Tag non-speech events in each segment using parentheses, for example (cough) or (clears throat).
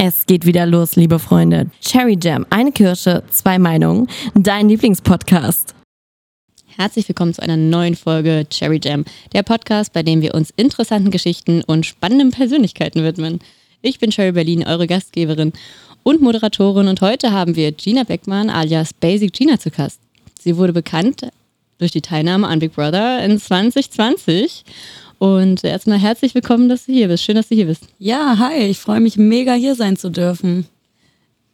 Es geht wieder los, liebe Freunde. Cherry Jam, eine Kirsche, zwei Meinungen, dein Lieblingspodcast. Herzlich willkommen zu einer neuen Folge Cherry Jam, der Podcast, bei dem wir uns interessanten Geschichten und spannenden Persönlichkeiten widmen. Ich bin Cherry Berlin, eure Gastgeberin und Moderatorin und heute haben wir Gina Beckmann alias Basic Gina zu Gast. Sie wurde bekannt durch die Teilnahme an Big Brother in 2020 und erstmal herzlich willkommen, dass du hier bist. Schön, dass du hier bist. Ja, hi, ich freue mich mega hier sein zu dürfen.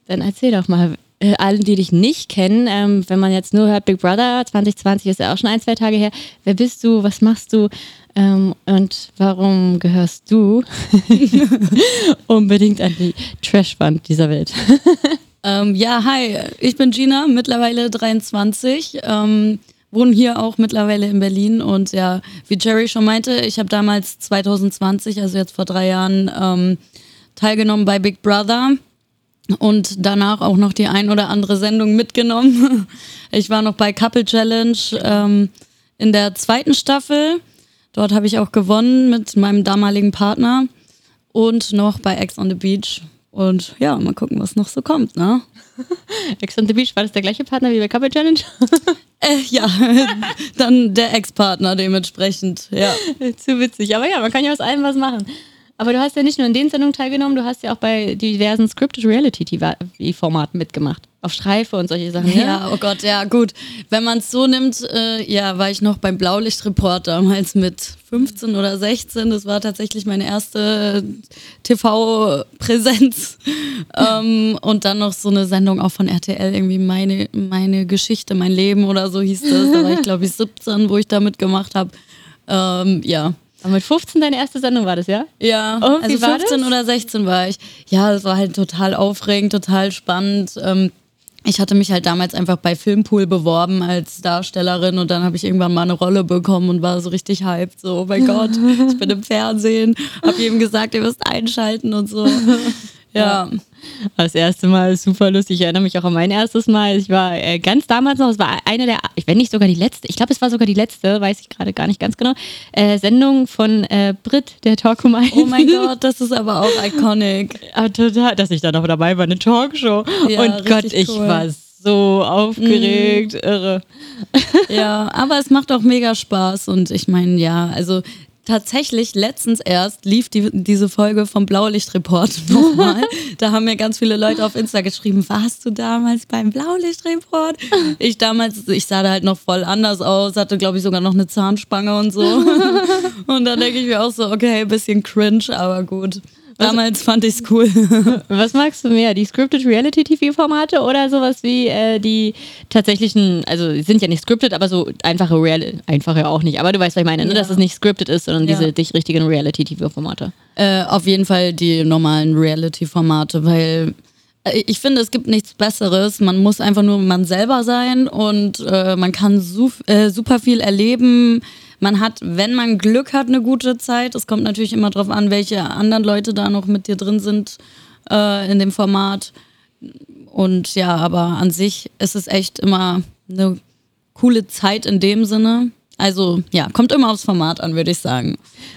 Dann erzähl doch mal, äh, allen, die dich nicht kennen, ähm, wenn man jetzt nur hört, Big Brother 2020 ist ja auch schon ein, zwei Tage her. Wer bist du? Was machst du? Ähm, und warum gehörst du (laughs) unbedingt an die Trashwand dieser Welt? (laughs) ähm, ja, hi, ich bin Gina, mittlerweile 23. Ähm, wohne hier auch mittlerweile in Berlin und ja, wie Jerry schon meinte, ich habe damals 2020, also jetzt vor drei Jahren, ähm, teilgenommen bei Big Brother und danach auch noch die ein oder andere Sendung mitgenommen. (laughs) Ich war noch bei Couple Challenge ähm, in der zweiten Staffel. Dort habe ich auch gewonnen mit meinem damaligen Partner und noch bei Ex on the Beach. Und ja, mal gucken, was noch so kommt, ne? (laughs) Ex on the Beach, war das der gleiche Partner wie bei Couple Challenge? (laughs) Äh, ja, (laughs) dann der Ex-Partner dementsprechend, ja. Zu witzig. Aber ja, man kann ja aus allem was machen. Aber du hast ja nicht nur in den Sendungen teilgenommen, du hast ja auch bei diversen Scripted Reality-Formaten mitgemacht. Auf Streife und solche Sachen. Ja, ja oh Gott, ja, gut. Wenn man es so nimmt, äh, ja, war ich noch beim Blaulichtreport damals mit 15 oder 16. Das war tatsächlich meine erste TV-Präsenz. (laughs) ähm, und dann noch so eine Sendung auch von RTL, irgendwie meine, meine Geschichte, mein Leben oder so hieß das. Da war ich, glaube ich, 17, wo ich da mitgemacht habe. Ähm, ja, aber mit 15 deine erste Sendung war das, ja? Ja, Und also 15 das? oder 16 war ich. Ja, das war halt total aufregend, total spannend. Ähm, ich hatte mich halt damals einfach bei Filmpool beworben als Darstellerin und dann habe ich irgendwann mal eine Rolle bekommen und war so richtig hyped. So, oh mein (laughs) Gott, ich bin im Fernsehen. Hab jedem gesagt, ihr müsst einschalten und so. (laughs) Ja. Das erste Mal super lustig. Ich erinnere mich auch an mein erstes Mal. Ich war äh, ganz damals noch, es war eine der, wenn nicht sogar die letzte, ich glaube, es war sogar die letzte, weiß ich gerade gar nicht ganz genau, äh, Sendung von äh, Brit, der Talk um Oh mein (laughs) Gott, das ist aber auch iconic. aber total, dass ich da noch dabei war, eine Talkshow. Ja, Und Gott, ich cool. war so aufgeregt, mm. irre. Ja, aber es macht auch mega Spaß und ich meine, ja, also tatsächlich letztens erst lief die, diese Folge vom Blaulichtreport (laughs) nochmal. da haben mir ganz viele Leute auf Insta geschrieben, warst du damals beim Blaulichtreport? (laughs) Ich damals, ich sah da halt noch voll anders aus, hatte glaube ich sogar noch eine Zahnspange und so. (laughs) und da denke ich mir auch so, okay, bisschen cringe, aber gut. Damals fand ich es cool. (laughs) Was magst du mehr? Die Scripted Reality TV-Formate oder sowas wie äh, die tatsächlichen, also sind ja nicht scripted, aber so einfache Reality, einfache auch nicht, aber du weißt, was ich meine, ne? ja. dass es nicht scripted ist, sondern ja. diese dich richtigen Reality TV-Formate. Äh, auf jeden Fall die normalen Reality-Formate, weil äh, ich finde, es gibt nichts Besseres. Man muss einfach nur man selber sein und äh, man kann su äh, super viel erleben man hat, wenn man Glück hat, eine gute Zeit. Es kommt natürlich immer darauf an, welche anderen Leute da noch mit dir drin sind äh, in dem Format. Und ja, aber an sich ist es echt immer eine coole Zeit in dem Sinne. Also ja, kommt immer aufs Format an, würde ich sagen.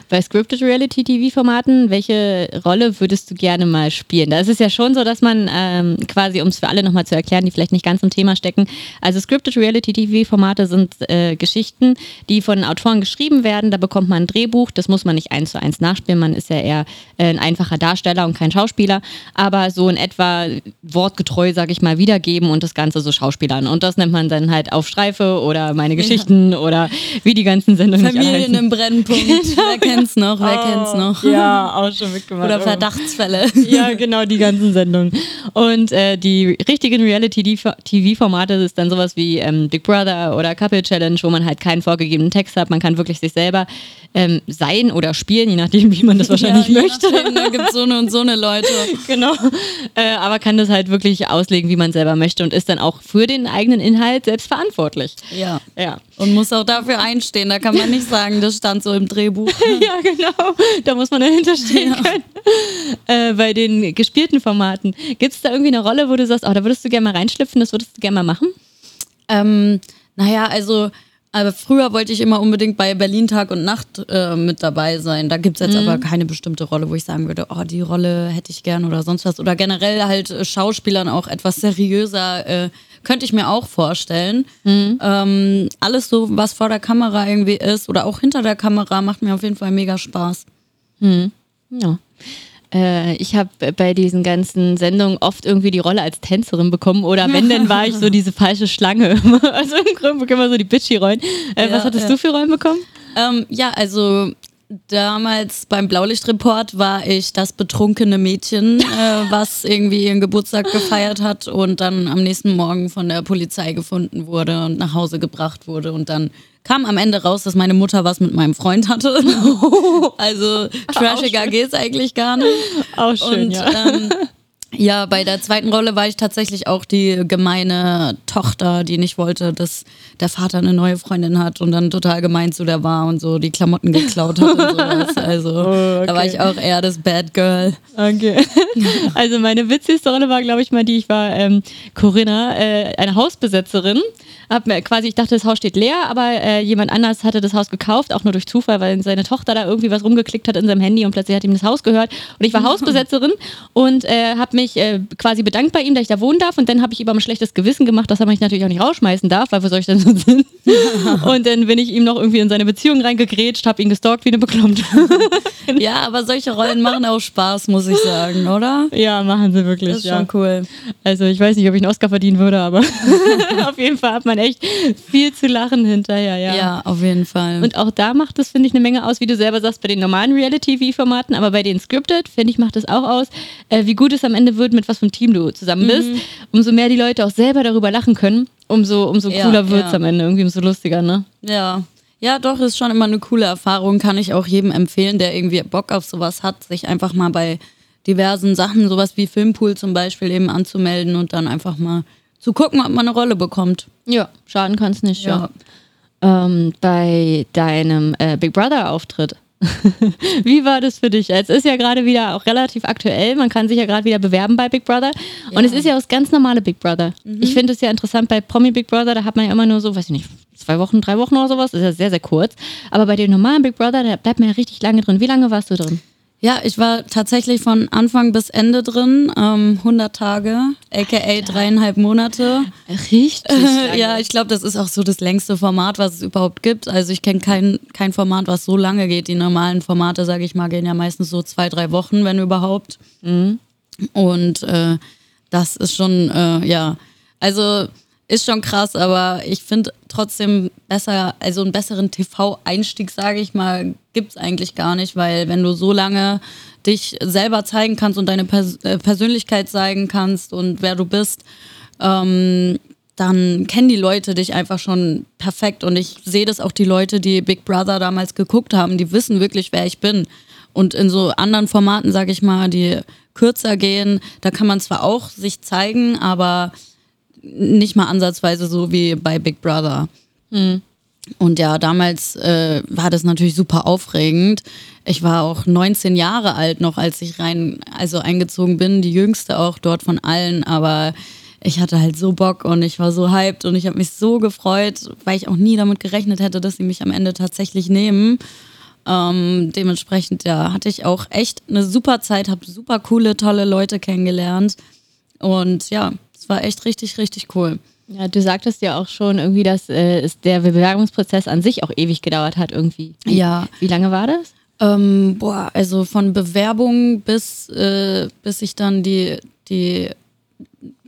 Bei Scripted Reality TV-Formaten, welche Rolle würdest du gerne mal spielen? Da ist es ja schon so, dass man ähm, quasi, um es für alle nochmal zu erklären, die vielleicht nicht ganz im Thema stecken, also Scripted Reality TV-Formate sind äh, Geschichten, die von Autoren geschrieben werden. Da bekommt man ein Drehbuch, das muss man nicht eins zu eins nachspielen. Man ist ja eher äh, ein einfacher Darsteller und kein Schauspieler, aber so in etwa wortgetreu, sage ich mal, wiedergeben und das Ganze so Schauspielern. Und das nennt man dann halt auf Streife oder meine Geschichten ja. oder wie die ganzen Sendungen Familien im Brennpunkt. (laughs) Genau. Wer kennt's noch? Wer oh, kennt's noch? Ja, auch schon mitgemacht. Oder Verdachtsfälle. Ja, genau, die ganzen Sendungen. Und äh, die richtigen Reality-TV-Formate ist dann sowas wie ähm, Big Brother oder Couple Challenge, wo man halt keinen vorgegebenen Text hat. Man kann wirklich sich selber ähm, sein oder spielen, je nachdem, wie man das (laughs) wahrscheinlich ja, möchte. Nachdem, da gibt es so eine und so eine Leute. (laughs) genau. Äh, aber kann das halt wirklich auslegen, wie man selber möchte und ist dann auch für den eigenen Inhalt selbst verantwortlich. Ja. ja. Und muss auch dafür einstehen. Da kann man nicht sagen, das stand so im Drehbuch. (laughs) ja, genau. Da muss man dahinter stehen ja. können. Äh, bei den gespielten Formaten. Gibt es da irgendwie eine Rolle, wo du sagst, oh, da würdest du gerne mal reinschlüpfen, das würdest du gerne mal machen? Ähm, naja, also Aber früher wollte ich immer unbedingt bei Berlin Tag und Nacht äh, mit dabei sein. Da gibt es jetzt aber keine bestimmte Rolle, wo ich sagen würde, oh, die Rolle hätte ich gern oder sonst was. Oder generell halt äh, Schauspielern auch etwas seriöser, äh, könnte ich mir auch vorstellen. Ähm, alles so, was vor der Kamera irgendwie ist oder auch hinter der Kamera, macht mir auf jeden Fall mega Spaß. Ja. Äh, ich habe bei diesen ganzen Sendungen oft irgendwie die Rolle als Tänzerin bekommen oder wenn, dann war ich so (laughs) diese falsche Schlange. (laughs) also im Grunde wir so die Bitchy-Rollen. Äh, Ja, was hattest ja. du für Rollen bekommen? Ähm, ja, also damals beim Blaulichtreport war ich das betrunkene Mädchen, äh, (laughs) was irgendwie ihren Geburtstag gefeiert hat und dann am nächsten Morgen von der Polizei gefunden wurde und nach Hause gebracht wurde. Und dann kam am Ende raus, dass meine Mutter was mit meinem Freund hatte. (laughs) also trashiger geht's eigentlich gar nicht. Auch schön, Und ja. ähm, ja, bei der zweiten Rolle war ich tatsächlich auch die gemeine Tochter, die nicht wollte, dass der Vater eine neue Freundin hat und dann total gemein zu der war und so die Klamotten geklaut hat und sowas. (laughs) Also da war ich auch eher das Bad Girl. Okay. (laughs) Also meine witzigste Rolle war, glaube ich, mal die, ich war ähm, Corinna, äh, eine Hausbesetzerin. Hab mir quasi, ich dachte, das Haus steht leer, aber äh, jemand anders hatte das Haus gekauft, auch nur durch Zufall, weil seine Tochter da irgendwie was rumgeklickt hat in seinem Handy und plötzlich hat ihm das Haus gehört. Und ich war (laughs) Hausbesetzerin und äh, habe mich äh, quasi bedankt bei ihm, dass ich da wohnen darf. Und dann habe ich ihm aber ein schlechtes Gewissen gemacht, dass er mich natürlich auch nicht rausschmeißen darf, weil wo soll ich denn so sind? (laughs) und dann bin ich ihm noch irgendwie in seine Beziehung reingegrätscht, habe ihn gestalkt wie eine Beklommte. (laughs) Ja, aber solche Rollen machen auch Spaß, muss ich sagen, oder? ja, machen sie wirklich. Das ist ja. schon cool. Also ich weiß nicht, ob ich einen Oscar verdienen würde, aber (laughs) auf jeden Fall hat man echt viel zu lachen hinterher, ja. Ja, auf jeden Fall. Und auch da macht es, finde ich, eine Menge aus, wie du selber sagst, bei den normalen Reality-TV-Formaten, aber bei den Scripted, finde ich, macht es auch aus, äh, wie gut es am Ende wird, mit was für einem Team du zusammen bist. Umso mehr die Leute auch selber darüber lachen können, umso, umso Ja, cooler wird es ja. am Ende, irgendwie umso lustiger, ne? Ja. Ja, doch, ist schon immer eine coole Erfahrung. Kann ich auch jedem empfehlen, der irgendwie Bock auf sowas hat, sich einfach mal bei diversen Sachen, sowas wie Filmpool zum Beispiel, eben anzumelden und dann einfach mal zu gucken, ob man eine Rolle bekommt. Ja, schaden kann es nicht, ja. Ähm, bei deinem äh, Big Brother-Auftritt. (laughs) Wie war das für dich? Es ist ja gerade wieder auch relativ aktuell. Man kann sich ja gerade wieder bewerben bei Big Brother. Und es ist ja das ganz normale Big Brother. Ich finde es ja interessant bei Promi Big Brother, da hat man ja immer nur so, weiß ich nicht, zwei Wochen, drei Wochen oder sowas. Das ist ja sehr, sehr kurz. Aber bei dem normalen Big Brother, da bleibt man ja richtig lange drin. Wie lange warst du drin? Ja, ich war tatsächlich von Anfang bis Ende drin, ähm, 100 Tage, aka dreieinhalb Monate. Richtig. (laughs) ja, ich glaube, das ist auch so das längste Format, was es überhaupt gibt. Also ich kenne kein, kein Format, was so lange geht. Die normalen Formate, sage ich mal, gehen ja meistens so zwei, drei Wochen, wenn überhaupt. Und äh, das ist schon, äh, ja, also ist schon krass, aber ich finde trotzdem besser, also einen besseren TV-Einstieg, sage ich mal, gibt es eigentlich gar nicht, weil wenn du so lange dich selber zeigen kannst und deine Pers äh, Persönlichkeit zeigen kannst und wer du bist, ähm, dann kennen die Leute dich einfach schon perfekt. Und ich sehe das auch die Leute, die Big Brother damals geguckt haben, die wissen wirklich, wer ich bin. Und in so anderen Formaten, sage ich mal, die kürzer gehen, da kann man zwar auch sich zeigen, aber nicht mal ansatzweise so wie bei Big Brother. Und ja, damals äh, war das natürlich super aufregend. Ich war auch 19 Jahre alt noch, als ich rein, also eingezogen bin, die jüngste auch dort von allen, aber ich hatte halt so Bock und ich war so hyped und ich habe mich so gefreut, weil ich auch nie damit gerechnet hätte, dass sie mich am Ende tatsächlich nehmen. Ähm, dementsprechend, ja, hatte ich auch echt eine super Zeit, habe super coole, tolle Leute kennengelernt und ja, es war echt richtig, richtig cool. Ja, du sagtest ja auch schon irgendwie, dass äh, der Bewerbungsprozess an sich auch ewig gedauert hat irgendwie. Wie, Ja. Wie lange war das? Ähm, boah, also von Bewerbung bis, äh, bis ich dann die, die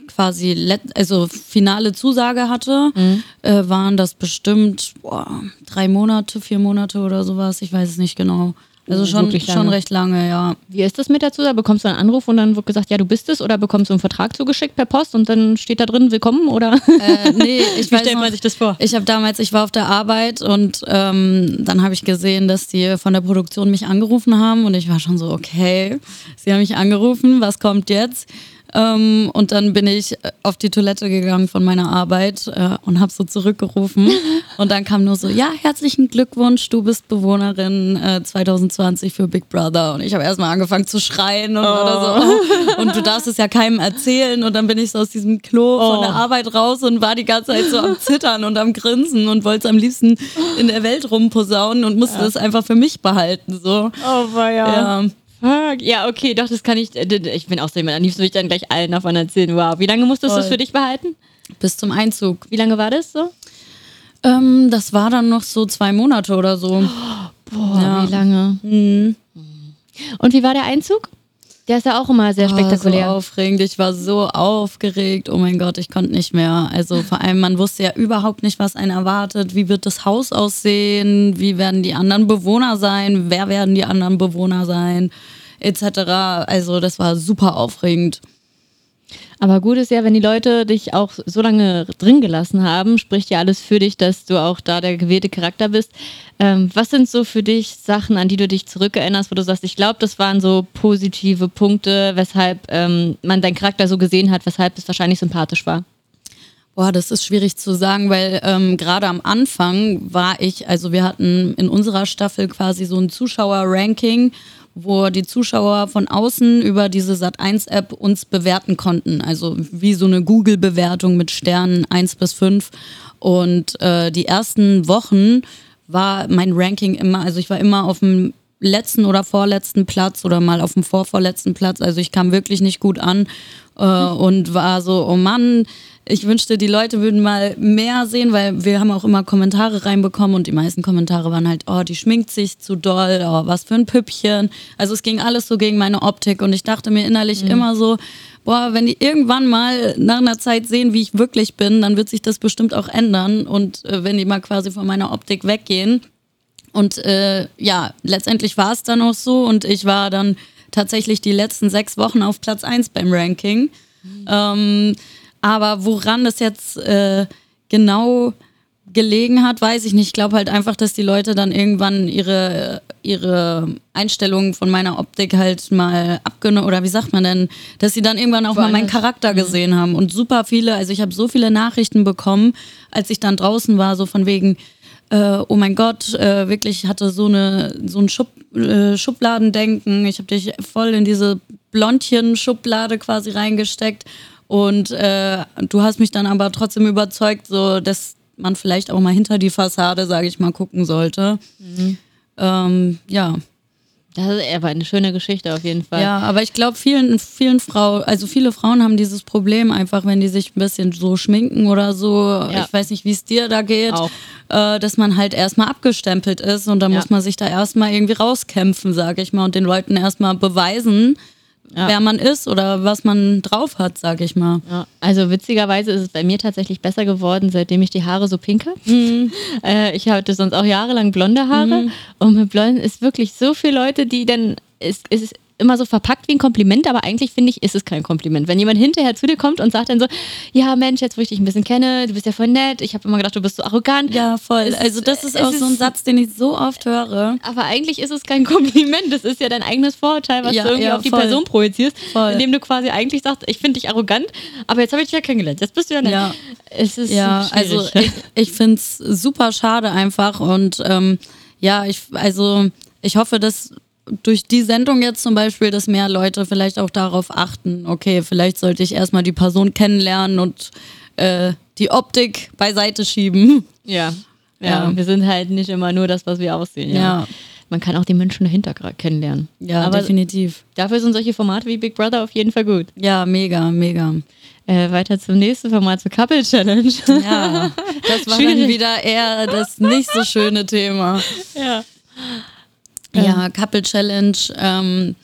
quasi let also finale Zusage hatte, äh, waren das bestimmt boah, drei Monate, vier Monate oder sowas. Ich weiß es nicht genau. Also schon, schon recht lange, ja. Wie ist das mit der Zusage? Bekommst du einen Anruf und dann wird gesagt, ja, du bist es? Oder bekommst du einen Vertrag zugeschickt per Post und dann steht da drin, willkommen? Oder Äh, nee, (laughs) ich wie weiß stellt man sich das vor? Ich habe damals, ich war auf der Arbeit und ähm, dann habe ich gesehen, dass die von der Produktion mich angerufen haben und ich war schon so, okay, sie haben mich angerufen, was kommt jetzt? Ähm, und dann bin ich äh, auf die Toilette gegangen von meiner Arbeit äh, und habe so zurückgerufen. (laughs) und dann kam nur so, ja, herzlichen Glückwunsch, du bist Bewohnerin äh, 2020 für Big Brother. Und ich habe erstmal angefangen zu schreien und, oh. oder so. (laughs) und du darfst es ja keinem erzählen. Und dann bin ich so aus diesem Klo oh. von der Arbeit raus und war die ganze Zeit so am Zittern und am Grinsen und wollte es am liebsten in der Welt rumposaunen und musste es ja. einfach für mich behalten. So. Oh, war ja. ja. Fuck. Ja, okay, doch, das kann ich. Äh, ich bin auch so jemand, am liebsten würde ich dann gleich allen davon erzählen. Wow. Wie lange musstest du es für dich behalten? Bis zum Einzug. Wie lange war das so? Ähm, das war dann noch so zwei Monate oder so. Oh, (gasps) boah, ja. wie lange? Mhm. Und wie war der Einzug? Der ist ja auch immer sehr spektakulär. Oh, so aufregend. Ich war so aufgeregt. Oh mein Gott, ich konnte nicht mehr. Also vor allem, man wusste ja überhaupt nicht, was einen erwartet. Wie wird das Haus aussehen? Wie werden die anderen Bewohner sein? Wer werden die anderen Bewohner sein? Etc. Also das war super aufregend. Aber gut ist ja, wenn die Leute dich auch so lange drin gelassen haben, spricht ja alles für dich, dass du auch da der gewählte Charakter bist. Ähm, was sind so für dich Sachen, an die du dich zurückerinnerst, wo du sagst, ich glaube, das waren so positive Punkte, weshalb ähm, man deinen Charakter so gesehen hat, weshalb es wahrscheinlich sympathisch war? Boah, das ist schwierig zu sagen, weil ähm, gerade am Anfang war ich, also wir hatten in unserer Staffel quasi so ein Zuschauer-Ranking wo die Zuschauer von außen über diese Sat1-App uns bewerten konnten. Also wie so eine Google-Bewertung mit Sternen 1 bis 5. Und äh, die ersten Wochen war mein Ranking immer, also ich war immer auf dem letzten oder vorletzten Platz oder mal auf dem vorvorletzten Platz. Also ich kam wirklich nicht gut an äh, und war so, oh Mann, ich wünschte, die Leute würden mal mehr sehen, weil wir haben auch immer Kommentare reinbekommen und die meisten Kommentare waren halt, oh, die schminkt sich zu doll, oh, was für ein Püppchen. Also es ging alles so gegen meine Optik und ich dachte mir innerlich mhm. immer so, boah, wenn die irgendwann mal nach einer Zeit sehen, wie ich wirklich bin, dann wird sich das bestimmt auch ändern und äh, wenn die mal quasi von meiner Optik weggehen. Und äh, ja, letztendlich war es dann auch so und ich war dann tatsächlich die letzten sechs Wochen auf Platz 1 beim Ranking. Mhm. Ähm, aber woran das jetzt äh, genau gelegen hat, weiß ich nicht. Ich glaube halt einfach, dass die Leute dann irgendwann ihre, ihre Einstellungen von meiner Optik halt mal abgenommen, oder wie sagt man denn, dass sie dann irgendwann auch mal meinen Charakter mhm. gesehen haben. Und super viele, also ich habe so viele Nachrichten bekommen, als ich dann draußen war, so von wegen, äh, oh mein Gott, äh, wirklich hatte so eine so ein Schub, äh, Schubladendenken. Ich habe dich voll in diese Blondchen-Schublade quasi reingesteckt und äh, du hast mich dann aber trotzdem überzeugt, so dass man vielleicht auch mal hinter die Fassade, sage ich mal, gucken sollte. Mhm. Ähm, ja. Das ist aber eine schöne Geschichte auf jeden Fall. Ja, aber ich glaube, vielen, vielen Frauen, also viele Frauen haben dieses Problem einfach, wenn die sich ein bisschen so schminken oder so. Ja. Ich weiß nicht, wie es dir da geht, äh, dass man halt erstmal abgestempelt ist und dann ja. muss man sich da erstmal irgendwie rauskämpfen, sage ich mal, und den Leuten erstmal beweisen, ja. wer man ist oder was man drauf hat, sag ich mal. Ja. Also witzigerweise ist es bei mir tatsächlich besser geworden, seitdem ich die Haare so pink habe. Mhm. (laughs) Äh, ich hatte sonst auch jahrelang blonde Haare mhm. und mit blonden ist wirklich so viele Leute, die dann ist, ist immer so verpackt wie ein Kompliment, aber eigentlich finde ich, ist es kein Kompliment. Wenn jemand hinterher zu dir kommt und sagt dann so, ja Mensch, jetzt wo ich dich ein bisschen kenne, du bist ja voll nett, ich habe immer gedacht, du bist so arrogant. Ja, voll. Es, also das ist auch so ein Satz, den ich so oft höre. Aber eigentlich ist es kein Kompliment, das ist ja dein eigenes Vorurteil, was ja, du irgendwie ja, auf die voll. Person projizierst, voll. indem du quasi eigentlich sagst, ich finde dich arrogant, aber jetzt habe ich dich ja kennengelernt, jetzt bist du ja nett. Ja, es ist ja also ich, ich finde es super schade einfach und ähm, ja, ich, also ich hoffe, dass durch die Sendung jetzt zum Beispiel, dass mehr Leute vielleicht auch darauf achten, okay, vielleicht sollte ich erstmal die Person kennenlernen und äh, die Optik beiseite schieben. Ja. ja. ja. wir sind halt nicht immer nur das, was wir aussehen. Ja. ja. Man kann auch die Menschen dahinter kennenlernen. Ja, Aber definitiv. Dafür sind solche Formate wie Big Brother auf jeden Fall gut. Ja, mega, mega. Äh, weiter zum nächsten Format, zur Couple Challenge. Ja, das war Schwierig. dann wieder eher das nicht so schöne Thema. Ja. Ja, Couple Challenge ähm,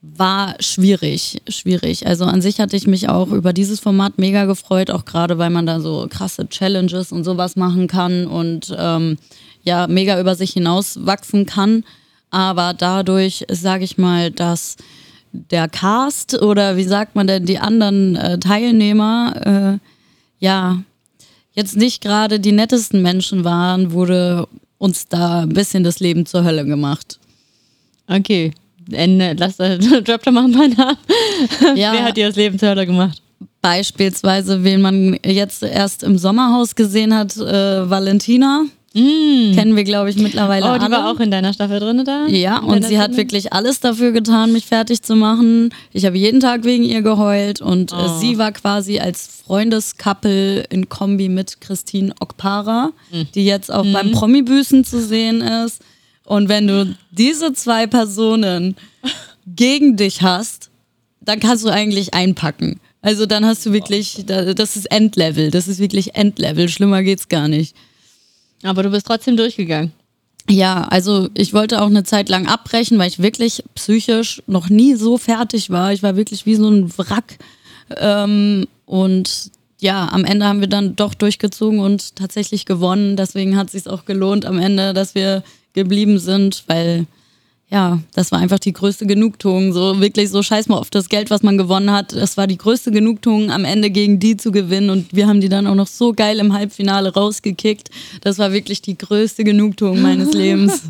war schwierig, schwierig. Also an sich hatte ich mich auch über dieses Format mega gefreut, auch gerade weil man da so krasse Challenges und sowas machen kann und ähm, ja, mega über sich hinaus wachsen kann. Aber dadurch, sage ich mal, dass der Cast oder wie sagt man denn, die anderen äh, Teilnehmer, äh, ja, jetzt nicht gerade die nettesten Menschen waren, wurde uns da ein bisschen das Leben zur Hölle gemacht. Okay. Ende, lass, drop doch mal ein paar Namen. Ja. Wer hat dir das Leben zur Hölle gemacht? Beispielsweise, wen man jetzt erst im Sommerhaus gesehen hat, äh, Valentina. Kennen wir, glaube ich, mittlerweile Oh, die alle. war auch in deiner Staffel drin da? Ja, und sie hat Sendung? wirklich alles dafür getan, mich fertig zu machen. Ich habe jeden Tag wegen ihr geheult und äh, Oh. sie war quasi als Freundescouple in Kombi mit Christine Okpara, Hm. die jetzt auch beim Promi-Büßen zu sehen ist. Und wenn du diese zwei Personen gegen dich hast, dann kannst du eigentlich einpacken. Also dann hast du wirklich, da- das ist Endlevel, das ist wirklich Endlevel, schlimmer geht's gar nicht. Aber du bist trotzdem durchgegangen. Ja, also ich wollte auch eine Zeit lang abbrechen, weil ich wirklich psychisch noch nie so fertig war. Ich war wirklich wie so ein Wrack. Ähm, und ja, am Ende haben wir dann doch durchgezogen und tatsächlich gewonnen. Deswegen hat es sich auch gelohnt am Ende, dass wir geblieben sind, weil ja, das war einfach die größte Genugtuung. So wirklich so scheiß mal auf das Geld, was man gewonnen hat. Das war die größte Genugtuung, am Ende gegen die zu gewinnen. Und wir haben die dann auch noch so geil im Halbfinale rausgekickt. Das war wirklich die größte Genugtuung meines (laughs) Lebens.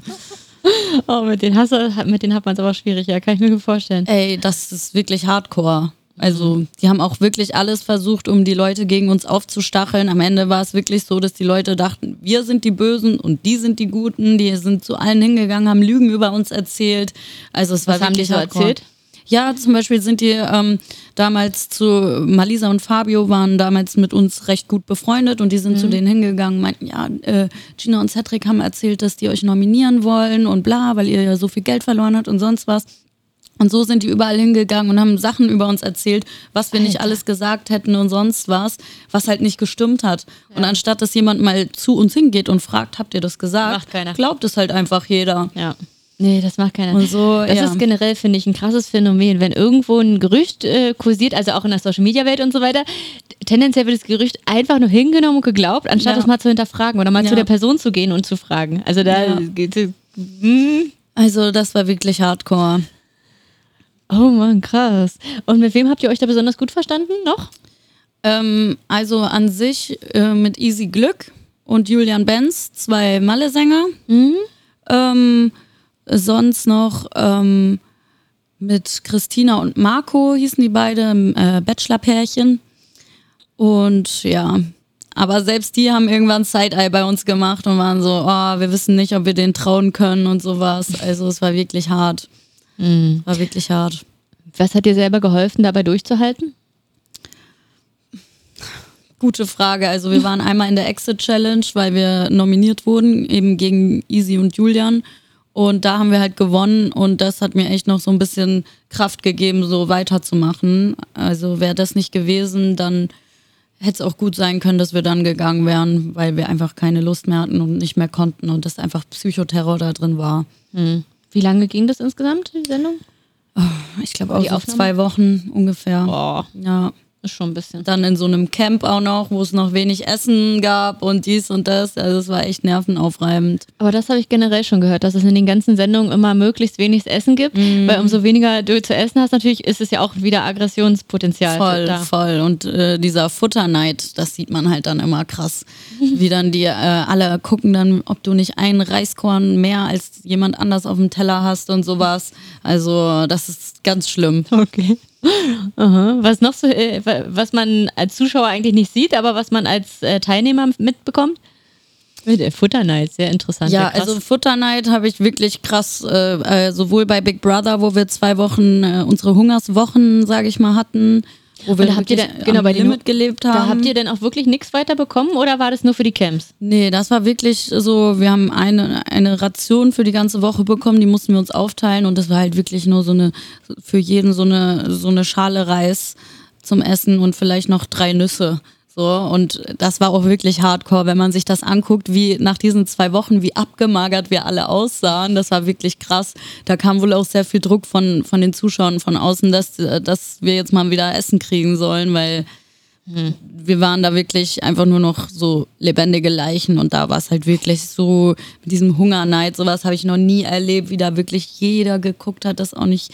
Oh, mit denen, hast du, mit denen hat man es aber schwierig, ja, kann ich mir gut vorstellen. Ey, das ist wirklich hardcore. Also, die haben auch wirklich alles versucht, um die Leute gegen uns aufzustacheln. Am Ende war es wirklich so, dass die Leute dachten, wir sind die Bösen und die sind die Guten. Die sind zu allen hingegangen, haben Lügen über uns erzählt. Also, es war Was haben die wirklich so erzählt? Ja, zum Beispiel sind die ähm, damals zu Malisa und Fabio waren damals mit uns recht gut befreundet und die sind zu denen hingegangen, meinten, ja, äh, Gina und Cedric haben erzählt, dass die euch nominieren wollen und bla, weil ihr ja so viel Geld verloren habt und sonst was. Und so sind die überall hingegangen und haben Sachen über uns erzählt, was wir nicht alles gesagt hätten und sonst was, was halt nicht gestimmt hat. Und anstatt dass jemand mal zu uns hingeht und fragt, habt ihr das gesagt, Macht keiner. glaubt es halt einfach jeder. Ja. Nee, das macht keiner. Und so, das ja. ist generell, finde ich, ein krasses Phänomen. Wenn irgendwo ein Gerücht äh, kursiert, also auch in der Social Media Welt und so weiter, tendenziell wird das Gerücht einfach nur hingenommen und geglaubt, anstatt Ja. es mal zu hinterfragen oder mal Ja. zu der Person zu gehen und zu fragen. Also da Ja. geht hm. Also das war wirklich hardcore. Oh Mann, krass. Und mit wem habt ihr euch da besonders gut verstanden noch? Ähm, also an sich äh, mit Easy Glück und Julian Benz, zwei Malle-Sänger. Ähm, sonst noch ähm, mit Christina und Marco hießen die beide, äh, Bachelor-Pärchen. Und ja, aber selbst die haben irgendwann Side-Eye bei uns gemacht und waren so, oh, wir wissen nicht, ob wir denen trauen können und sowas. Also es war wirklich hart. War wirklich hart. Was hat dir selber geholfen, dabei durchzuhalten? Gute Frage. Also wir waren einmal in der Exit Challenge, weil wir nominiert wurden, eben gegen Easy und Julian. Und da haben wir halt gewonnen und das hat mir echt noch so ein bisschen Kraft gegeben, so weiterzumachen. Also wäre das nicht gewesen, dann hätte es auch gut sein können, dass wir dann gegangen wären, weil wir einfach keine Lust mehr hatten und nicht mehr konnten und das einfach Psychoterror da drin war. Wie lange ging das insgesamt, die Sendung? Ich glaube auch so zwei Wochen ungefähr. Boah, Ja. Ist schon ein bisschen. dann in so einem Camp auch noch, wo es noch wenig Essen gab und dies und das. Also es war echt nervenaufreibend. Aber das habe ich generell schon gehört, dass es in den ganzen Sendungen immer möglichst wenig Essen gibt, weil umso weniger du zu essen hast, natürlich ist es ja auch wieder Aggressionspotenzial Voll, da. voll. Und äh, dieser Futterneid, das sieht man halt dann immer krass. Wie dann die äh, alle gucken dann, ob du nicht einen Reiskorn mehr als jemand anders auf dem Teller hast und sowas. Also das ist ganz schlimm. Okay. Aha. Was noch so, äh, wa- was man als Zuschauer eigentlich nicht sieht, aber was man als äh, Teilnehmer mitbekommt? Mit äh, Futterneid, sehr interessant. Ja, krass. also Futterneid habe ich wirklich krass, äh, sowohl bei Big Brother, wo wir zwei Wochen unsere Hungerswochen, sage ich mal, hatten, wo wir Und da habt ihr dann- genau, bei Limit gelebt haben. da habt ihr denn auch wirklich nichts weiter bekommen oder war das nur für die Camps? Nee, das war wirklich so, wir haben eine, eine Ration für die ganze Woche bekommen, die mussten wir uns aufteilen und das war halt wirklich nur so eine, für jeden so eine, so eine Schale Reis zum Essen und vielleicht noch drei Nüsse. So, und das war auch wirklich hardcore, wenn man sich das anguckt, wie nach diesen zwei Wochen, wie abgemagert wir alle aussahen. Das war wirklich krass. Da kam wohl auch sehr viel Druck von, von den Zuschauern von außen, dass, dass wir jetzt mal wieder Essen kriegen sollen, weil wir waren da wirklich einfach nur noch so lebendige Leichen und da war es halt wirklich so mit diesem Hungerneid, sowas habe ich noch nie erlebt, wie da wirklich jeder geguckt hat, dass auch nicht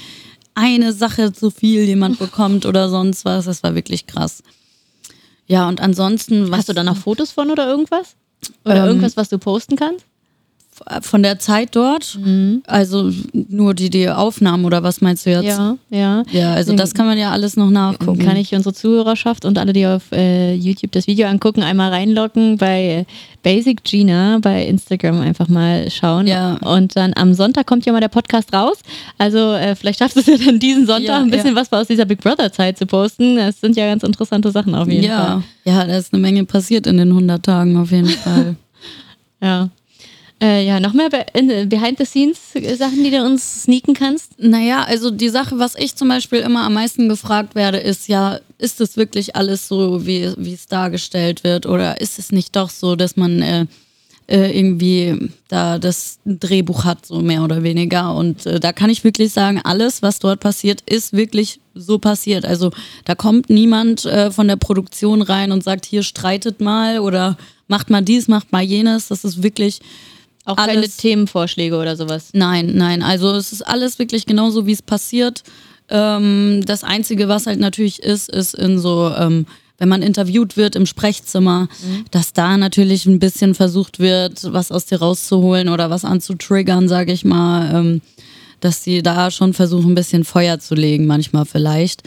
eine Sache zu viel jemand bekommt oder sonst was. Das war wirklich krass. Ja, und ansonsten, was Hast du da noch Fotos von oder irgendwas? Oder Ähm, irgendwas, was du posten kannst? Von der Zeit dort? Also nur die, die Aufnahmen oder was meinst du jetzt? Ja, ja. Ja, also das kann man ja alles noch nachgucken. Kann ich unsere Zuhörerschaft und alle, die auf äh, YouTube das Video angucken, einmal reinlocken bei Basic Gina bei Instagram einfach mal schauen. Ja. Und dann am Sonntag kommt ja mal der Podcast raus. Also äh, vielleicht schaffst du es ja dann diesen Sonntag Ja, ein bisschen ja. was aus dieser Big Brother Zeit zu posten. Das sind ja ganz interessante Sachen auf jeden Fall. ja, ja, da ist eine Menge passiert in den 100 Tagen auf jeden (laughs) Fall. Ja. Äh, ja, noch mehr in- Behind-the-Scenes-Sachen, die du uns sneaken kannst? Naja, also die Sache, was ich zum Beispiel immer am meisten gefragt werde, ist ja, ist es wirklich alles so, wie, wie es dargestellt wird? Oder ist es nicht doch so, dass man äh, äh, irgendwie da das Drehbuch hat, so mehr oder weniger? Und äh, da kann ich wirklich sagen, alles, was dort passiert, ist wirklich so passiert. Also da kommt niemand äh, von der Produktion rein und sagt, hier streitet mal oder macht mal dies, macht mal jenes. Das ist wirklich Auch keine Alles- Themenvorschläge oder sowas. Nein, nein. Also es ist alles wirklich genauso, wie es passiert. Ähm, das Einzige, was halt natürlich ist, ist in so, ähm, wenn man interviewt wird im Sprechzimmer, dass da natürlich ein bisschen versucht wird, was aus dir rauszuholen oder was anzutriggern, sage ich mal. Ähm, dass sie da schon versuchen, ein bisschen Feuer zu legen, manchmal vielleicht.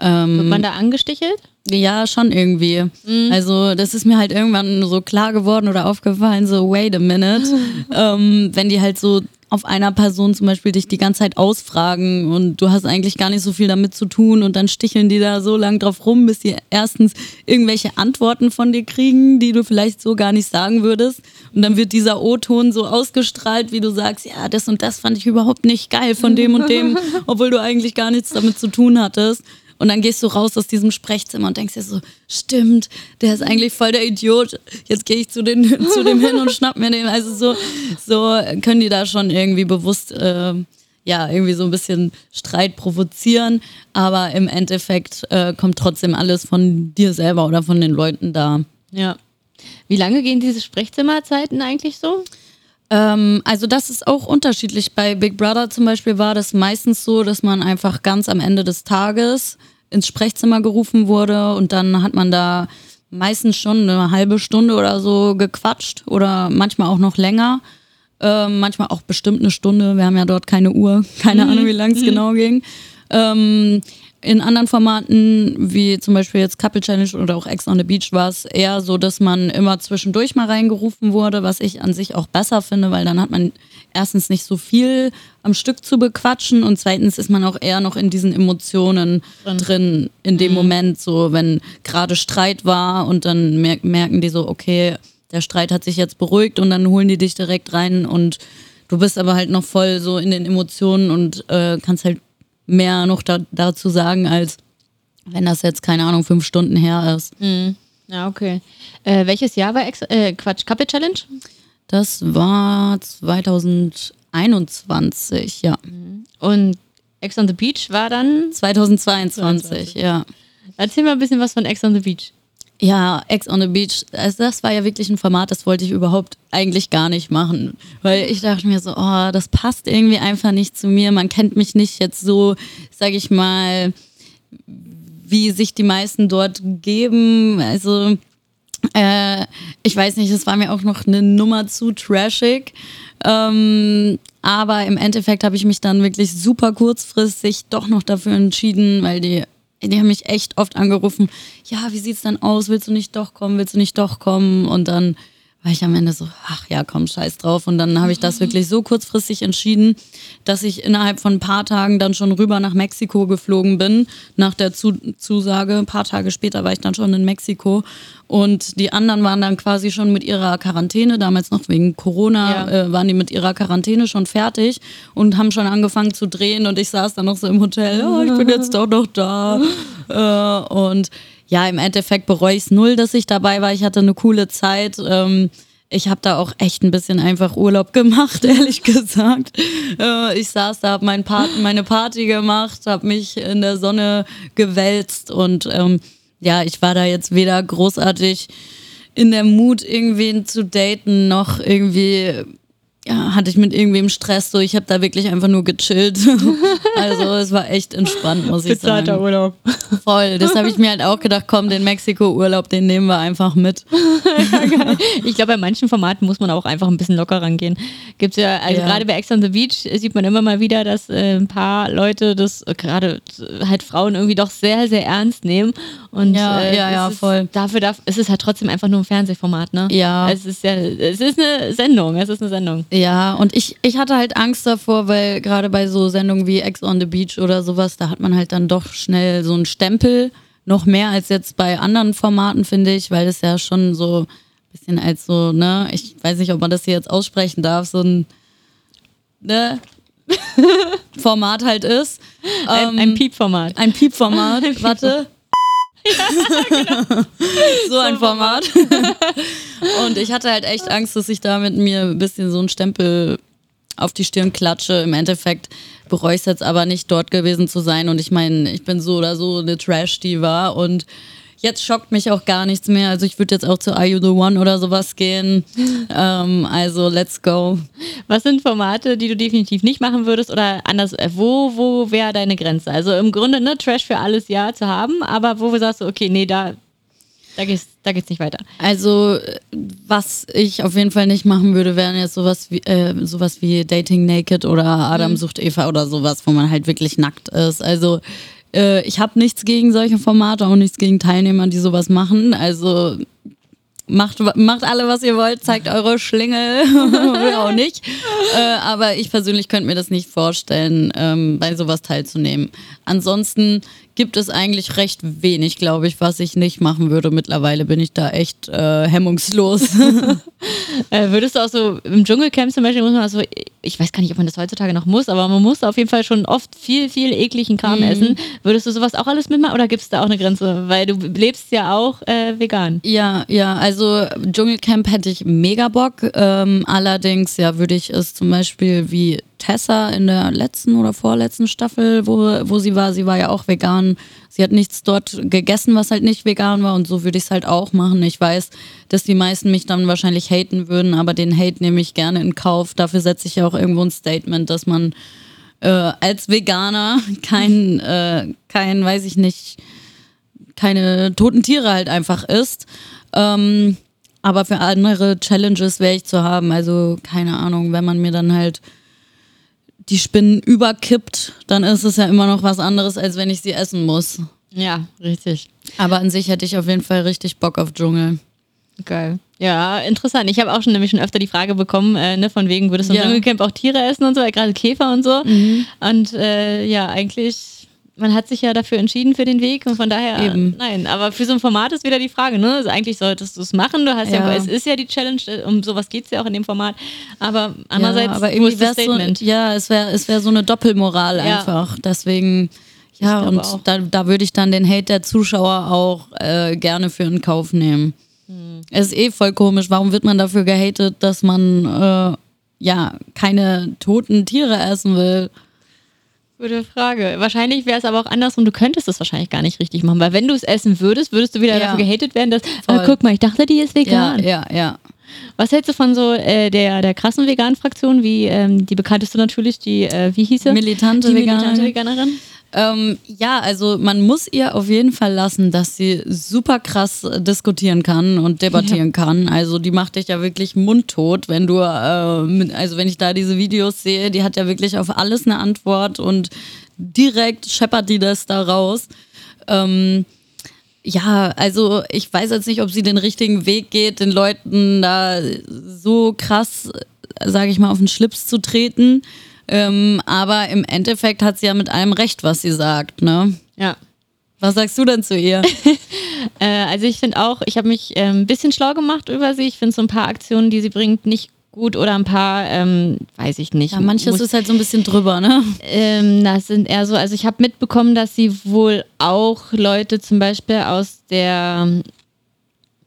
Ähm, Wird man da angestichelt? ja, schon irgendwie. Also, das ist mir halt irgendwann so klar geworden oder aufgefallen, so, wait a minute. (laughs) ähm, wenn die halt so auf einer Person zum Beispiel dich die ganze Zeit ausfragen und du hast eigentlich gar nicht so viel damit zu tun und dann sticheln die da so lang drauf rum, bis die erstens irgendwelche Antworten von dir kriegen, die du vielleicht so gar nicht sagen würdest. Und dann wird dieser O-Ton so ausgestrahlt, wie du sagst, ja, das und das fand ich überhaupt nicht geil von dem und dem, (laughs) obwohl du eigentlich gar nichts damit zu tun hattest. Und dann gehst du raus aus diesem Sprechzimmer und denkst dir so, stimmt, der ist eigentlich voll der Idiot. Jetzt gehe ich zu, den, (laughs) zu dem hin und schnapp mir den. Also so, so können die da schon irgendwie bewusst, äh, ja, irgendwie so ein bisschen Streit provozieren. Aber im Endeffekt äh, kommt trotzdem alles von dir selber oder von den Leuten da. Ja. Wie lange gehen diese Sprechzimmerzeiten eigentlich so? Ähm, also das ist auch unterschiedlich. Bei Big Brother zum Beispiel war das meistens so, dass man einfach ganz am Ende des Tages ins Sprechzimmer gerufen wurde und dann hat man da meistens schon eine halbe Stunde oder so gequatscht oder manchmal auch noch länger. Ähm, manchmal auch bestimmt eine Stunde. Wir haben ja dort keine Uhr, (laughs) keine Ahnung, wie lang es genau ging. Ähm, in anderen Formaten, wie zum Beispiel jetzt Couple Challenge oder auch Ex on the Beach, war es eher so, dass man immer zwischendurch mal reingerufen wurde, was ich an sich auch besser finde, weil dann hat man erstens nicht so viel am Stück zu bequatschen und zweitens ist man auch eher noch in diesen Emotionen drin, in dem Moment, so wenn gerade Streit war und dann mer merken die so, okay, der Streit hat sich jetzt beruhigt und dann holen die dich direkt rein und du bist aber halt noch voll so in den Emotionen und äh, kannst halt mehr noch da, dazu sagen, als wenn das jetzt, keine Ahnung, fünf Stunden her ist. Ja, okay. Äh, welches Jahr war Ex äh, Quatsch, Couple Challenge? Das war 2021, ja. Und Ex on the Beach war dann. 2022, ja. Erzähl mal ein bisschen was von Ex on the Beach. Ja, Ex on the Beach, also das war ja wirklich ein Format, das wollte ich überhaupt eigentlich gar nicht machen. Weil ich dachte mir so, oh, das passt irgendwie einfach nicht zu mir. Man kennt mich nicht jetzt so, sag ich mal, wie sich die meisten dort geben. Also, äh, ich weiß nicht, es war mir auch noch eine Nummer zu trashig. Ähm, aber im Endeffekt habe ich mich dann wirklich super kurzfristig doch noch dafür entschieden, weil die, die haben mich echt oft angerufen, ja, wie sieht's dann aus? Willst du nicht doch kommen? Willst du nicht doch kommen? Und dann war ich am Ende so, ach ja, komm, scheiß drauf. Und dann habe ich das wirklich so kurzfristig entschieden, dass ich innerhalb von ein paar Tagen dann schon rüber nach Mexiko geflogen bin, nach der Zu Zusage. Ein paar Tage später war ich dann schon in Mexiko. Und die anderen waren dann quasi schon mit ihrer Quarantäne, damals noch wegen Corona, Ja. äh, waren die mit ihrer Quarantäne schon fertig und haben schon angefangen zu drehen. Und ich saß dann noch so im Hotel, oh, ich bin jetzt doch noch da. (laughs) äh, und ja, im Endeffekt bereue ich es null, dass ich dabei war. Ich hatte eine coole Zeit. Ähm, ich habe da auch echt ein bisschen einfach Urlaub (laughs) gemacht, ehrlich gesagt. Äh, ich saß da, habe mein Part meine Party gemacht, habe mich in der Sonne gewälzt und ähm, ja, ich war da jetzt weder großartig in der Mut, irgendwen zu daten, noch irgendwie ja, hatte ich mit irgendwem Stress, so ich habe da wirklich einfach nur gechillt. (laughs) also es war echt entspannt, muss ich sagen. Bezahlter Urlaub. Voll. Das habe ich mir halt auch gedacht, komm, den Mexiko-Urlaub, den nehmen wir einfach mit. (laughs) Ich glaube, bei manchen Formaten muss man auch einfach ein bisschen locker rangehen. Gibt's ja, also Ja. gerade bei Ex on the Beach sieht man immer mal wieder, dass äh, ein paar Leute das äh, gerade äh, halt Frauen irgendwie doch sehr, sehr ernst nehmen. Und Ja, äh, ja, ja, ist, voll. Dafür darf, es ist halt trotzdem einfach nur ein Fernsehformat, ne? Ja. Es ist ja, es ist eine Sendung, es ist eine Sendung. Ja, und ich, ich hatte halt Angst davor, weil gerade bei so Sendungen wie Ex on the Beach oder sowas, da hat man halt dann doch schnell so einen Stempel. Noch mehr als jetzt bei anderen Formaten, finde ich, weil es ja schon so ein bisschen als so, ne, ich weiß nicht, ob man das hier jetzt aussprechen darf, so ein, ne, (laughs) Format halt ist. Ein, Ähm, ein Piep-Format. Ein Piepformat, (laughs) warte. So ein Format. Und ich hatte halt echt Angst, dass ich da mit mir ein bisschen so einen Stempel auf die Stirn klatsche. Im Endeffekt bereue ich es jetzt aber nicht, dort gewesen zu sein. Und ich meine, ich bin so oder so eine Trash-Diva und jetzt schockt mich auch gar nichts mehr. Also ich würde jetzt auch zu Are You The One oder sowas gehen. (laughs) ähm, also let's go. Was sind Formate, die du definitiv nicht machen würdest oder anders, äh, wo, wo wäre deine Grenze? Also im Grunde, ne, Trash für alles ja zu haben, aber wo sagst du, okay, nee, da, da geht's, da geht's nicht weiter. Also, was ich auf jeden Fall nicht machen würde, wären jetzt sowas wie, äh, sowas wie Dating Naked oder Adam sucht Eva oder sowas, wo man halt wirklich nackt ist. Also, äh, ich habe nichts gegen solche Formate, auch nichts gegen Teilnehmer, die sowas machen. Also, macht, macht alle, was ihr wollt, zeigt eure Schlingel (laughs) oder auch nicht. Äh, aber ich persönlich könnte mir das nicht vorstellen, ähm, bei sowas teilzunehmen. Ansonsten gibt es eigentlich recht wenig, glaube ich, was ich nicht machen würde. Mittlerweile bin ich da echt äh, hemmungslos. (laughs) (laughs) Äh, würdest du auch so im Dschungelcamp zum Beispiel, muss man also, ich weiß gar nicht, ob man das heutzutage noch muss, aber man muss auf jeden Fall schon oft viel, viel ekligen Kram essen. Würdest du sowas auch alles mitmachen oder gibt es da auch eine Grenze? Weil du lebst ja auch äh, vegan. Ja, ja, also Dschungelcamp hätte ich mega Bock. Ähm, allerdings, ja, würde ich es zum Beispiel wie Tessa in der letzten oder vorletzten Staffel, wo, wo sie war, sie war ja auch vegan. Sie hat nichts dort gegessen, was halt nicht vegan war und so würde ich es halt auch machen. Ich weiß, dass die meisten mich dann wahrscheinlich haten würden, aber den Hate nehme ich gerne in Kauf. Dafür setze ich ja auch irgendwo ein Statement, dass man äh, als Veganer (laughs) kein, äh, kein, weiß ich nicht, keine toten Tiere halt einfach isst. Ähm, aber für andere Challenges wäre ich zu haben. Also keine Ahnung, wenn man mir dann halt die Spinnen überkippt, dann ist es ja immer noch was anderes, als wenn ich sie essen muss. Ja, richtig. Aber an sich hätte ich auf jeden Fall richtig Bock auf Dschungel. Geil. Ja, interessant. Ich habe auch schon nämlich schon öfter die Frage bekommen, äh, ne, von wegen, würdest du im Ja. Dschungelcamp auch Tiere essen und so, gerade Käfer und so. Und äh, ja, eigentlich, man hat sich ja dafür entschieden für den Weg und von daher, Eben. nein. Aber für so ein Format ist wieder die Frage, ne? Also eigentlich solltest du es machen. Du hast ja. Ja. es ist ja die Challenge, äh, um sowas geht es ja auch in dem Format. Aber andererseits, ja, aber irgendwie das wär's so, Statement? ja, es wäre es wär so eine Doppelmoral Ja. einfach. Deswegen, ja, und auch. da, da würde ich dann den Hate der Zuschauer auch äh, gerne für in Kauf nehmen. Hm. Es ist eh voll komisch. Warum wird man dafür gehatet, dass man äh, ja keine toten Tiere essen will? Gute Frage. Wahrscheinlich wäre es aber auch andersrum. Du könntest es wahrscheinlich gar nicht richtig machen, weil wenn du es essen würdest, würdest du wieder Ja. dafür gehatet werden, dass, äh, guck mal, ich dachte, die ist Ja, vegan. ja, ja. Was hältst du von so äh, der, der krassen Vegan-Fraktion, wie ähm, die bekannteste natürlich, die, äh, wie hieß sie? Militante die militante Veganerin. Ähm, ja, also man muss ihr auf jeden Fall lassen, dass sie super krass diskutieren kann und debattieren kann. Also die macht dich ja wirklich mundtot, wenn du, äh, also wenn ich da diese Videos sehe, die hat ja wirklich auf alles eine Antwort und direkt scheppert die das da raus. Ähm, ja, also ich weiß jetzt nicht, ob sie den richtigen Weg geht, den Leuten da so krass, sage ich mal, auf den Schlips zu treten. Ähm, aber im Endeffekt hat sie ja mit allem recht, was sie sagt. Ne? Ja. Was sagst du denn zu ihr? (laughs) Äh, also ich finde auch, ich habe mich äh, ein bisschen schlau gemacht über sie. Ich finde so ein paar Aktionen, die sie bringt, nicht gut oder ein paar, ähm, weiß ich nicht. Ja, manches Muss- ist halt so ein bisschen drüber, ne? Ähm, das sind eher so, also ich habe mitbekommen, dass sie wohl auch Leute zum Beispiel aus der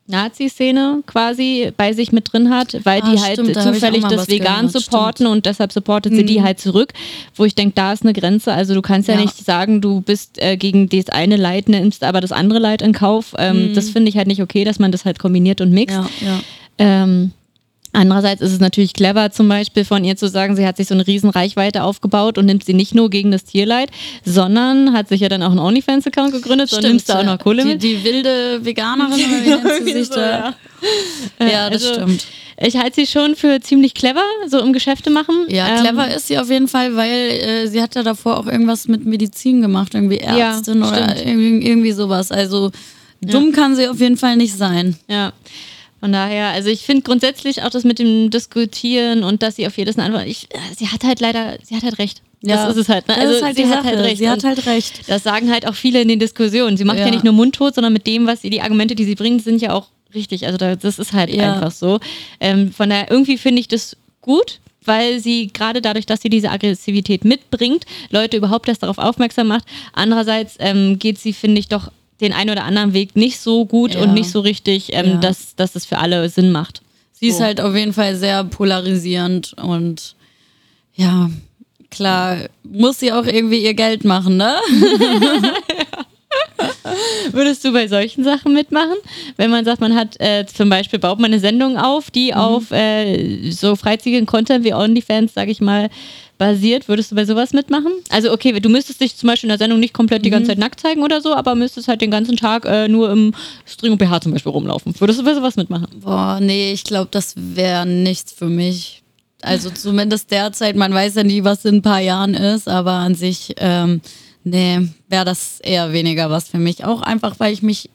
Nazi-Szene quasi bei sich mit drin hat, weil Ah, die halt stimmt, da zufällig das Vegan gehört, supporten und deshalb supportet sie die halt zurück, wo ich denke, da ist eine Grenze. Also du kannst ja, Ja. nicht sagen, du bist äh, gegen das eine Leid, nimmst aber das andere Leid in Kauf. Ähm, Das finde ich halt nicht okay, dass man das halt kombiniert und mixt. Ja, ja. Ähm, Andererseits ist es natürlich clever, zum Beispiel von ihr zu sagen, sie hat sich so eine riesen Reichweite aufgebaut und nimmt sie nicht nur gegen das Tierleid, sondern hat sich ja dann auch einen OnlyFans-Account gegründet Stimmt, und nimmst da auch noch Kohle die, mit. Die wilde Veganerin, oder wie nennt sie So, da? ja. Ja, das Also, stimmt. Ich halte sie schon für ziemlich clever, so im Geschäfte machen. Ja, Ähm, clever ist sie auf jeden Fall, weil äh, sie hat ja davor auch irgendwas mit Medizin gemacht, irgendwie Ja, Ärztin oder stimmt. irgendwie, irgendwie sowas. Also dumm kann sie auf jeden Fall nicht sein. Ja. Von daher, also ich finde grundsätzlich auch das mit dem Diskutieren und dass sie auf jedes eine Antwort, ich, äh, sie hat halt leider, sie hat halt recht. Ja, das ist es halt. Ne? Also ist halt sie hat Sache. halt recht. Sie hat halt recht. Das sagen halt auch viele in den Diskussionen. Sie macht ja, Ja. nicht nur mundtot, sondern mit dem, was sie, die Argumente, die sie bringt, sind ja auch richtig. Also da, das ist halt Ja. einfach so. Ähm, von daher, irgendwie finde ich das gut, weil sie gerade dadurch, dass sie diese Aggressivität mitbringt, Leute überhaupt erst darauf aufmerksam macht. Andererseits ähm, geht sie, finde ich, doch den einen oder anderen Weg nicht so gut Ja. und nicht so richtig, ähm, Ja. dass, dass es für alle Sinn macht. Sie ist So. halt auf jeden Fall sehr polarisierend und ja, klar, muss sie auch irgendwie ihr Geld machen, ne? (laughs) Würdest du bei solchen Sachen mitmachen? Wenn man sagt, man hat äh, zum Beispiel, baut man eine Sendung auf, die Mhm. auf äh, so freizügigen Content wie OnlyFans, sage ich mal, basiert, würdest du bei sowas mitmachen? Also okay, du müsstest dich zum Beispiel in der Sendung nicht komplett die Mhm. ganze Zeit nackt zeigen oder so, aber müsstest halt den ganzen Tag äh, nur im String und BH zum Beispiel rumlaufen. Würdest du bei sowas mitmachen? Boah, nee, ich glaube, das wäre nichts für mich. Also zumindest derzeit, man weiß ja nie, was in ein paar Jahren ist, aber an sich, ähm, nee, wäre das eher weniger was für mich. Auch einfach, weil ich mich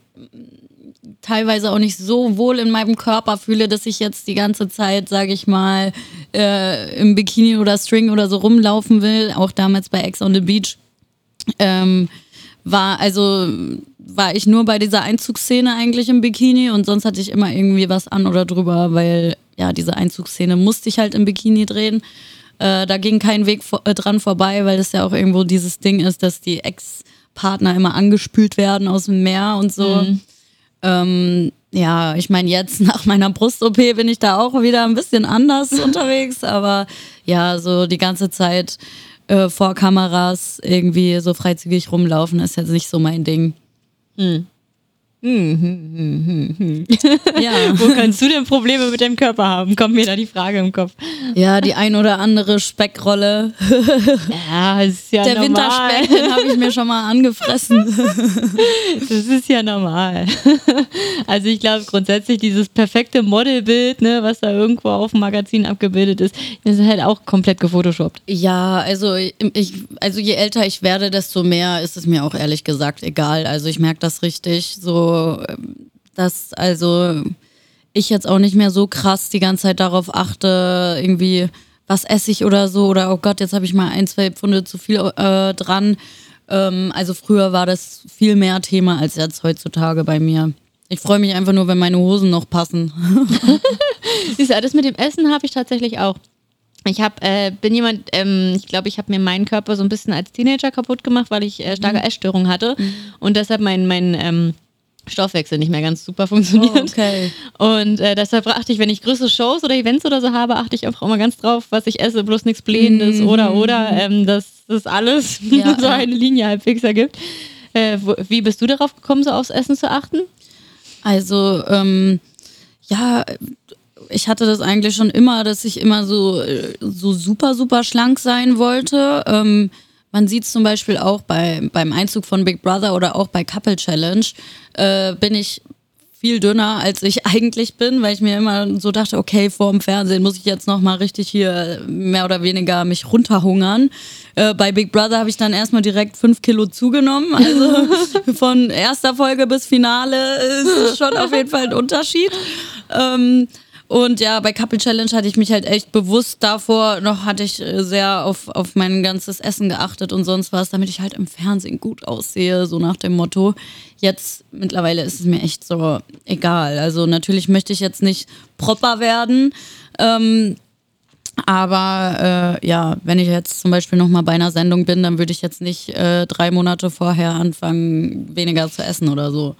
teilweise auch nicht so wohl in meinem Körper fühle, dass ich jetzt die ganze Zeit, sage ich mal, äh, im Bikini oder String oder so rumlaufen will. Auch damals bei Ex on the Beach. Ähm, war also war ich nur bei dieser Einzugsszene eigentlich im Bikini und sonst hatte ich immer irgendwie was an oder drüber, weil ja diese Einzugsszene musste ich halt im Bikini drehen. Äh, da ging kein Weg vor, äh, dran vorbei, weil das ja auch irgendwo dieses Ding ist, dass die Ex-Partner immer angespült werden aus dem Meer und so. Ähm, ja, ich meine, jetzt (laughs) nach meiner Brust-OP bin ich da auch wieder ein bisschen anders (laughs) unterwegs, aber ja, so die ganze Zeit äh, vor Kameras irgendwie so freizügig rumlaufen ist jetzt nicht so mein Ding. Ja. (laughs) Wo kannst du denn Probleme mit deinem Körper haben? Kommt mir da die Frage im Kopf. ja, die ein oder andere Speckrolle. (laughs) Ja, ist ja Der normal. Winterspeck, den habe ich mir schon mal angefressen. (laughs) Das ist ja normal. Also ich glaube grundsätzlich dieses perfekte Modelbild, ne, was da irgendwo auf dem Magazin abgebildet ist, ist halt auch komplett gefotoshoppt. Ja, also ich, also je älter ich werde, desto mehr ist es mir auch ehrlich gesagt egal. Also ich merke das richtig, so dass also ich jetzt auch nicht mehr so krass die ganze Zeit darauf achte, irgendwie was esse ich oder so oder oh Gott, jetzt habe ich mal ein, zwei Pfunde zu viel äh, dran. Ähm, also früher war das viel mehr Thema als jetzt heutzutage bei mir. Ich freue mich einfach nur, wenn meine Hosen noch passen. (laughs) Siehst du, das mit dem Essen habe ich tatsächlich auch. Ich hab, äh, bin jemand, ähm, ich glaube, ich habe mir meinen Körper so ein bisschen als Teenager kaputt gemacht, weil ich äh, starke Essstörungen hatte und deshalb mein, mein ähm, Stoffwechsel nicht mehr ganz super funktioniert. Oh, okay. Und äh, deshalb achte ich, wenn ich größere Shows oder Events oder so habe, achte ich einfach immer ganz drauf, was ich esse, bloß nichts Blähendes oder oder, ähm, dass das alles (laughs) Ja, so eine Linie halbwegs ergibt. Äh, wo, wie bist du darauf gekommen, so aufs Essen zu achten? Also, ähm, ja, ich hatte das eigentlich schon immer, dass ich immer so, äh, so super, super schlank sein wollte. Ähm, man sieht es zum Beispiel auch bei, beim Einzug von Big Brother oder auch bei Couple Challenge, äh, bin ich viel dünner, als ich (laughs) eigentlich bin, weil ich mir immer so dachte, okay, vor dem Fernsehen muss ich jetzt noch mal richtig hier mehr oder weniger mich runterhungern. Äh, bei Big Brother habe ich dann erstmal direkt fünf Kilo zugenommen. Also (laughs) von erster Folge bis Finale ist schon auf jeden Fall ein Unterschied. Ähm, und ja, bei Couple Challenge hatte ich mich halt echt bewusst davor, noch hatte ich äh, sehr auf, auf mein ganzes Essen geachtet und sonst was, damit ich halt im Fernsehen gut aussehe, so nach dem Motto. Jetzt mittlerweile ist es mir echt so egal. Also natürlich möchte ich jetzt nicht proper werden, ähm, aber äh, ja, wenn ich jetzt zum Beispiel noch mal bei einer Sendung bin, dann würde ich jetzt nicht äh, drei Monate vorher anfangen, weniger zu essen oder so.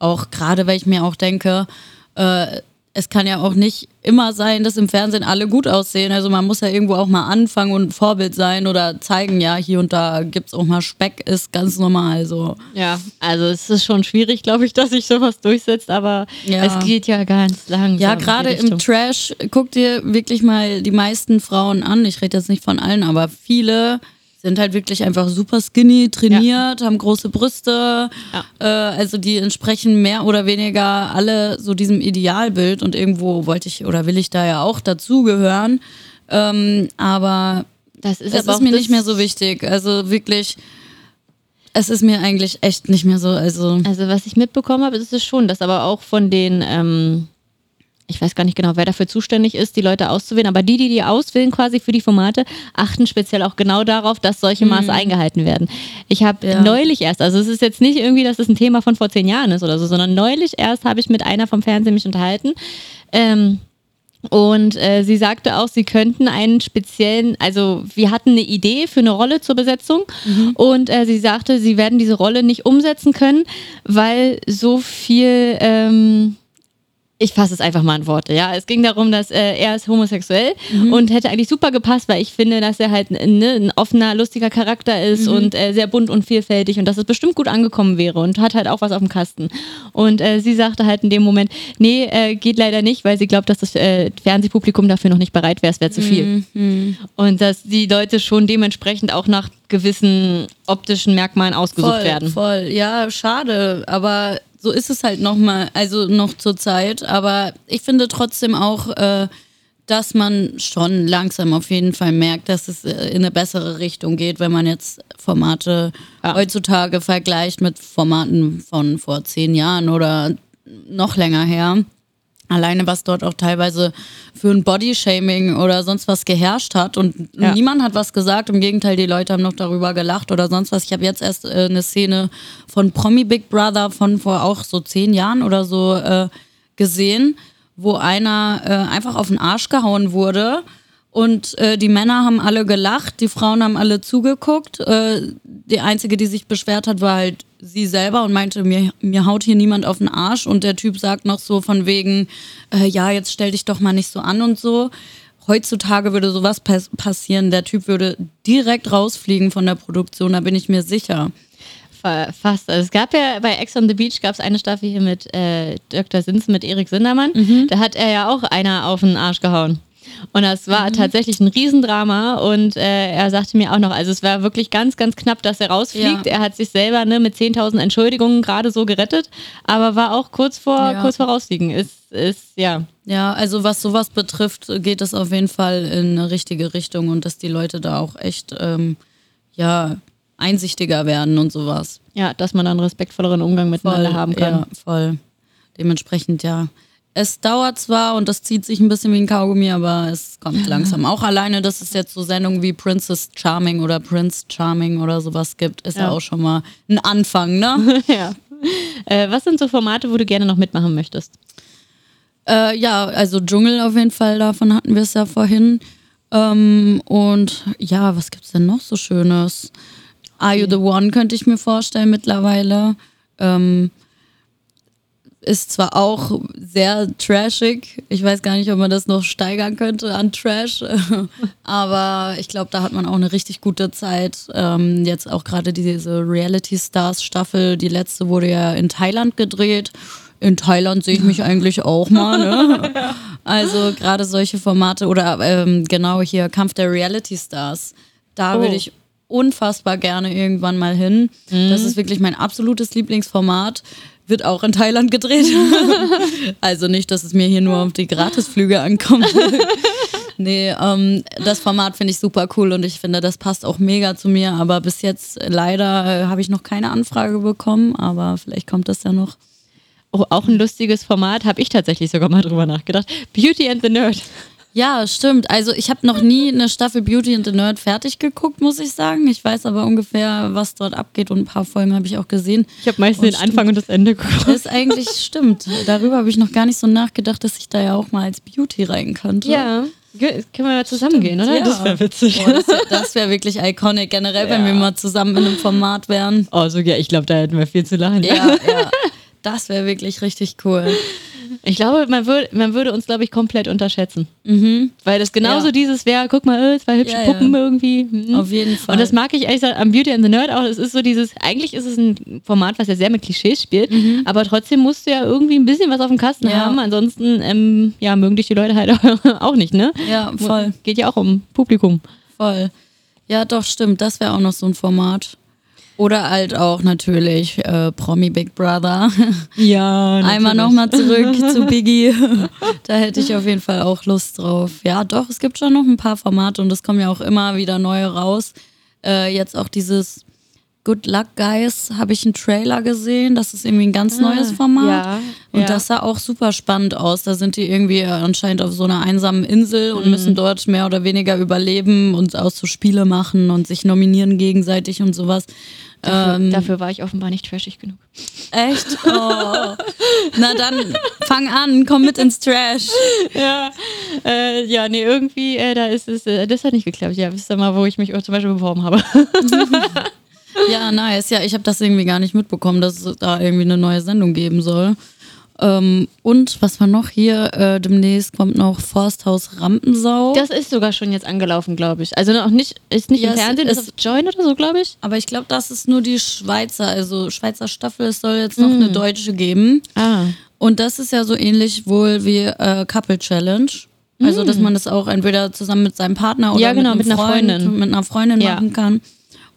Auch gerade, weil ich mir auch denke, äh, es kann ja auch nicht immer sein, dass im Fernsehen alle gut aussehen. Also man muss ja irgendwo auch mal anfangen und Vorbild sein oder zeigen, ja, hier und da gibt es auch mal Speck, ist ganz normal so. Ja, also es ist schon schwierig, glaube ich, dass sich sowas durchsetzt, aber Ja. es geht ja ganz langsam. Ja, gerade im. Trash, guck dir wirklich mal die meisten Frauen an. Ich rede jetzt nicht von allen, aber viele sind halt wirklich einfach super skinny, trainiert, haben große Brüste. Ja. Äh, also die entsprechen mehr oder weniger alle so diesem Idealbild und irgendwo wollte ich oder will ich da ja auch dazugehören. Ähm, aber Das ist es ist mir nicht mehr so wichtig. Also wirklich, es ist mir eigentlich echt nicht mehr so. Also Also was ich mitbekommen habe, ist es schon, dass aber auch von den, ähm, ich weiß gar nicht genau, wer dafür zuständig ist, die Leute auszuwählen, aber die, die die auswählen quasi für die Formate, achten speziell auch genau darauf, dass solche Maße eingehalten werden. Ich habe Ja. neulich erst, also es ist jetzt nicht irgendwie, dass es ein Thema von vor zehn Jahren ist oder so, sondern neulich erst habe ich mit einer vom Fernsehen mich unterhalten. Ähm, und äh, sie sagte auch, sie könnten einen speziellen, also wir hatten eine Idee für eine Rolle zur Besetzung und äh, sie sagte, sie werden diese Rolle nicht umsetzen können, weil so viel, ähm, ich fasse es einfach mal in Worte, ja. Es ging darum, dass äh, er ist homosexuell und hätte eigentlich super gepasst, weil ich finde, dass er halt ne, ein offener, lustiger Charakter ist und äh, sehr bunt und vielfältig und dass es bestimmt gut angekommen wäre und hat halt auch was auf dem Kasten. Und äh, sie sagte halt in dem Moment, nee, äh, geht leider nicht, weil sie glaubt, dass das äh, Fernsehpublikum dafür noch nicht bereit wäre, es wäre zu viel. Und dass die Leute schon dementsprechend auch nach gewissen optischen Merkmalen ausgesucht voll, werden. Voll, ja, schade, aber so ist es halt noch mal, also noch zur Zeit. Aber ich finde trotzdem auch, äh, dass man schon langsam auf jeden Fall merkt, dass es äh, in eine bessere Richtung geht, wenn man jetzt Formate Ja. heutzutage vergleicht mit Formaten von vor zehn Jahren oder noch länger her. Alleine, was dort auch teilweise für ein Bodyshaming oder sonst was geherrscht hat und Ja. niemand hat was gesagt. Im Gegenteil, die Leute haben noch darüber gelacht oder sonst was. Ich habe jetzt erst äh, eine Szene von Promi Big Brother von vor auch so zehn Jahren oder so äh, gesehen, wo einer äh, einfach auf den Arsch gehauen wurde. Und äh, die Männer haben alle gelacht, die Frauen haben alle zugeguckt. Äh, die einzige, die sich beschwert hat, war halt sie selber und meinte, mir, mir haut hier niemand auf den Arsch. Und der Typ sagt noch so von wegen, äh, ja, jetzt stell dich doch mal nicht so an und so. Heutzutage würde sowas pass passieren. Der Typ würde direkt rausfliegen von der Produktion, da bin ich mir sicher. Fa- Fast. Also es gab ja bei Ex on the Beach gab es eine Staffel hier mit äh, Dr. Sinsen mit Erik Sindermann. Da hat er ja auch einer auf den Arsch gehauen. Und das war tatsächlich ein Riesendrama und äh, er sagte mir auch noch, also es war wirklich ganz, ganz knapp, dass er rausfliegt. Ja. Er hat sich selber ne, mit 10.000 Entschuldigungen gerade so gerettet, aber war auch kurz vor, Ja. kurz vor rausfliegen. Ist, ist, ja. Ja, also was sowas betrifft, geht es auf jeden Fall in eine richtige Richtung und dass die Leute da auch echt ähm, ja, einsichtiger werden und sowas. ja, dass man dann respektvolleren Umgang miteinander haben kann. Ja, voll. Dementsprechend ja. Es dauert zwar und das zieht sich ein bisschen wie ein Kaugummi, aber es kommt langsam. Auch alleine, dass es jetzt so Sendungen wie Princess Charming oder Prince Charming oder sowas gibt, ist ja, Ja. auch schon mal ein Anfang, ne? (laughs) ja. Äh, was sind so Formate, wo du gerne noch mitmachen möchtest? Äh, ja, also Dschungel auf jeden Fall, davon hatten wir es ja vorhin. Ähm, und ja, was gibt's denn noch so Schönes? Are You the One könnte ich mir vorstellen mittlerweile. Ähm, ist zwar auch sehr trashig. Ich weiß gar nicht, ob man das noch steigern könnte an Trash. (laughs) Aber ich glaube, da hat man auch eine richtig gute Zeit. Ähm, jetzt auch gerade diese Reality Stars Staffel, die letzte wurde ja in Thailand gedreht. In Thailand sehe ich mich (laughs) eigentlich auch mal. Ne? Also gerade solche Formate oder ähm, genau hier Kampf der Reality Stars. Da Oh. würde ich unfassbar gerne irgendwann mal hin. Das ist wirklich mein absolutes Lieblingsformat. Wird auch in Thailand gedreht. (laughs) also nicht, dass es mir hier nur auf die Gratisflüge ankommt. (laughs) nee, ähm, das Format finde ich super cool und ich finde, das passt auch mega zu mir. Aber bis jetzt äh, leider äh, habe ich noch keine Anfrage bekommen, aber vielleicht kommt das ja noch. Oh, auch ein lustiges Format, habe ich tatsächlich sogar mal drüber nachgedacht. Beauty and the Nerd. Ja, stimmt. Also ich habe noch nie eine Staffel Beauty and the Nerd fertig geguckt, muss ich sagen. Ich weiß aber ungefähr, was dort abgeht und ein paar Folgen habe ich auch gesehen. Ich habe meistens Oh, den Anfang und das Ende geguckt. Das ist eigentlich stimmt. Darüber habe ich noch gar nicht so nachgedacht, dass ich da ja auch mal als Beauty rein könnte. Ja, können wir mal zusammen gehen, oder? Ja. Das wäre witzig. Boah, das wäre wär wirklich iconic, generell, wenn wir mal zusammen in einem Format wären. Oh, so ja, ich glaube, da hätten wir viel zu lachen. Ja, ja. Das wäre wirklich richtig cool. Ich glaube, man, würd, man würde uns, glaube ich, komplett unterschätzen. Mhm. Weil das genauso Ja. dieses wäre, guck mal, äh, zwei hübsche Ja, ja. Puppen irgendwie. Mhm. Auf jeden Fall. Und das mag ich ehrlich gesagt am Beauty and the Nerd auch. Es ist so dieses, eigentlich ist es ein Format, was ja sehr mit Klischees spielt, aber trotzdem musst du ja irgendwie ein bisschen was auf dem Kasten Mhm. Ja. haben. Ansonsten, ähm, ja, mögen dich die Leute halt (laughs) auch nicht, ne? Ja, voll. Geht ja auch um Publikum. Voll. Ja, doch, stimmt. Das wäre auch noch so ein Format. Oder halt auch natürlich äh, Promi Big Brother. Ja, (laughs) Einmal nochmal zurück (laughs) zu Biggie. (laughs) da hätte ich auf jeden Fall auch Lust drauf. Ja, doch, es gibt schon noch ein paar Formate und es kommen ja auch immer wieder neue raus. Äh, jetzt auch dieses Good Luck Guys habe ich einen Trailer gesehen. Das ist irgendwie ein ganz neues Format. ja, und ja. das sah auch super spannend aus. Da sind die irgendwie anscheinend auf so einer einsamen Insel und müssen dort mehr oder weniger überleben und auch so Spiele machen und sich nominieren gegenseitig und sowas. Ähm, Dafür war ich offenbar nicht trashig genug. Echt? (laughs) Oh. Na dann fang an, komm mit ins Trash. (laughs) Ja, äh, ja, nee, irgendwie, äh, da ist es, äh, das hat nicht geklappt. Ja, wisst ihr mal, wo ich mich zum Beispiel beworben habe. (laughs) Ja, nice. Ja, ich habe das irgendwie gar nicht mitbekommen, dass es da irgendwie eine neue Sendung geben soll. Ähm, und was war noch hier? Äh, demnächst kommt noch Forsthaus Rampensau. Das ist sogar schon jetzt angelaufen, glaube ich. Also noch nicht, ist nicht Ja, im es Fernsehen, ist ist- auf Join oder so, glaube ich. Aber ich glaube, das ist nur die Schweizer, also Schweizer Staffel. Es soll jetzt noch eine deutsche geben. Ah. Und das ist ja so ähnlich wohl wie äh, Couple Challenge. Also, dass man das auch entweder zusammen mit seinem Partner oder Ja, genau, mit, mit einer Freund, Freundin. mit einer Freundin Ja. machen kann.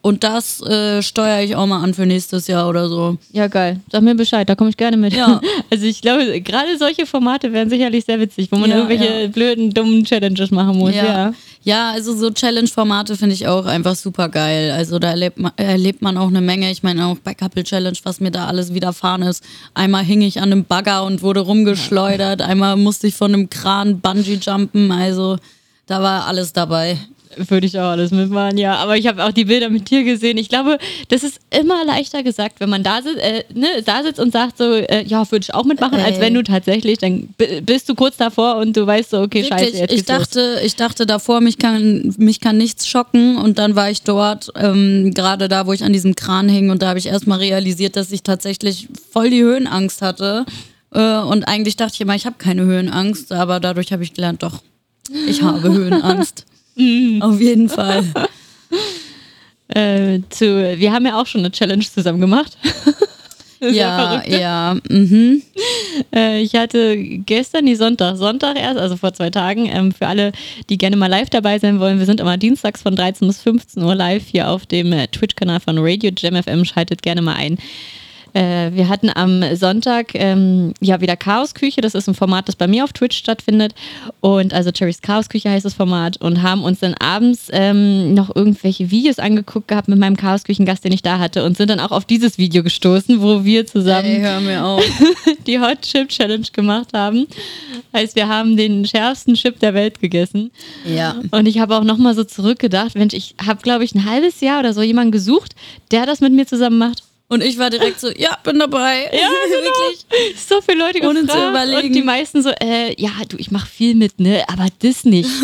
Und das äh, steuere ich auch mal an für nächstes Jahr oder so. Ja, geil. Sag mir Bescheid, da komme ich gerne mit. Ja. (laughs) Also ich glaube, gerade solche Formate wären sicherlich sehr witzig, wo man Ja, irgendwelche ja. blöden, dummen Challenges machen muss. Ja. Ja, also so Challenge-Formate finde ich auch einfach super geil. Also da erlebt man, erlebt man auch eine Menge. Ich meine auch bei Couple Challenge, was mir da alles widerfahren ist. Einmal hing ich an einem Bagger und wurde rumgeschleudert. Einmal musste ich von einem Kran Bungee jumpen. Also da war alles dabei. Würde ich auch alles mitmachen, ja. Aber ich habe auch die Bilder mit dir gesehen. Ich glaube, das ist immer leichter gesagt, wenn man da, sitzt, äh, ne, da sitzt und sagt so, äh, ja, würde ich auch mitmachen, als Ey. wenn du tatsächlich, dann bi- bist du kurz davor und du weißt so, okay, scheiße, Wirklich, jetzt ich geht's los. dachte, ich dachte davor, mich kann, mich kann nichts schocken und dann war ich dort, ähm, gerade da, wo ich an diesem Kran hing und da habe ich erstmal realisiert, dass ich tatsächlich voll die Höhenangst hatte. Äh, und eigentlich dachte ich immer, ich habe keine Höhenangst, aber dadurch habe ich gelernt, doch, ich habe (laughs) Höhenangst. Auf jeden Fall. (laughs) Äh, zu, wir haben ja auch schon eine Challenge zusammen gemacht. (laughs) Ja, ja. Mhm. Äh, ich hatte gestern, die Sonntag, Sonntag erst, also vor zwei Tagen, ähm, für alle, die gerne mal live dabei sein wollen, wir sind immer dienstags von 13 bis 15 Uhr live hier auf dem äh, Twitch-Kanal von Radio Jam FM, schaltet gerne mal ein. Äh, wir hatten am Sonntag ähm, ja wieder Chaosküche. Das ist ein Format, das bei mir auf Twitch stattfindet. Und also Cherry's Chaosküche heißt das Format. Und haben uns dann abends ähm, noch irgendwelche Videos angeguckt gehabt mit meinem Chaosküchengast, den ich da hatte. Und sind dann auch auf dieses Video gestoßen, wo wir zusammen Ey, hör mir auf. (laughs) die Hot Chip Challenge gemacht haben. Heißt, wir haben den schärfsten Chip der Welt gegessen. Ja. Und ich habe auch nochmal so zurückgedacht, Mensch, ich habe, glaube ich, ein halbes Jahr oder so jemanden gesucht, der das mit mir zusammen macht. Und ich war direkt so, ja, bin dabei. Ja, (laughs) wirklich. So viele Leute Ohne gefragt. zu überlegen. Und die meisten so, äh, ja, du, ich mache viel mit, ne, aber das nicht. (laughs)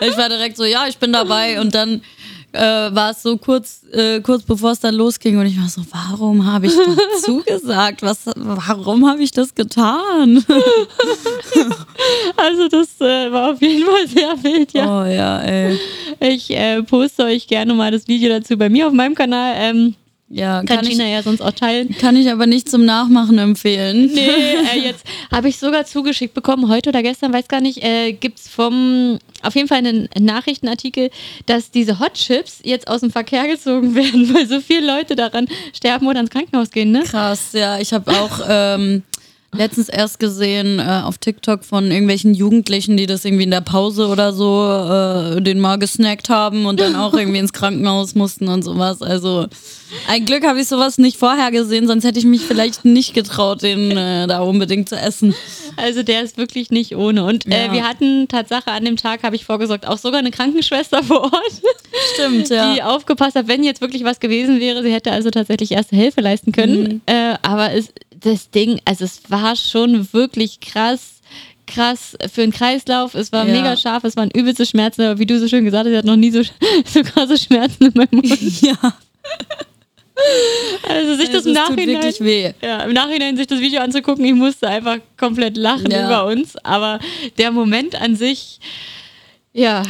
Ich war direkt so, ja, ich bin dabei. Und dann äh, war es so kurz, äh, kurz bevor es dann losging. Und ich war so, warum habe ich (laughs) zugesagt? Was, warum habe ich das getan? Also das äh, war auf jeden Fall sehr wild, ja. Oh ja, ey. Ich äh, poste euch gerne mal das Video dazu bei mir auf meinem Kanal. Ähm, Ja, kann kann ich, Gina ja sonst auch teilen. kann ich aber nicht zum Nachmachen empfehlen. Nee, äh, (laughs) jetzt habe ich sogar zugeschickt bekommen, heute oder gestern, weiß gar nicht, äh, gibt es vom, auf jeden Fall einen Nachrichtenartikel, dass diese Hot Chips jetzt aus dem Verkehr gezogen werden, (laughs) weil so viele Leute daran sterben oder ins Krankenhaus gehen, ne? Krass, ja. Ich habe auch ähm, letztens erst gesehen äh, auf TikTok von irgendwelchen Jugendlichen, die das irgendwie in der Pause oder so äh, den mal gesnackt haben und dann auch irgendwie ins Krankenhaus mussten und sowas. Also ein Glück habe ich sowas nicht vorher gesehen, sonst hätte ich mich vielleicht nicht getraut, den äh, da unbedingt zu essen. Also der ist wirklich nicht ohne. Und äh, Ja. wir hatten Tatsache an dem Tag, habe ich vorgesorgt, auch sogar eine Krankenschwester vor Ort, Stimmt, ja. die aufgepasst hat, wenn jetzt wirklich was gewesen wäre. Sie hätte also tatsächlich erste Hilfe leisten können. Mhm. Äh, aber es, das Ding, also es war schon wirklich krass. Krass für den Kreislauf, es war Ja. mega scharf, es waren übelste Schmerzen, aber wie du so schön gesagt hast, sie hat noch nie so, (laughs) so krasse Schmerzen in meinem Mund. ja. Also sich das Also im es tut Nachhinein, wirklich weh. Ja, im Nachhinein sich das Video anzugucken, ich musste einfach komplett lachen Ja. über uns. Aber der Moment an sich, ja,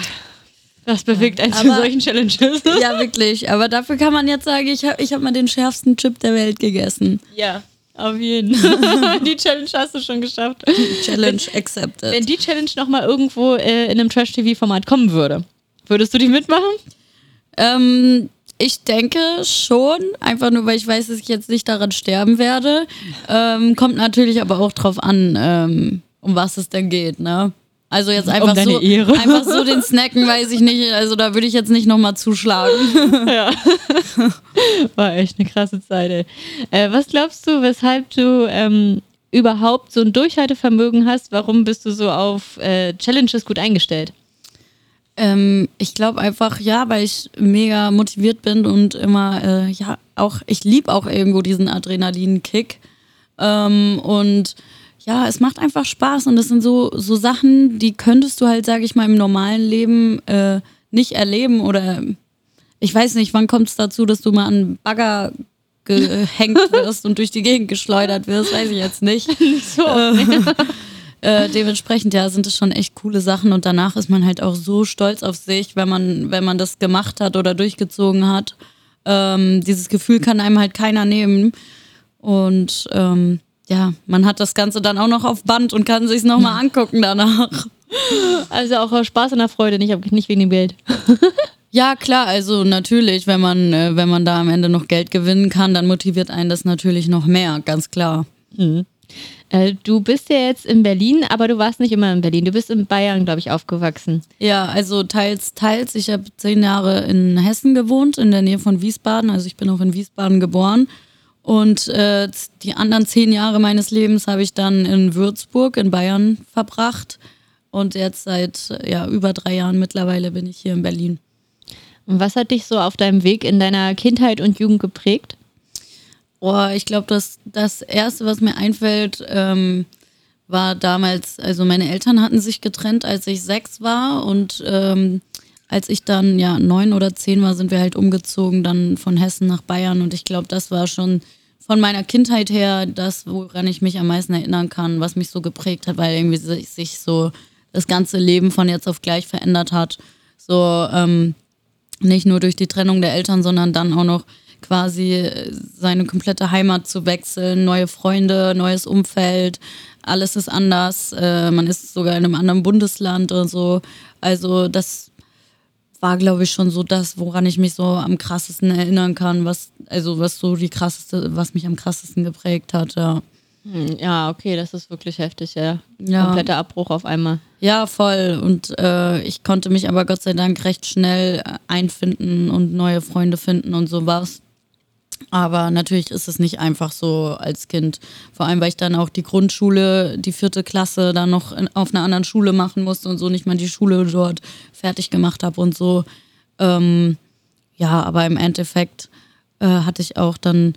das bewegt einen zu solchen Challenges. Ja, wirklich. Aber dafür kann man jetzt sagen, ich habe ich hab mal den schärfsten Chip der Welt gegessen. Ja, auf jeden. (laughs) die Challenge hast du schon geschafft. Challenge accepted. Wenn die Challenge nochmal irgendwo äh, in einem Trash-TV-Format kommen würde, würdest du die mitmachen? Ähm, ich denke schon, einfach nur, weil ich weiß, dass ich jetzt nicht daran sterben werde. Ähm, kommt natürlich aber auch drauf an, ähm, um was es denn geht, ne? Also jetzt einfach, deine so, Ehre. einfach so den Snacken, weiß ich nicht. Also da würde ich jetzt nicht nochmal zuschlagen. (laughs) Ja. War echt eine krasse Zeit. Äh, was glaubst du, weshalb du ähm, überhaupt so ein Durchhaltevermögen hast? Warum bist du so auf äh, Challenges gut eingestellt? Ähm, ich glaube einfach, ja, weil ich mega motiviert bin und immer, äh, ja, auch, ich liebe auch irgendwo diesen Adrenalinkick. Ähm, und ja, es macht einfach Spaß und das sind so, so Sachen, die könntest du halt, sage ich mal, im normalen Leben äh, nicht erleben oder ich weiß nicht, wann kommt es dazu, dass du mal an einen Bagger gehängt (laughs) wirst und durch die Gegend geschleudert wirst, weiß ich jetzt nicht. (laughs) So. (laughs) Äh, dementsprechend, ja, sind es schon echt coole Sachen und danach ist man halt auch so stolz auf sich, wenn man, wenn man das gemacht hat oder durchgezogen hat. Ähm, dieses Gefühl kann einem halt keiner nehmen. Und ähm, ja, man hat das Ganze dann auch noch auf Band und kann sich nochmal angucken danach. Also auch aus Spaß und der Freude, nicht, nicht wegen dem Geld. (laughs) Ja, klar, also natürlich, wenn man, äh, wenn man da am Ende noch Geld gewinnen kann, dann motiviert einen das natürlich noch mehr, ganz klar. Äh, du bist ja jetzt in Berlin, aber du warst nicht immer in Berlin. Du bist in Bayern, glaube ich, aufgewachsen. Ja, also teils, teils. Ich habe zehn Jahre in Hessen gewohnt, in der Nähe von Wiesbaden. Also ich bin auch in Wiesbaden geboren. Und äh, die anderen zehn Jahre meines Lebens habe ich dann in Würzburg in Bayern verbracht. Und jetzt seit ja, über drei Jahren mittlerweile bin ich hier in Berlin. Und was hat dich so auf deinem Weg in deiner Kindheit und Jugend geprägt? Oh, ich glaube, das, das Erste, was mir einfällt, ähm, war damals, also meine Eltern hatten sich getrennt, als ich sechs war und ähm, als ich dann ja neun oder zehn war, sind wir halt umgezogen, dann von Hessen nach Bayern und ich glaube, das war schon von meiner Kindheit her das, woran ich mich am meisten erinnern kann, was mich so geprägt hat, weil irgendwie sich, sich so das ganze Leben von jetzt auf gleich verändert hat. So, ähm, nicht nur durch die Trennung der Eltern, sondern dann auch noch quasi äh, seine komplette Heimat zu wechseln, neue Freunde, neues Umfeld, alles ist anders. Äh, man ist sogar in einem anderen Bundesland und so. Also das war, glaube ich, schon so das, woran ich mich so am krassesten erinnern kann, was, also was so die krasseste, was mich am krassesten geprägt hat, ja. Hm, Ja, okay, das ist wirklich heftig, ja. Ja. Kompletter Abbruch auf einmal. Ja, voll. Und äh, ich konnte mich aber Gott sei Dank recht schnell einfinden und neue Freunde finden und sowas. Aber natürlich ist es nicht einfach so als Kind. Vor allem, weil ich dann auch die Grundschule, die vierte Klasse, dann noch in, auf einer anderen Schule machen musste und so nicht mal die Schule dort fertig gemacht habe und so. Ähm, ja, aber im Endeffekt äh, hatte ich auch dann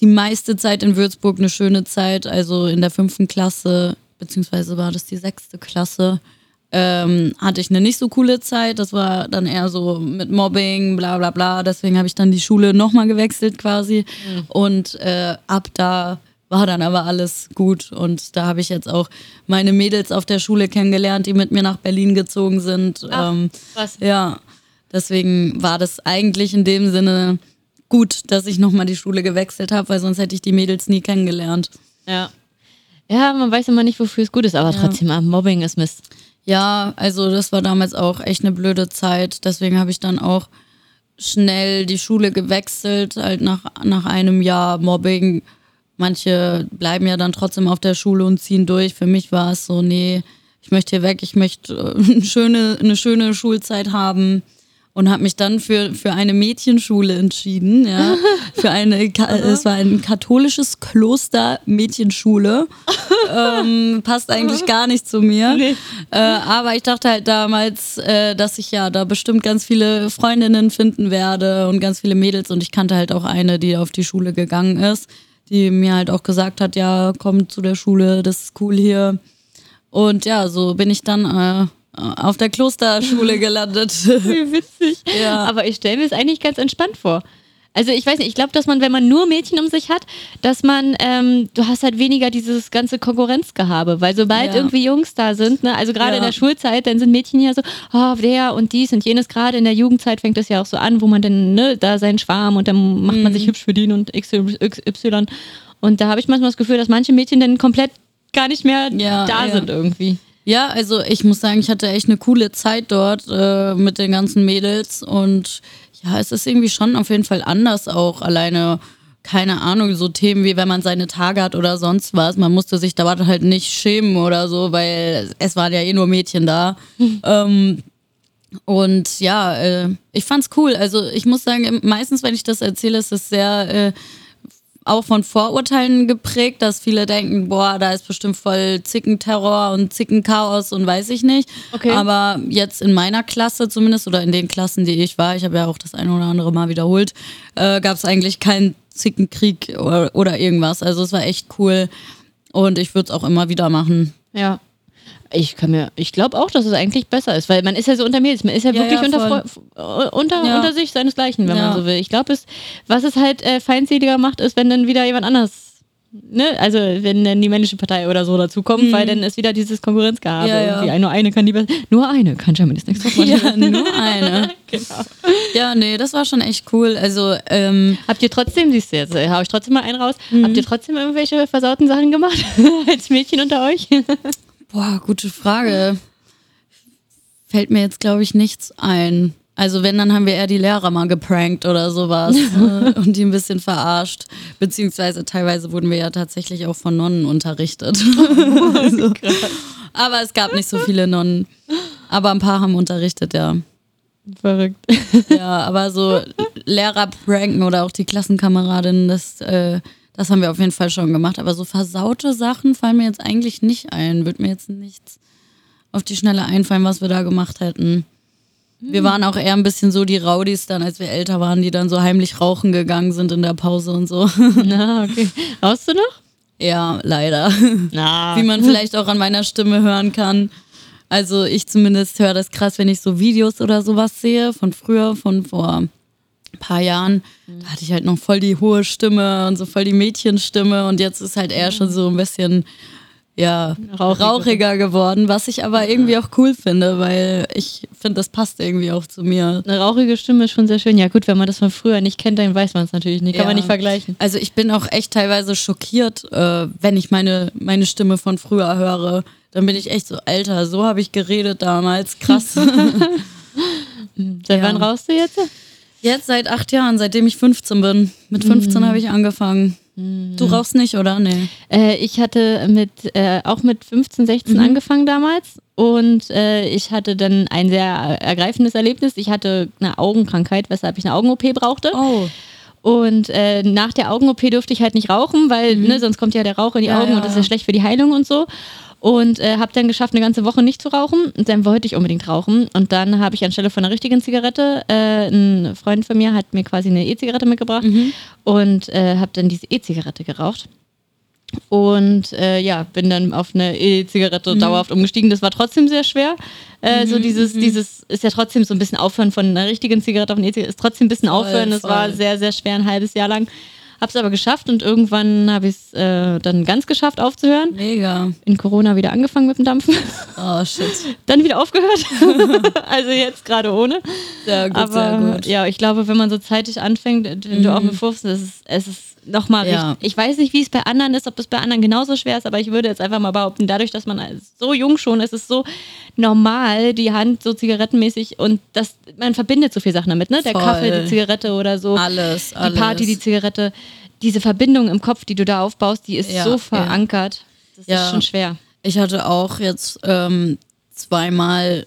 die meiste Zeit in Würzburg eine schöne Zeit. Also in der fünften Klasse, beziehungsweise war das die sechste Klasse, ähm, hatte ich eine nicht so coole Zeit. Das war dann eher so mit Mobbing, bla bla bla. Deswegen habe ich dann die Schule nochmal gewechselt quasi. Und äh, ab da war dann aber alles gut. Und da habe ich jetzt auch meine Mädels auf der Schule kennengelernt, die mit mir nach Berlin gezogen sind. Ach, ähm, krass. Ja, deswegen war das eigentlich in dem Sinne gut, dass ich nochmal die Schule gewechselt habe, weil sonst hätte ich die Mädels nie kennengelernt. Ja. Ja, man weiß immer nicht, wofür es gut ist, aber trotzdem, ah, Mobbing ist Mist. Ja, also das war damals auch echt eine blöde Zeit. Deswegen habe ich dann auch schnell die Schule gewechselt, halt nach, nach einem Jahr Mobbing. Manche bleiben ja dann trotzdem auf der Schule und ziehen durch. Für mich war es so, nee, ich möchte hier weg, ich möchte äh, (laughs) eine schöne, eine schöne Schulzeit haben. Und habe mich dann für, für eine Mädchenschule entschieden. Ja. (laughs) Für eine, Ka- es war ein katholisches Kloster Mädchenschule. (laughs) ähm, passt eigentlich gar nicht zu mir. Nee. Äh, aber ich dachte halt damals, äh, dass ich ja da bestimmt ganz viele Freundinnen finden werde und ganz viele Mädels. Und ich kannte halt auch eine, die auf die Schule gegangen ist, die mir halt auch gesagt hat, ja, komm zu der Schule, das ist cool hier. Und ja, so bin ich dann äh, auf der Klosterschule (laughs) gelandet. Wie witzig. Ja. Aber ich stelle mir es eigentlich ganz entspannt vor. Also ich weiß nicht, ich glaube, dass man, wenn man nur Mädchen um sich hat, dass man, ähm, du hast halt weniger dieses ganze Konkurrenzgehabe, weil sobald Ja. irgendwie Jungs da sind, ne, also gerade Ja. in der Schulzeit, dann sind Mädchen ja so, oh, der und dies und jenes, gerade in der Jugendzeit fängt das ja auch so an, wo man dann, ne, da seinen Schwarm und dann macht man sich hübsch für den und XY. Und da habe ich manchmal das Gefühl, dass manche Mädchen dann komplett gar nicht mehr Ja, da sind irgendwie. Ja, also ich muss sagen, ich hatte echt eine coole Zeit dort äh, mit den ganzen Mädels und ja, es ist irgendwie schon auf jeden Fall anders auch alleine. Keine Ahnung, so Themen wie wenn man seine Tage hat oder sonst was. Man musste sich da halt nicht schämen oder so, weil es waren ja eh nur Mädchen da. (laughs) ähm, und ja, äh, ich fand's cool. Also ich muss sagen, meistens, wenn ich das erzähle, ist es sehr äh, auch von Vorurteilen geprägt, dass viele denken, boah, da ist bestimmt voll Zickenterror und Zickenchaos und weiß ich nicht. Okay. Aber jetzt in meiner Klasse zumindest oder in den Klassen, die ich war, ich habe ja auch das eine oder andere Mal wiederholt, äh, gab es eigentlich keinen Zickenkrieg oder, oder irgendwas. Also es war echt cool und ich würde es auch immer wieder machen. Ja. Ich kann mir, ich glaube auch, dass es eigentlich besser ist, weil man ist ja so unter Mädels, man ist ja, Ja, wirklich ja, unter, äh, unter, Ja. unter sich seinesgleichen, wenn man so will. Ich glaube, es, was es halt äh, feindseliger macht, ist, wenn dann wieder jemand anders, ne, also wenn dann die männliche Partei oder so dazukommt, weil dann ist wieder dieses Konkurrenzgehabe. Mhm. Ja. Nur eine kann die besser, nur eine kann Germany's Next Top. Ja, (laughs) nur eine. (laughs) genau. Ja, nee, das war schon echt cool. Also, ähm, Habt ihr trotzdem, siehst du jetzt, äh, hau ich trotzdem mal einen raus, Mhm. habt ihr trotzdem irgendwelche versauten Sachen gemacht (laughs) als Mädchen unter euch? Boah, gute Frage. Fällt mir jetzt, glaube ich, nichts ein. Also wenn, dann haben wir eher die Lehrer mal geprankt oder sowas äh, (laughs) und die ein bisschen verarscht. Beziehungsweise teilweise wurden wir ja tatsächlich auch von Nonnen unterrichtet. (laughs) (laughs) also, aber es gab nicht so viele Nonnen. Aber ein paar haben unterrichtet, ja. Verrückt. Ja, aber so Lehrer pranken oder auch die Klassenkameradinnen, das, äh, das haben wir auf jeden Fall schon gemacht. Aber so versaute Sachen fallen mir jetzt eigentlich nicht ein. Wird mir jetzt nichts auf die Schnelle einfallen, was wir da gemacht hätten. Wir waren auch eher ein bisschen so die Rowdies dann, als wir älter waren, die dann so heimlich rauchen gegangen sind in der Pause und so. (laughs) Na, okay. Rauchst du noch? ja, leider. Na. Wie man vielleicht auch an meiner Stimme hören kann. Also ich zumindest höre das krass, wenn ich so Videos oder sowas sehe, von früher, von vor paar Jahren. Da hatte ich halt noch voll die hohe Stimme und so voll die Mädchenstimme und jetzt ist halt eher schon so ein bisschen ja, Rauchiger. rauchiger geworden, was ich aber irgendwie auch cool finde, weil ich finde, das passt irgendwie auch zu mir. Eine rauchige Stimme ist schon sehr schön. Ja, gut, wenn man das von früher nicht kennt, dann weiß man es natürlich nicht. Kann man Ja. nicht vergleichen. Also ich bin auch echt teilweise schockiert, äh, wenn ich meine, meine Stimme von früher höre. Dann bin ich echt so, Alter, so habe ich geredet damals. Krass. (laughs) Seit Ja. wann rauchst du jetzt? Jetzt seit acht Jahren, seitdem ich 15 bin. Mit 15 habe ich angefangen. Du rauchst nicht, oder? Nee. Äh, ich hatte mit, äh, auch mit 15, 16 Mhm. angefangen damals. Und äh, ich hatte dann ein sehr ergreifendes Erlebnis. Ich hatte eine Augenkrankheit, weshalb ich eine Augen-OP brauchte. Oh. Und äh, nach der Augen-OP durfte ich halt nicht rauchen, weil ne, sonst kommt ja der Rauch in die Mhm. Ja, Augen ja, und das ist ja. schlecht für die Heilung und so. Und äh, habe dann geschafft, eine ganze Woche nicht zu rauchen. Und dann wollte ich unbedingt rauchen. Und dann habe ich anstelle von einer richtigen Zigarette, äh, ein Freund von mir hat mir quasi eine E-Zigarette mitgebracht Mhm. und äh, habe dann diese E-Zigarette geraucht. Und äh, ja, bin dann auf eine E-Zigarette Mhm. dauerhaft umgestiegen. Das war trotzdem sehr schwer. Äh, so dieses, dieses ist ja trotzdem so ein bisschen aufhören von einer richtigen Zigarette auf eine E-Zigarette, ist trotzdem ein bisschen aufhören. Das war voll. sehr, sehr schwer, ein halbes Jahr lang. Hab's aber geschafft und irgendwann habe ich es äh, dann ganz geschafft aufzuhören. Mega. In Corona wieder angefangen mit dem Dampfen, Oh, shit. (laughs) dann wieder aufgehört. (laughs) also jetzt gerade ohne. Sehr gut, aber sehr gut. Mhm. ja, ich glaube, wenn man so zeitig anfängt, wenn du auch mit 15, es ist, es ist nochmal Ja. richtig. Ich weiß nicht, wie es bei anderen ist, ob es bei anderen genauso schwer ist, aber ich würde jetzt einfach mal behaupten, dadurch, dass man so jung schon ist, ist es so normal, die Hand so zigarettenmäßig und das, man verbindet so viele Sachen damit, ne? Der Voll. Kaffee, die Zigarette oder so. Alles, Die alles. Party, die Zigarette. Diese Verbindung im Kopf, die du da aufbaust, die ist Ja, so verankert. Das Ja. ist schon schwer. Ich hatte auch jetzt ähm, zweimal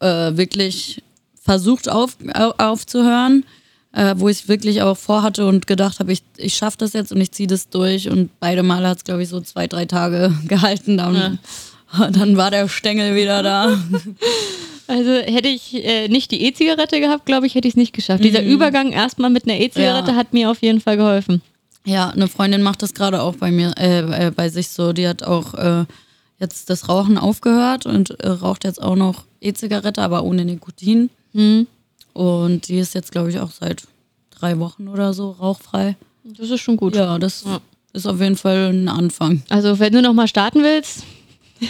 äh, wirklich versucht auf, au- aufzuhören, äh, wo ich wirklich auch vorhatte und gedacht habe, ich, ich schaffe das jetzt und ich ziehe das durch. Und beide Male hat es, glaube ich, so zwei, drei Tage (laughs) gehalten. Dann, (laughs) dann war der Stängel wieder da. (laughs) Also hätte ich äh, nicht die E-Zigarette gehabt, glaube ich, hätte ich es nicht geschafft. Dieser Übergang erstmal mit einer E-Zigarette Mhm. Ja. hat mir auf jeden Fall geholfen. Ja, eine Freundin macht das gerade auch bei mir, äh, äh, bei sich so. Die hat auch äh, jetzt das Rauchen aufgehört und äh, raucht jetzt auch noch E-Zigarette, aber ohne Nikotin. Und die ist jetzt, glaube ich, auch seit drei Wochen oder so rauchfrei. Das ist schon gut. Ja, das Ja. ist auf jeden Fall ein Anfang. Also, wenn du nochmal starten willst,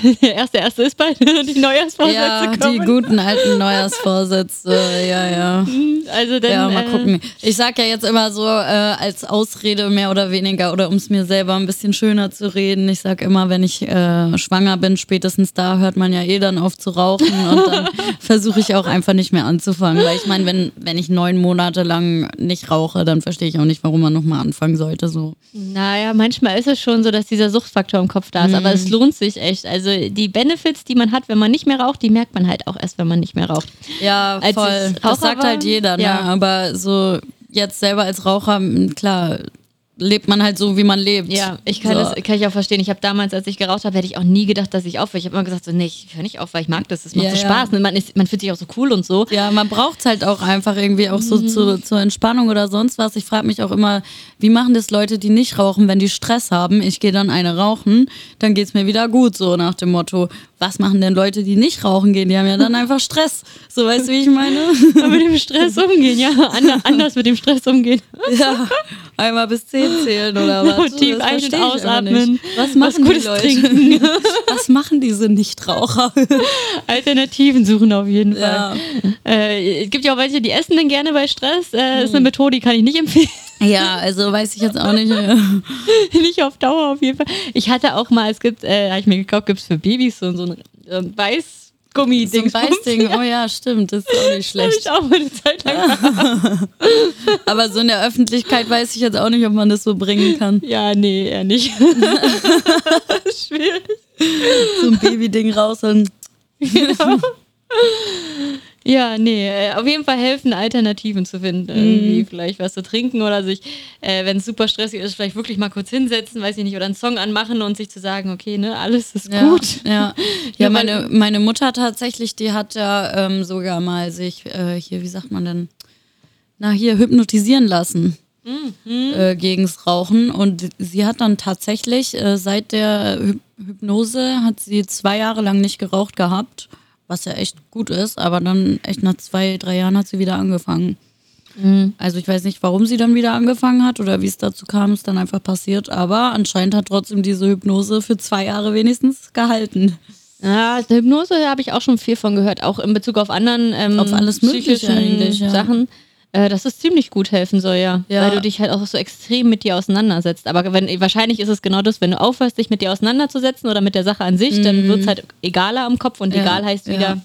(laughs) der erste, erste ist bald, (laughs) die Neujahrsvorsätze Ja, die kommen. guten alten (laughs) Neujahrsvorsätze, ja, ja. Also dann, Ja, mal äh, gucken. Ich sag ja jetzt immer so äh, als Ausrede mehr oder weniger oder um es mir selber ein bisschen schöner zu reden. Ich sag immer, wenn ich äh, schwanger bin, spätestens da hört man ja eh dann auf zu rauchen und dann versuche ich auch einfach nicht mehr anzufangen. Weil ich meine, wenn, wenn ich neun Monate lang nicht rauche, dann verstehe ich auch nicht, warum man nochmal anfangen sollte. So. Naja, manchmal ist es schon so, dass dieser Suchtfaktor im Kopf da ist, aber Mhm. es lohnt sich echt. Also die Benefits, die man hat, wenn man nicht mehr raucht, die merkt man halt auch erst, wenn man nicht mehr raucht. Ja, Als voll. Das sagt war, halt jeder, ne? ja. Aber so jetzt selber als Raucher, klar, lebt man halt so, wie man lebt. Ja, ich kann so. das kann ich auch verstehen. Ich habe damals, als ich geraucht habe, hätte ich auch nie gedacht, dass ich aufhöre. Ich habe immer gesagt, so, nee, ich höre nicht auf, weil ich mag das. Das macht Ja, so ja. Spaß. Und man, ist, man fühlt sich auch so cool und so. Ja, man braucht halt auch einfach irgendwie auch so Mhm. zu, zur Entspannung oder sonst was. Ich frage mich auch immer, wie machen das Leute, die nicht rauchen, wenn die Stress haben? Ich gehe dann eine rauchen, dann geht's mir wieder gut, so nach dem Motto. Was machen denn Leute, die nicht rauchen gehen? Die haben ja dann einfach Stress. So, weißt du, wie ich meine? Aber (laughs) mit dem Stress umgehen, ja. Ander, anders mit dem Stress umgehen. Ja, einmal bis zehn zählen oder was? Und tief ein- und ausatmen. Was Was machen Gutes die Leute? trinken. (laughs) Was machen diese Nichtraucher? (laughs) Alternativen suchen auf jeden Fall. Ja. Äh, es gibt ja auch welche, die essen dann gerne bei Stress. Äh, Ist eine Methode, die kann ich nicht empfehlen. Ja, also weiß ich jetzt auch nicht. (laughs) nicht auf Dauer auf jeden Fall. Ich hatte auch mal, es gibt, äh, habe ich mir gekauft, gibt es für Babys so, so ein ähm, Weißgummi-Ding. So ein Weißding, (laughs) oh ja, stimmt, das ist auch nicht (laughs) schlecht. ich auch mal eine Zeit lang. Aber so in der Öffentlichkeit weiß ich jetzt auch nicht, ob man das so bringen kann. Ja, nee, eher nicht. Schwierig. So ein Babyding raus und Ja, nee, äh, auf jeden Fall helfen, Alternativen zu finden. Irgendwie vielleicht was zu trinken oder sich, äh, wenn es super stressig ist, vielleicht wirklich mal kurz hinsetzen, weiß ich nicht, oder einen Song anmachen und sich zu sagen, okay, ne, alles ist ja, gut. Ja, (laughs) ja meine, meine Mutter tatsächlich, die hat ja ähm, sogar mal sich äh, hier, wie sagt man denn, na hier hypnotisieren lassen. Äh, gegens Rauchen und sie hat dann tatsächlich äh, seit der Hy Hypnose hat sie zwei Jahre lang nicht geraucht gehabt, was ja echt gut ist, aber dann echt nach zwei, drei Jahren hat sie wieder angefangen. Also ich weiß nicht, warum sie dann wieder angefangen hat oder wie es dazu kam, ist dann einfach passiert, aber anscheinend hat trotzdem diese Hypnose für zwei Jahre wenigstens gehalten. Ja, Hypnose habe ich auch schon viel von gehört, auch in Bezug auf anderen ähm, Auf alles Mögliche eigentlich, ja. Sachen. Äh, dass es ziemlich gut helfen soll, ja. Ja. Weil du dich halt auch so extrem mit dir auseinandersetzt. Aber wenn, wahrscheinlich ist es genau das, wenn du aufhörst, dich mit dir auseinanderzusetzen oder mit der Sache an sich, dann wird es halt egaler am Kopf und Mhm. Ja, egal heißt ja. wieder.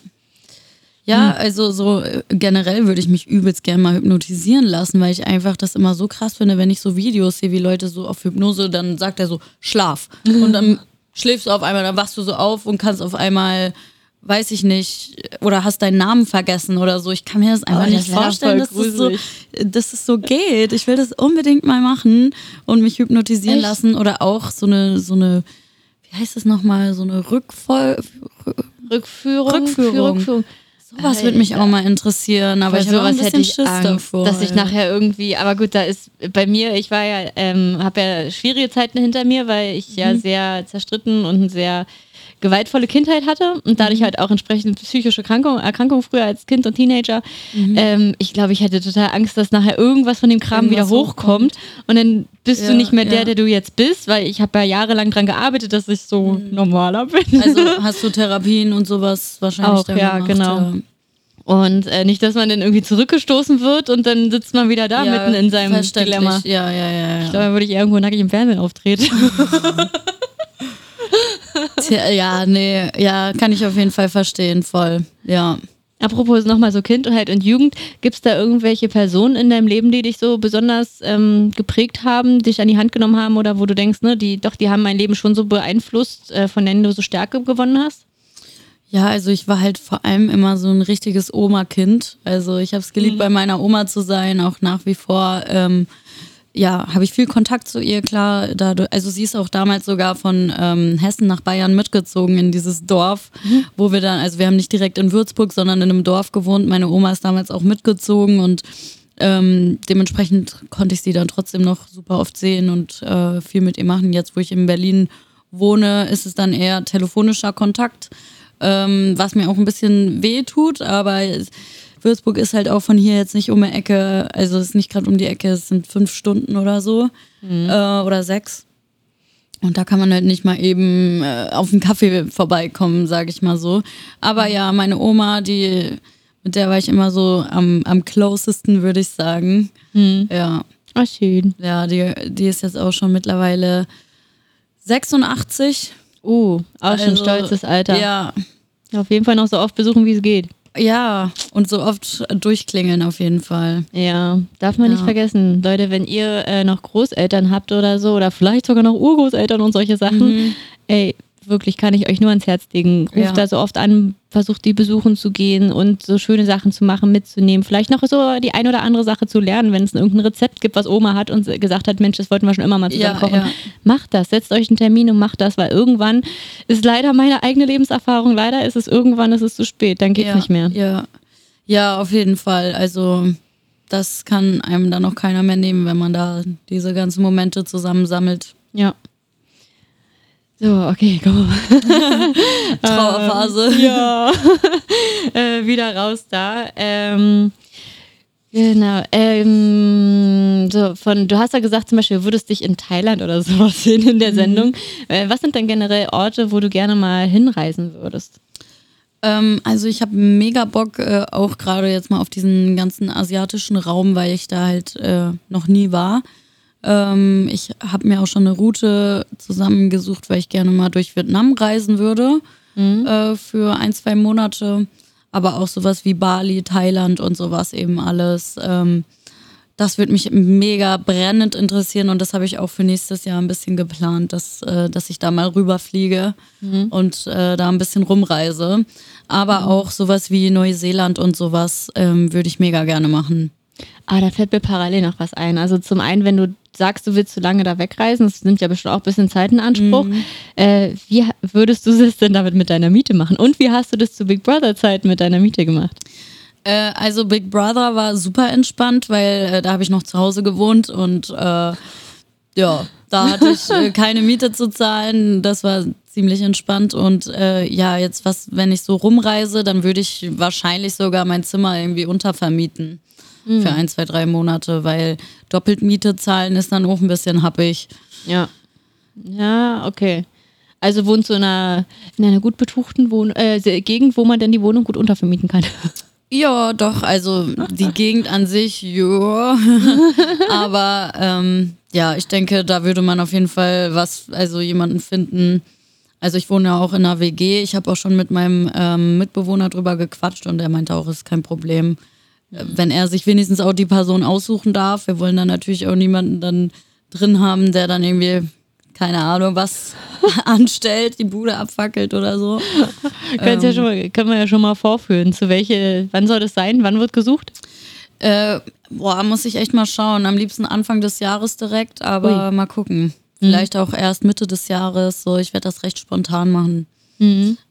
Ja, also so äh, generell würde ich mich übelst gerne mal hypnotisieren lassen, weil ich einfach das immer so krass finde, wenn ich so Videos sehe, wie Leute so auf Hypnose, dann sagt er so, schlaf. (laughs) Und dann schläfst du auf einmal, dann wachst du so auf und kannst auf einmal, weiß ich nicht, oder hast deinen Namen vergessen oder so. Ich kann mir das einfach Oh, das nicht wär vorstellen, dass es, so, dass es so geht. Ich will das unbedingt mal machen und mich hypnotisieren Echt? lassen oder auch so eine, so eine, wie heißt das nochmal, so eine Rückvoll... Rückführung. Rückführung. Rückführung. Sowas würde mich auch mal interessieren, aber ich ein sowas hätte ich Schiss Angst, davor. dass ich nachher irgendwie, aber gut, da ist bei mir, ich war ja, ähm, habe ja schwierige Zeiten hinter mir, weil ich ja Mhm. sehr zerstritten und eine sehr gewaltvolle Kindheit hatte und Mhm. dadurch halt auch entsprechend psychische Erkrankungen Erkrankung früher als Kind und Teenager. Ähm, ich glaube, ich hätte total Angst, dass nachher irgendwas von dem Kram wieder Mhm. Irgendwas hochkommt und dann bist Ja, du nicht mehr der, ja. der du jetzt bist, weil ich habe ja jahrelang dran gearbeitet, dass ich so normaler bin. Mhm. also (laughs) hast du Therapien und sowas wahrscheinlich Auch, ja, gemacht, genau. Ja. Und äh, nicht, dass man dann irgendwie zurückgestoßen wird und dann sitzt man wieder da Ja, mitten in seinem. Dilemma. Ja, ja, ja. Ich ja. glaube, dann würde ich irgendwo nackig im Fernsehen auftreten. (laughs) (laughs) (laughs) Tja, ja, nee, ja, kann ich auf jeden Fall verstehen, voll. Ja. Apropos nochmal so Kindheit und Jugend, gibt es da irgendwelche Personen in deinem Leben, die dich so besonders ähm, geprägt haben, dich an die Hand genommen haben oder wo du denkst, ne, die doch, die haben mein Leben schon so beeinflusst, äh, von denen du so Stärke gewonnen hast? Ja, also ich war halt vor allem immer so ein richtiges Oma-Kind. Also ich habe es geliebt, Mhm. bei meiner Oma zu sein, auch nach wie vor. Ähm, ja, habe ich viel Kontakt zu ihr, klar. Dadurch, also sie ist auch damals sogar von ähm, Hessen nach Bayern mitgezogen in dieses Dorf, Mhm. wo wir dann, also wir haben nicht direkt in Würzburg, sondern in einem Dorf gewohnt. Meine Oma ist damals auch mitgezogen und ähm, dementsprechend konnte ich sie dann trotzdem noch super oft sehen und äh, viel mit ihr machen. Jetzt, wo ich in Berlin wohne, ist es dann eher telefonischer Kontakt, ähm, was mir auch ein bisschen weh tut, aber Würzburg ist halt auch von hier jetzt nicht um die Ecke, also es ist nicht gerade um die Ecke, es sind fünf Stunden oder so äh, oder sechs. Und da kann man halt nicht mal eben äh, auf einen Kaffee vorbeikommen, sage ich mal so. Aber ja, meine Oma, die, mit der war ich immer so am, am closesten, würde ich sagen. Ja, Ah, schön. ja, die, die ist jetzt auch schon mittlerweile 86. Uh, auch schon Also, stolzes Alter. Ja, Auf jeden Fall noch so oft besuchen, wie es geht. Ja, und so oft durchklingeln auf jeden Fall. Ja, darf man nicht Ja. vergessen. Leute, wenn ihr äh, noch Großeltern habt oder so, oder vielleicht sogar noch Urgroßeltern und solche Sachen, ey, wirklich kann ich euch nur ans Herz legen. Ruft Ja. da so oft an, versucht die besuchen zu gehen und so schöne Sachen zu machen, mitzunehmen. Vielleicht noch so die ein oder andere Sache zu lernen, wenn es irgendein Rezept gibt, was Oma hat und gesagt hat, Mensch, das wollten wir schon immer mal zusammen Ja, kochen. ja. Macht das, setzt euch einen Termin und macht das, weil irgendwann ist leider meine eigene Lebenserfahrung, leider ist es irgendwann, ist es zu spät, dann geht's ja, nicht mehr. Ja. ja, auf jeden Fall. Also das kann einem dann auch keiner mehr nehmen, wenn man da diese ganzen Momente zusammensammelt. Ja. So, okay, komm. (laughs) Trauerphase. Ja. (laughs) äh, wieder raus da. Ähm, genau. Ähm, so, von, du hast ja gesagt, zum Beispiel, du würdest dich in Thailand oder (laughs) sowas sehen in der Sendung. Äh, was sind denn generell Orte, wo du gerne mal hinreisen würdest? Ähm, also ich habe mega Bock äh, auch gerade jetzt mal auf diesen ganzen asiatischen Raum, weil ich da halt äh, noch nie war. Ähm, ich habe mir auch schon eine Route zusammengesucht, weil ich gerne mal durch Vietnam reisen würde äh, für ein, zwei Monate. Aber auch sowas wie Bali, Thailand und sowas eben alles. Ähm, das würde mich mega brennend interessieren und das habe ich auch für nächstes Jahr ein bisschen geplant, dass, äh, dass ich da mal rüberfliege und äh, da ein bisschen rumreise. Aber auch sowas wie Neuseeland und sowas ähm, würde ich mega gerne machen. Ah, da fällt mir parallel noch was ein. Also zum einen, wenn du sagst, du willst so lange da wegreisen, das nimmt ja bestimmt auch ein bisschen Zeit in Anspruch. Äh, wie würdest du es denn damit mit deiner Miete machen? Und wie hast du das zu Big Brother Zeiten mit deiner Miete gemacht? Äh, also Big Brother war super entspannt, weil äh, da habe ich noch zu Hause gewohnt und äh, ja, da hatte ich äh, (laughs) keine Miete zu zahlen. Das war ziemlich entspannt und äh, ja, jetzt was, wenn ich so rumreise, dann würde ich wahrscheinlich sogar mein Zimmer irgendwie untervermieten für ein, zwei, drei Monate, weil doppelt Miete zahlen ist dann auch ein bisschen happig. Ja. Ja, okay. Also wohnst du in einer, in einer gut betuchten Wohn äh, Gegend, wo man denn die Wohnung gut untervermieten kann? (laughs) Ja, doch, also die (laughs) Gegend an sich, ja. (laughs) Aber ähm, ja, ich denke, da würde man auf jeden Fall was, also jemanden finden. Also ich wohne ja auch in einer WG. Ich habe auch schon mit meinem ähm, Mitbewohner drüber gequatscht und er meinte auch, es ist kein Problem. Äh, Wenn er sich wenigstens auch die Person aussuchen darf. Wir wollen dann natürlich auch niemanden dann drin haben, der dann irgendwie, keine Ahnung, was (laughs) anstellt, die Bude abfackelt oder so. (laughs) Kannst ja schon mal, können wir ja schon mal vorführen. Zu welche, wann soll das sein? Wann wird gesucht? Äh, boah, muss ich echt mal schauen. Am liebsten Anfang des Jahres direkt, aber mal gucken. Vielleicht auch erst Mitte des Jahres. So, ich werde das recht spontan machen.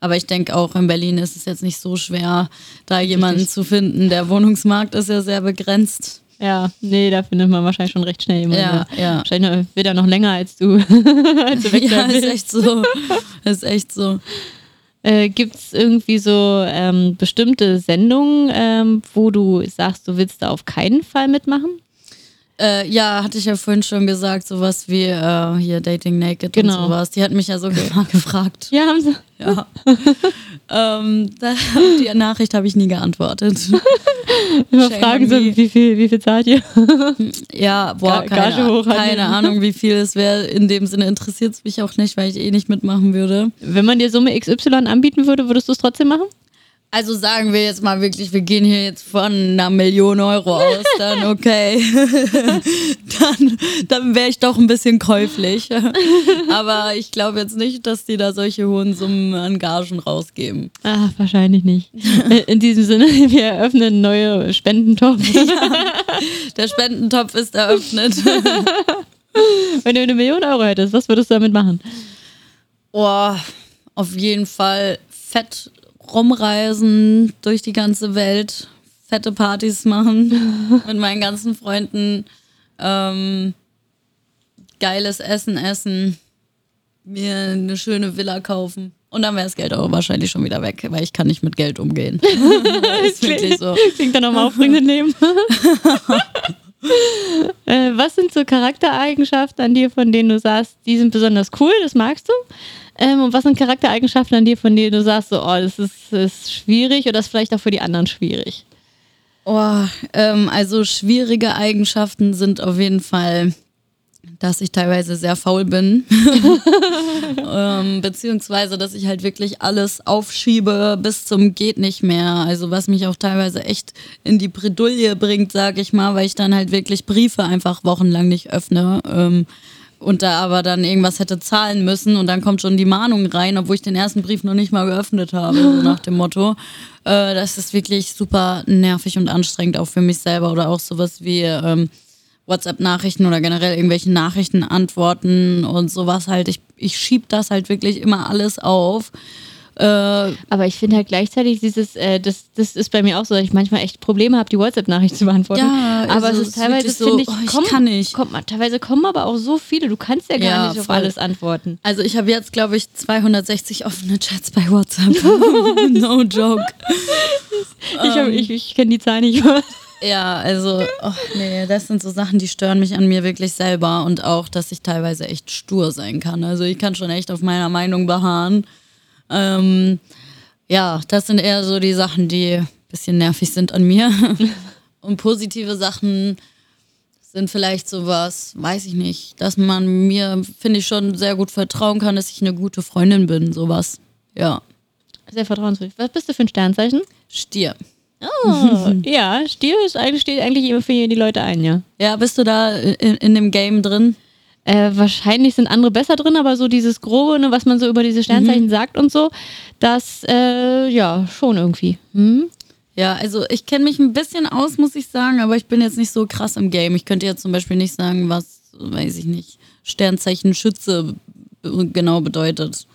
Aber ich denke auch in Berlin ist es jetzt nicht so schwer, da jemanden zu finden. Der Wohnungsmarkt ist ja sehr begrenzt. Ja, nee, da findet man wahrscheinlich schon recht schnell jemanden. Ja, ja. Wahrscheinlich wird er noch länger als du. (laughs) als du (laughs) Ja, ist echt so. Ist echt so. Äh, Gibt es irgendwie so ähm, bestimmte Sendungen, ähm, wo du sagst, du willst da auf keinen Fall mitmachen? Äh, ja, hatte ich ja vorhin schon gesagt, sowas wie äh, hier Dating Naked Genau. und sowas. Die hat mich ja mal (laughs) gefragt. Ja, haben sie. Ja. (laughs) ähm, da, auf die Nachricht habe ich nie geantwortet. (laughs) Immer Shame fragen so, me. wie viel, wie viel zahlt ihr? Ja, boah, keine, keine Ahnung, wie viel es wäre. In dem Sinne interessiert es mich auch nicht, weil ich eh nicht mitmachen würde. Wenn man dir Summe XY anbieten würde, würdest du es trotzdem machen? Also sagen wir jetzt mal wirklich, wir gehen hier jetzt von einer Million Euro aus, dann (laughs) okay. (laughs) dann dann wäre ich doch ein bisschen käuflich. (laughs) Aber ich glaube jetzt nicht, dass die da solche hohen Summen an Gagen rausgeben. Ah, wahrscheinlich nicht. In diesem Sinne, wir eröffnen einen neuen Spendentopf. Der Spendentopf ist eröffnet. Wenn du eine Million Euro hättest, was würdest du damit machen? Oh, auf jeden Fall fett rumreisen durch die ganze Welt, fette Partys machen (laughs) mit meinen ganzen Freunden, ähm, geiles Essen essen, mir eine schöne Villa kaufen Und dann wäre das Geld auch wahrscheinlich schon wieder weg, weil ich kann nicht mit Geld umgehen. (laughs) das ist wirklich so. Klingt dann nochmal aufregend Leben. (laughs) äh, was sind so Charaktereigenschaften an dir, von denen du sagst, die sind besonders cool, das magst du? Ähm, und was sind Charaktereigenschaften an dir, von denen du sagst, so, oh, das ist, ist schwierig oder das ist vielleicht auch für die anderen schwierig? Oh, ähm, also schwierige Eigenschaften sind auf jeden Fall, dass ich teilweise sehr faul bin. (laughs) ähm, beziehungsweise, dass ich halt wirklich alles aufschiebe bis zum geht nicht mehr. Also was mich auch teilweise echt in die Bredouille bringt, sag ich mal, weil ich dann halt wirklich Briefe einfach wochenlang nicht öffne. Ähm, und da aber dann irgendwas hätte zahlen müssen und dann kommt schon die Mahnung rein, obwohl ich den ersten Brief noch nicht mal geöffnet habe, so nach dem Motto. Äh, das ist wirklich super nervig und anstrengend auch für mich selber oder auch sowas wie ähm, WhatsApp-Nachrichten oder generell irgendwelche Nachrichten antworten und sowas halt. Ich, ich schieb das halt wirklich immer alles auf. Äh, Aber ich finde halt gleichzeitig dieses, äh, das, das ist bei mir auch so, dass ich manchmal echt Probleme habe, die WhatsApp-Nachricht zu beantworten. Ja, aber also es ist teilweise, das finde ich, so, oh, ich komm, kann nicht. Kommt, man- teilweise kommen aber auch so viele, du kannst ja gar Ja, nicht auf voll. alles antworten. Also ich habe jetzt, glaube ich, 260 offene Chats bei WhatsApp. (laughs) no joke. Ich, hab- ich, ich kenne die Zahl nicht mehr. (laughs) Ja, also, oh, nee, das sind so Sachen, die stören mich an mir wirklich selber und auch, dass ich teilweise echt stur sein kann. Also ich kann schon echt auf meiner Meinung beharren. Ähm, ja, das sind eher so die Sachen, die ein bisschen nervig sind an mir. (laughs) und positive Sachen sind vielleicht sowas, weiß ich nicht, dass man mir, finde ich, schon sehr gut vertrauen kann, dass ich eine gute Freundin bin, sowas. Ja, Sehr vertrauenswürdig. Was bist du für ein Sternzeichen? Stier. Oh, (laughs) ja, Stier ist eigentlich, steht eigentlich immer für die Leute ein, ja. Ja, bist du da in, in dem Game drin? Äh, wahrscheinlich sind andere besser drin, aber so dieses Grobe, ne, was man so über diese Sternzeichen Mhm. sagt und so, das, äh, ja, schon irgendwie. Hm? Ja, also ich kenne mich ein bisschen aus, muss ich sagen, aber ich bin jetzt nicht so krass im Game. Ich könnte jetzt zum Beispiel nicht sagen, was, weiß ich nicht, Sternzeichen Schütze genau bedeutet.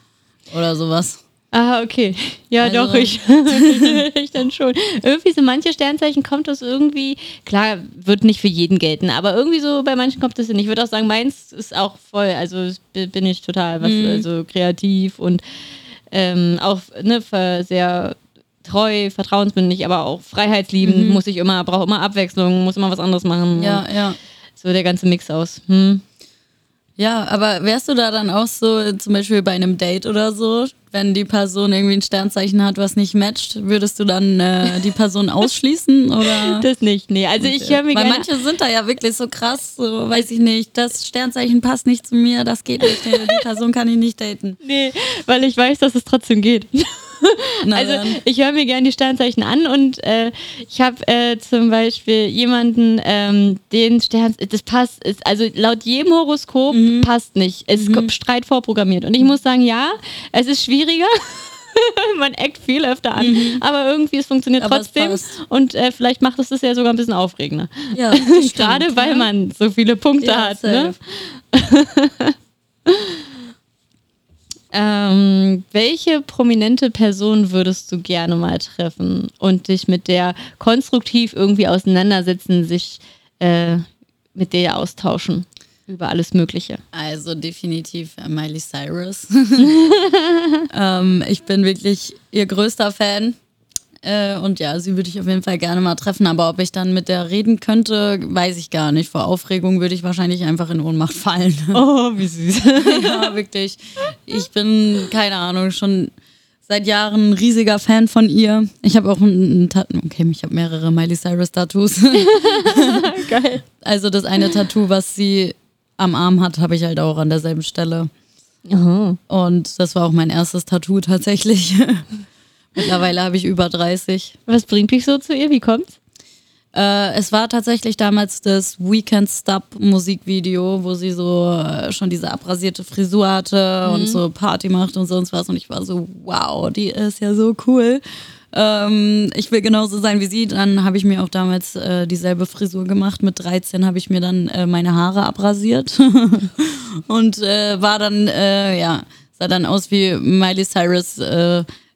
Oder sowas. Ah, okay. Ja, Also- doch, ich, (laughs) (laughs) ich dann schon. Irgendwie so manche Sternzeichen kommt das irgendwie, klar, wird nicht für jeden gelten, aber irgendwie so bei manchen kommt das hin. Ich würde auch sagen, meins ist auch voll, also bin ich total was, also kreativ und ähm, auch ne, sehr treu, vertrauensbündig, aber auch freiheitsliebend, muss ich immer, brauche immer Abwechslung, muss immer was anderes machen. Ja, ja. So der ganze Mix aus. Hm. Ja, aber wärst du da dann auch so, zum Beispiel bei einem Date oder so, wenn die Person irgendwie ein Sternzeichen hat, was nicht matcht, würdest du dann äh, die Person (laughs) ausschließen? Oder? Das nicht, nee. Also ich höre mir Weil gerne manche sind da ja wirklich so krass, so weiß ich nicht, das Sternzeichen passt nicht zu mir, das geht nicht, die Person kann ich nicht daten. Nee, weil ich weiß, dass es trotzdem geht. Na also dann. ich höre mir gerne die Sternzeichen an und äh, ich habe äh, zum Beispiel jemanden, ähm, den Stern, das passt, ist, also laut jedem Horoskop Mhm. passt nicht. Es ist Streit vorprogrammiert. Und ich muss sagen, ja, es ist schwieriger. (laughs) Man eckt viel öfter an, aber irgendwie es funktioniert Mhm. Aber es trotzdem passt. und äh, vielleicht macht es das ja sogar ein bisschen aufregender. Ja, (laughs) stimmt, Gerade weil ja. man so viele Punkte Ja, hat. Ne? (laughs) Ähm, welche prominente Person würdest du gerne mal treffen und dich mit der konstruktiv irgendwie auseinandersetzen, sich äh, mit der austauschen über alles Mögliche? Also definitiv äh, Miley Cyrus. (laughs) (laughs) ähm, ich bin wirklich ihr größter Fan. Äh, und ja, sie würde ich auf jeden Fall gerne mal treffen. Aber ob ich dann mit der reden könnte, weiß ich gar nicht. Vor Aufregung würde ich wahrscheinlich einfach in Ohnmacht fallen. (laughs) Oh, wie süß. (laughs) ja, wirklich. Ich bin, keine Ahnung, schon seit Jahren ein riesiger Fan von ihr. Ich habe auch ein, ein Tattoo. Okay, ich habe mehrere Miley Cyrus Tattoos. (laughs) Geil. also das eine Tattoo, was sie am Arm hat, habe ich halt auch an derselben Stelle. Oh. Und das war auch mein erstes Tattoo tatsächlich. Mittlerweile habe ich über 30. Was bringt dich so zu ihr? Wie kommt's? Äh, es war tatsächlich damals das Weekend Stop Musikvideo, wo sie so äh, schon diese abrasierte Frisur hatte und so Party macht und sonst was. Und ich war so, wow, die ist ja so cool. Ähm, ich will genauso sein wie sie. Dann habe ich mir auch damals äh, dieselbe Frisur gemacht. Mit 13 habe ich mir dann äh, meine Haare abrasiert (laughs) und äh, war dann, äh, ja, sah dann aus wie Miley Cyrus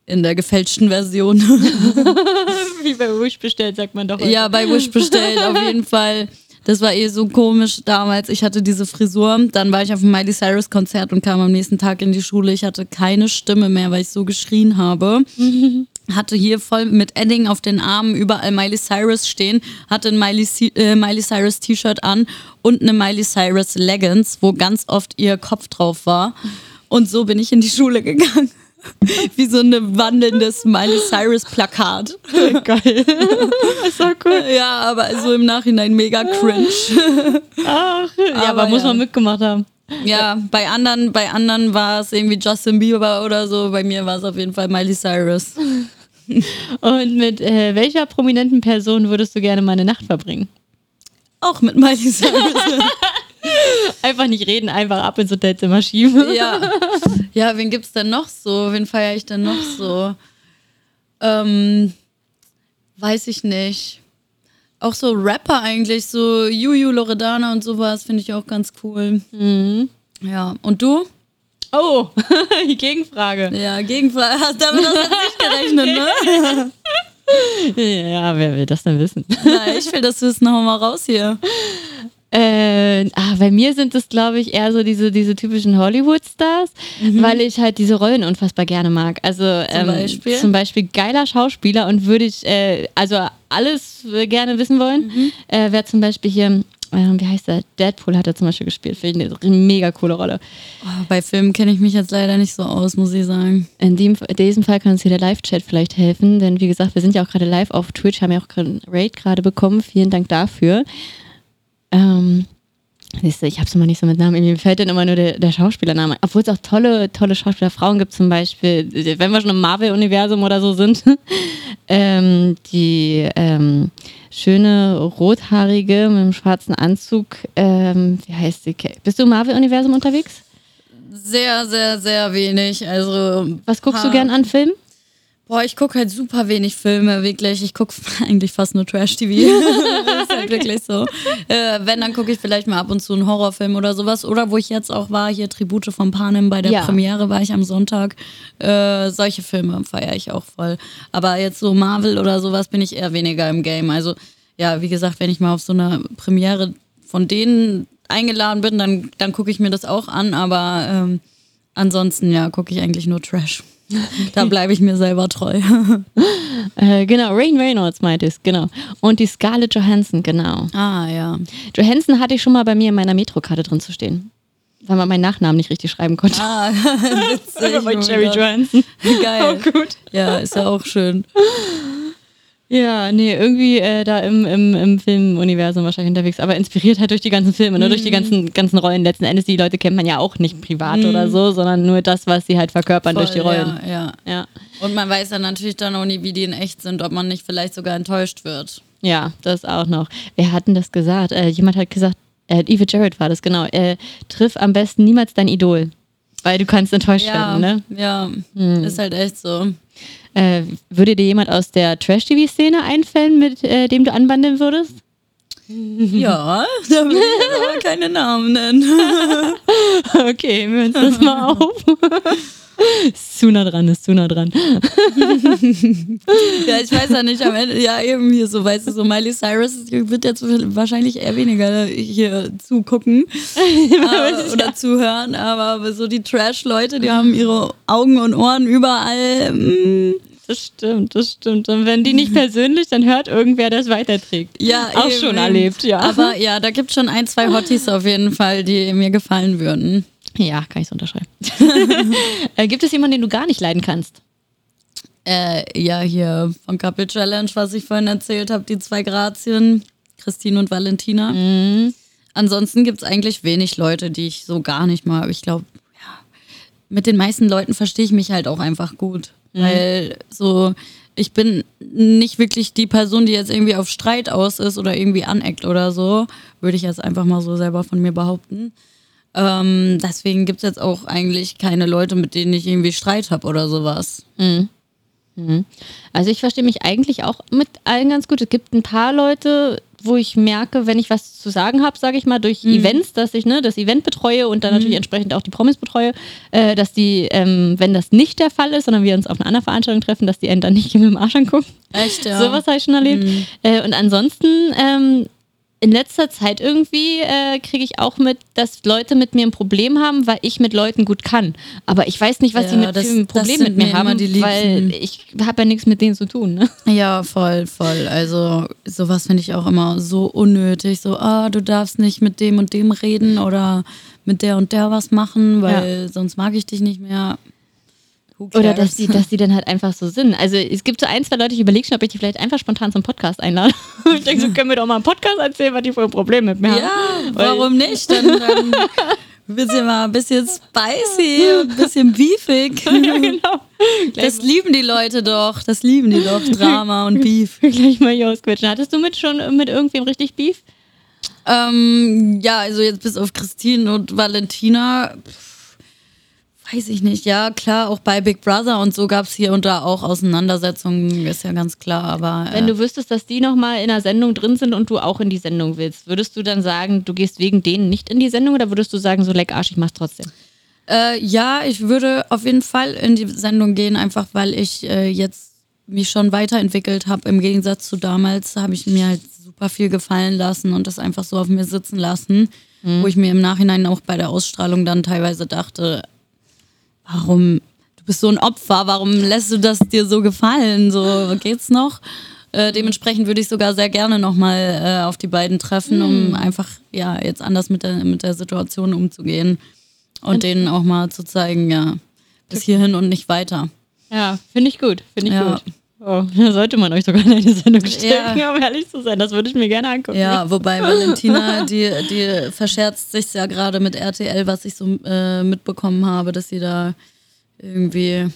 in der gefälschten Version. (laughs) Wie bei Wish bestellt, sagt man doch. Ja, bei Wish bestellt, auf jeden (laughs) Fall. Das war eh so komisch damals. Ich hatte diese Frisur. Dann war ich auf dem Miley Cyrus Konzert und kam am nächsten Tag in die Schule. Ich hatte keine Stimme mehr, weil ich so geschrien habe. (laughs) hatte hier voll mit Edding auf den Armen überall Miley Cyrus stehen, hatte ein Miley, äh, Miley Cyrus T-Shirt an und eine Miley Cyrus Leggings, wo ganz oft ihr Kopf drauf war. Und so bin ich in die Schule gegangen. (laughs) Wie so ein wandelndes Miley Cyrus Plakat. (laughs) Geil. (laughs) ist doch cool. Ja, aber so im Nachhinein mega cringe. Ach, ja, aber, Aber muss ja. man mitgemacht haben. Ja, bei anderen, bei anderen war es irgendwie Justin Bieber oder so. Bei mir war es auf jeden Fall Miley Cyrus. Und mit äh, welcher prominenten Person würdest du gerne mal eine Nacht verbringen? Auch mit Miley Cyrus. Einfach nicht reden, einfach ab ins Hotelzimmer schieben. ja. Ja, wen gibt's denn noch so? Wen feiere ich denn noch so? Ähm, weiß ich nicht. Auch so Rapper eigentlich, so Juju Loredana und sowas, finde ich auch ganz cool. Ja, und du? Oh, (laughs) die Gegenfrage. Ja, Gegenfrage. Hast damit hast du nicht gerechnet, ne? (laughs) Ja, wer will das denn wissen? Na, ich will das Wissen noch mal raus hier. Äh, ah, bei mir sind es, glaube ich, eher so diese, diese typischen Hollywood-Stars, weil ich halt diese Rollen unfassbar gerne mag. Also ähm, Beispiel? zum Beispiel geiler Schauspieler und würde ich äh, also alles äh, gerne wissen wollen. Äh, Wer zum Beispiel hier, äh, wie heißt der? Deadpool hat er zum Beispiel gespielt. Finde ich eine mega coole Rolle. Oh, bei Filmen kenne ich mich jetzt leider nicht so aus, muss ich sagen. In, dem, in diesem Fall kann uns hier der Live-Chat vielleicht helfen, denn wie gesagt, wir sind ja auch gerade live auf Twitch, haben ja auch gerade einen Raid gerade bekommen. Vielen Dank dafür. Ähm, siehst du, ich habe es immer nicht so mit Namen. Mir fällt dann immer nur der, der Schauspielername. Obwohl es auch tolle, tolle Schauspielerfrauen gibt, zum Beispiel, wenn wir schon im Marvel-Universum oder so sind, (laughs) ähm, die ähm, schöne rothaarige mit einem schwarzen Anzug, ähm, wie heißt sie? Bist du im Marvel-Universum unterwegs? Sehr, sehr, sehr wenig. Also. Was guckst du gern an Filmen? Boah, ich gucke halt super wenig Filme, wirklich. Ich gucke (laughs) eigentlich fast nur Trash-TV. (laughs) das ist halt wirklich so. Äh, wenn, dann gucke ich vielleicht mal ab und zu einen Horrorfilm oder sowas. Oder wo ich jetzt auch war, hier Tribute von Panem, bei der Ja. Premiere war ich am Sonntag. Äh, solche Filme feiere ich auch voll. Aber jetzt so Marvel oder sowas bin ich eher weniger im Game. Also, ja, wie gesagt, wenn ich mal auf so einer Premiere von denen eingeladen bin, dann, dann gucke ich mir das auch an. Aber ähm, ansonsten, ja, gucke ich eigentlich nur Trash. Da (laughs) bleibe ich mir selber treu. (laughs) Äh, genau, Rain Reynolds meinte es, genau. Und die Scarlett Johansson, genau. Ah, ja. Johansson hatte ich schon mal bei mir in meiner Metrokarte drin zu stehen. Weil man meinen Nachnamen nicht richtig schreiben konnte. Ah, (laughs) witzig. bei oh Jerry Gott. Johansson. Geil. gut. Ja, ist ja auch schön. Ja, nee, irgendwie äh, da im, im, im Filmuniversum wahrscheinlich unterwegs, aber inspiriert halt durch die ganzen Filme, ne? durch die ganzen, ganzen Rollen. Letzten Endes, die Leute kennt man ja auch nicht privat oder so, sondern nur das, was sie halt verkörpern durch die Voll, Rollen. Ja, ja. Ja. Und man weiß ja natürlich dann auch nie, wie die in echt sind, ob man nicht vielleicht sogar enttäuscht wird. Ja, das auch noch. Wer hat denn das gesagt? Äh, jemand hat gesagt, äh, Eva Jarrett war das, genau. Äh, triff am besten niemals dein Idol. Weil du kannst enttäuscht Ja, werden, ne? ja. Ist halt echt so. Äh, würde dir jemand aus der Trash-TV-Szene einfällen, mit äh, dem du anbandeln würdest? (laughs) Ja, da will ich aber keine Namen nennen. (laughs) Okay, wir hören uns das mal auf. ist zu nah dran, ist zu nah dran. (laughs) Ja, ich weiß ja nicht, am Ende, ja, eben hier so, weißt du, so Miley Cyrus wird jetzt wahrscheinlich eher weniger hier zugucken äh, oder zuhören, aber so die Trash-Leute, die haben ihre Augen und Ohren überall. Mm, Das stimmt, das stimmt. Und wenn die nicht (laughs) persönlich, dann hört irgendwer, der es weiterträgt. ja, Auch eben, schon erlebt, ja. Aber ja, da gibt es schon ein, zwei Hotties auf jeden Fall, die mir gefallen würden. ja, kann ich so unterschreiben. (laughs) äh, gibt es jemanden, den du gar nicht leiden kannst? Äh, ja, hier von Couple Challenge, was ich vorhin erzählt habe, die zwei Grazien, Christine und Valentina. Ansonsten gibt es eigentlich wenig Leute, die ich so gar nicht mag. Ich glaube, ja, mit den meisten Leuten verstehe ich mich halt auch einfach gut. Weil so, ich bin nicht wirklich die Person, die jetzt irgendwie auf Streit aus ist oder irgendwie aneckt oder so. Würde ich jetzt einfach mal so selber von mir behaupten. Ähm, deswegen gibt es jetzt auch eigentlich keine Leute, mit denen ich irgendwie Streit habe oder sowas. Also ich verstehe mich eigentlich auch mit allen ganz gut. Es gibt ein paar Leute, wo ich merke, wenn ich was zu sagen habe, sage ich mal, durch Events, dass ich ne, das Event betreue und dann natürlich entsprechend auch die Promis betreue, äh, dass die, ähm, wenn das nicht der Fall ist, sondern wir uns auf einer anderen Veranstaltung treffen, dass die einen dann nicht mit dem Arsch angucken. Echt, ja. (laughs) Sowas habe ich schon erlebt. Äh, und ansonsten ähm, in letzter Zeit irgendwie äh, kriege ich auch mit, dass Leute mit mir ein Problem haben, weil ich mit Leuten gut kann. Aber ich weiß nicht, was Ja, sie mit das- für ein Problem mit mir mir haben, die weil ich habe ja nichts mit denen zu tun. Ne? Ja, voll, voll. Also sowas finde ich auch immer so unnötig. So, ah, du darfst nicht mit dem und dem reden oder mit der und der was machen, weil sonst mag ich dich nicht mehr. Oder dass die, dass die dann halt einfach so sind. Also es gibt so ein, zwei Leute, ich überlege schon, ob ich die vielleicht einfach spontan zum Podcast einlade. (laughs) ich denke, so können wir doch mal einen Podcast erzählen, was die für ein Problem mit mir Ja, haben. Weil- warum nicht? Dann, dann (laughs) bisschen mal ein bisschen spicy ein bisschen beefig. (laughs) Ja, genau. Das lieben die Leute doch. Das lieben die doch. Drama und Beef. Gleich mal hier ausquetschen. Hattest du mit schon mit irgendwem richtig Beef? Ähm, ja, also jetzt bis auf Christine und Valentina. pff, Weiß ich nicht. Ja, klar, auch bei Big Brother und so gab es hier und da auch Auseinandersetzungen, ist ja ganz klar. Aber Wenn äh, du wüsstest, dass die nochmal in einer Sendung drin sind und du auch in die Sendung willst, würdest du dann sagen, du gehst wegen denen nicht in die Sendung oder würdest du sagen, so leck Arsch, ich mach's trotzdem? Äh, ja, ich würde auf jeden Fall in die Sendung gehen, einfach weil ich äh, jetzt mich schon weiterentwickelt habe. Im Gegensatz zu damals habe ich mir halt super viel gefallen lassen und das einfach so auf mir sitzen lassen, wo ich mir im Nachhinein auch bei der Ausstrahlung dann teilweise dachte, warum, du bist so ein Opfer, warum lässt du das dir so gefallen? So, geht's noch? Äh, dementsprechend würde ich sogar sehr gerne nochmal äh, auf die beiden treffen, um einfach ja jetzt anders mit der, mit der Situation umzugehen und denen auch mal zu zeigen, ja, bis hierhin und nicht weiter. Ja, finde ich gut, finde ich Ja. gut. Oh, da (laughs) sollte man euch sogar in eine Sendung stecken, Ja. um ehrlich zu sein. Das würde ich mir gerne angucken. Ja, (laughs) wobei Valentina, die, die verscherzt sich ja gerade mit RTL, was ich so äh, mitbekommen habe, dass sie da irgendwie,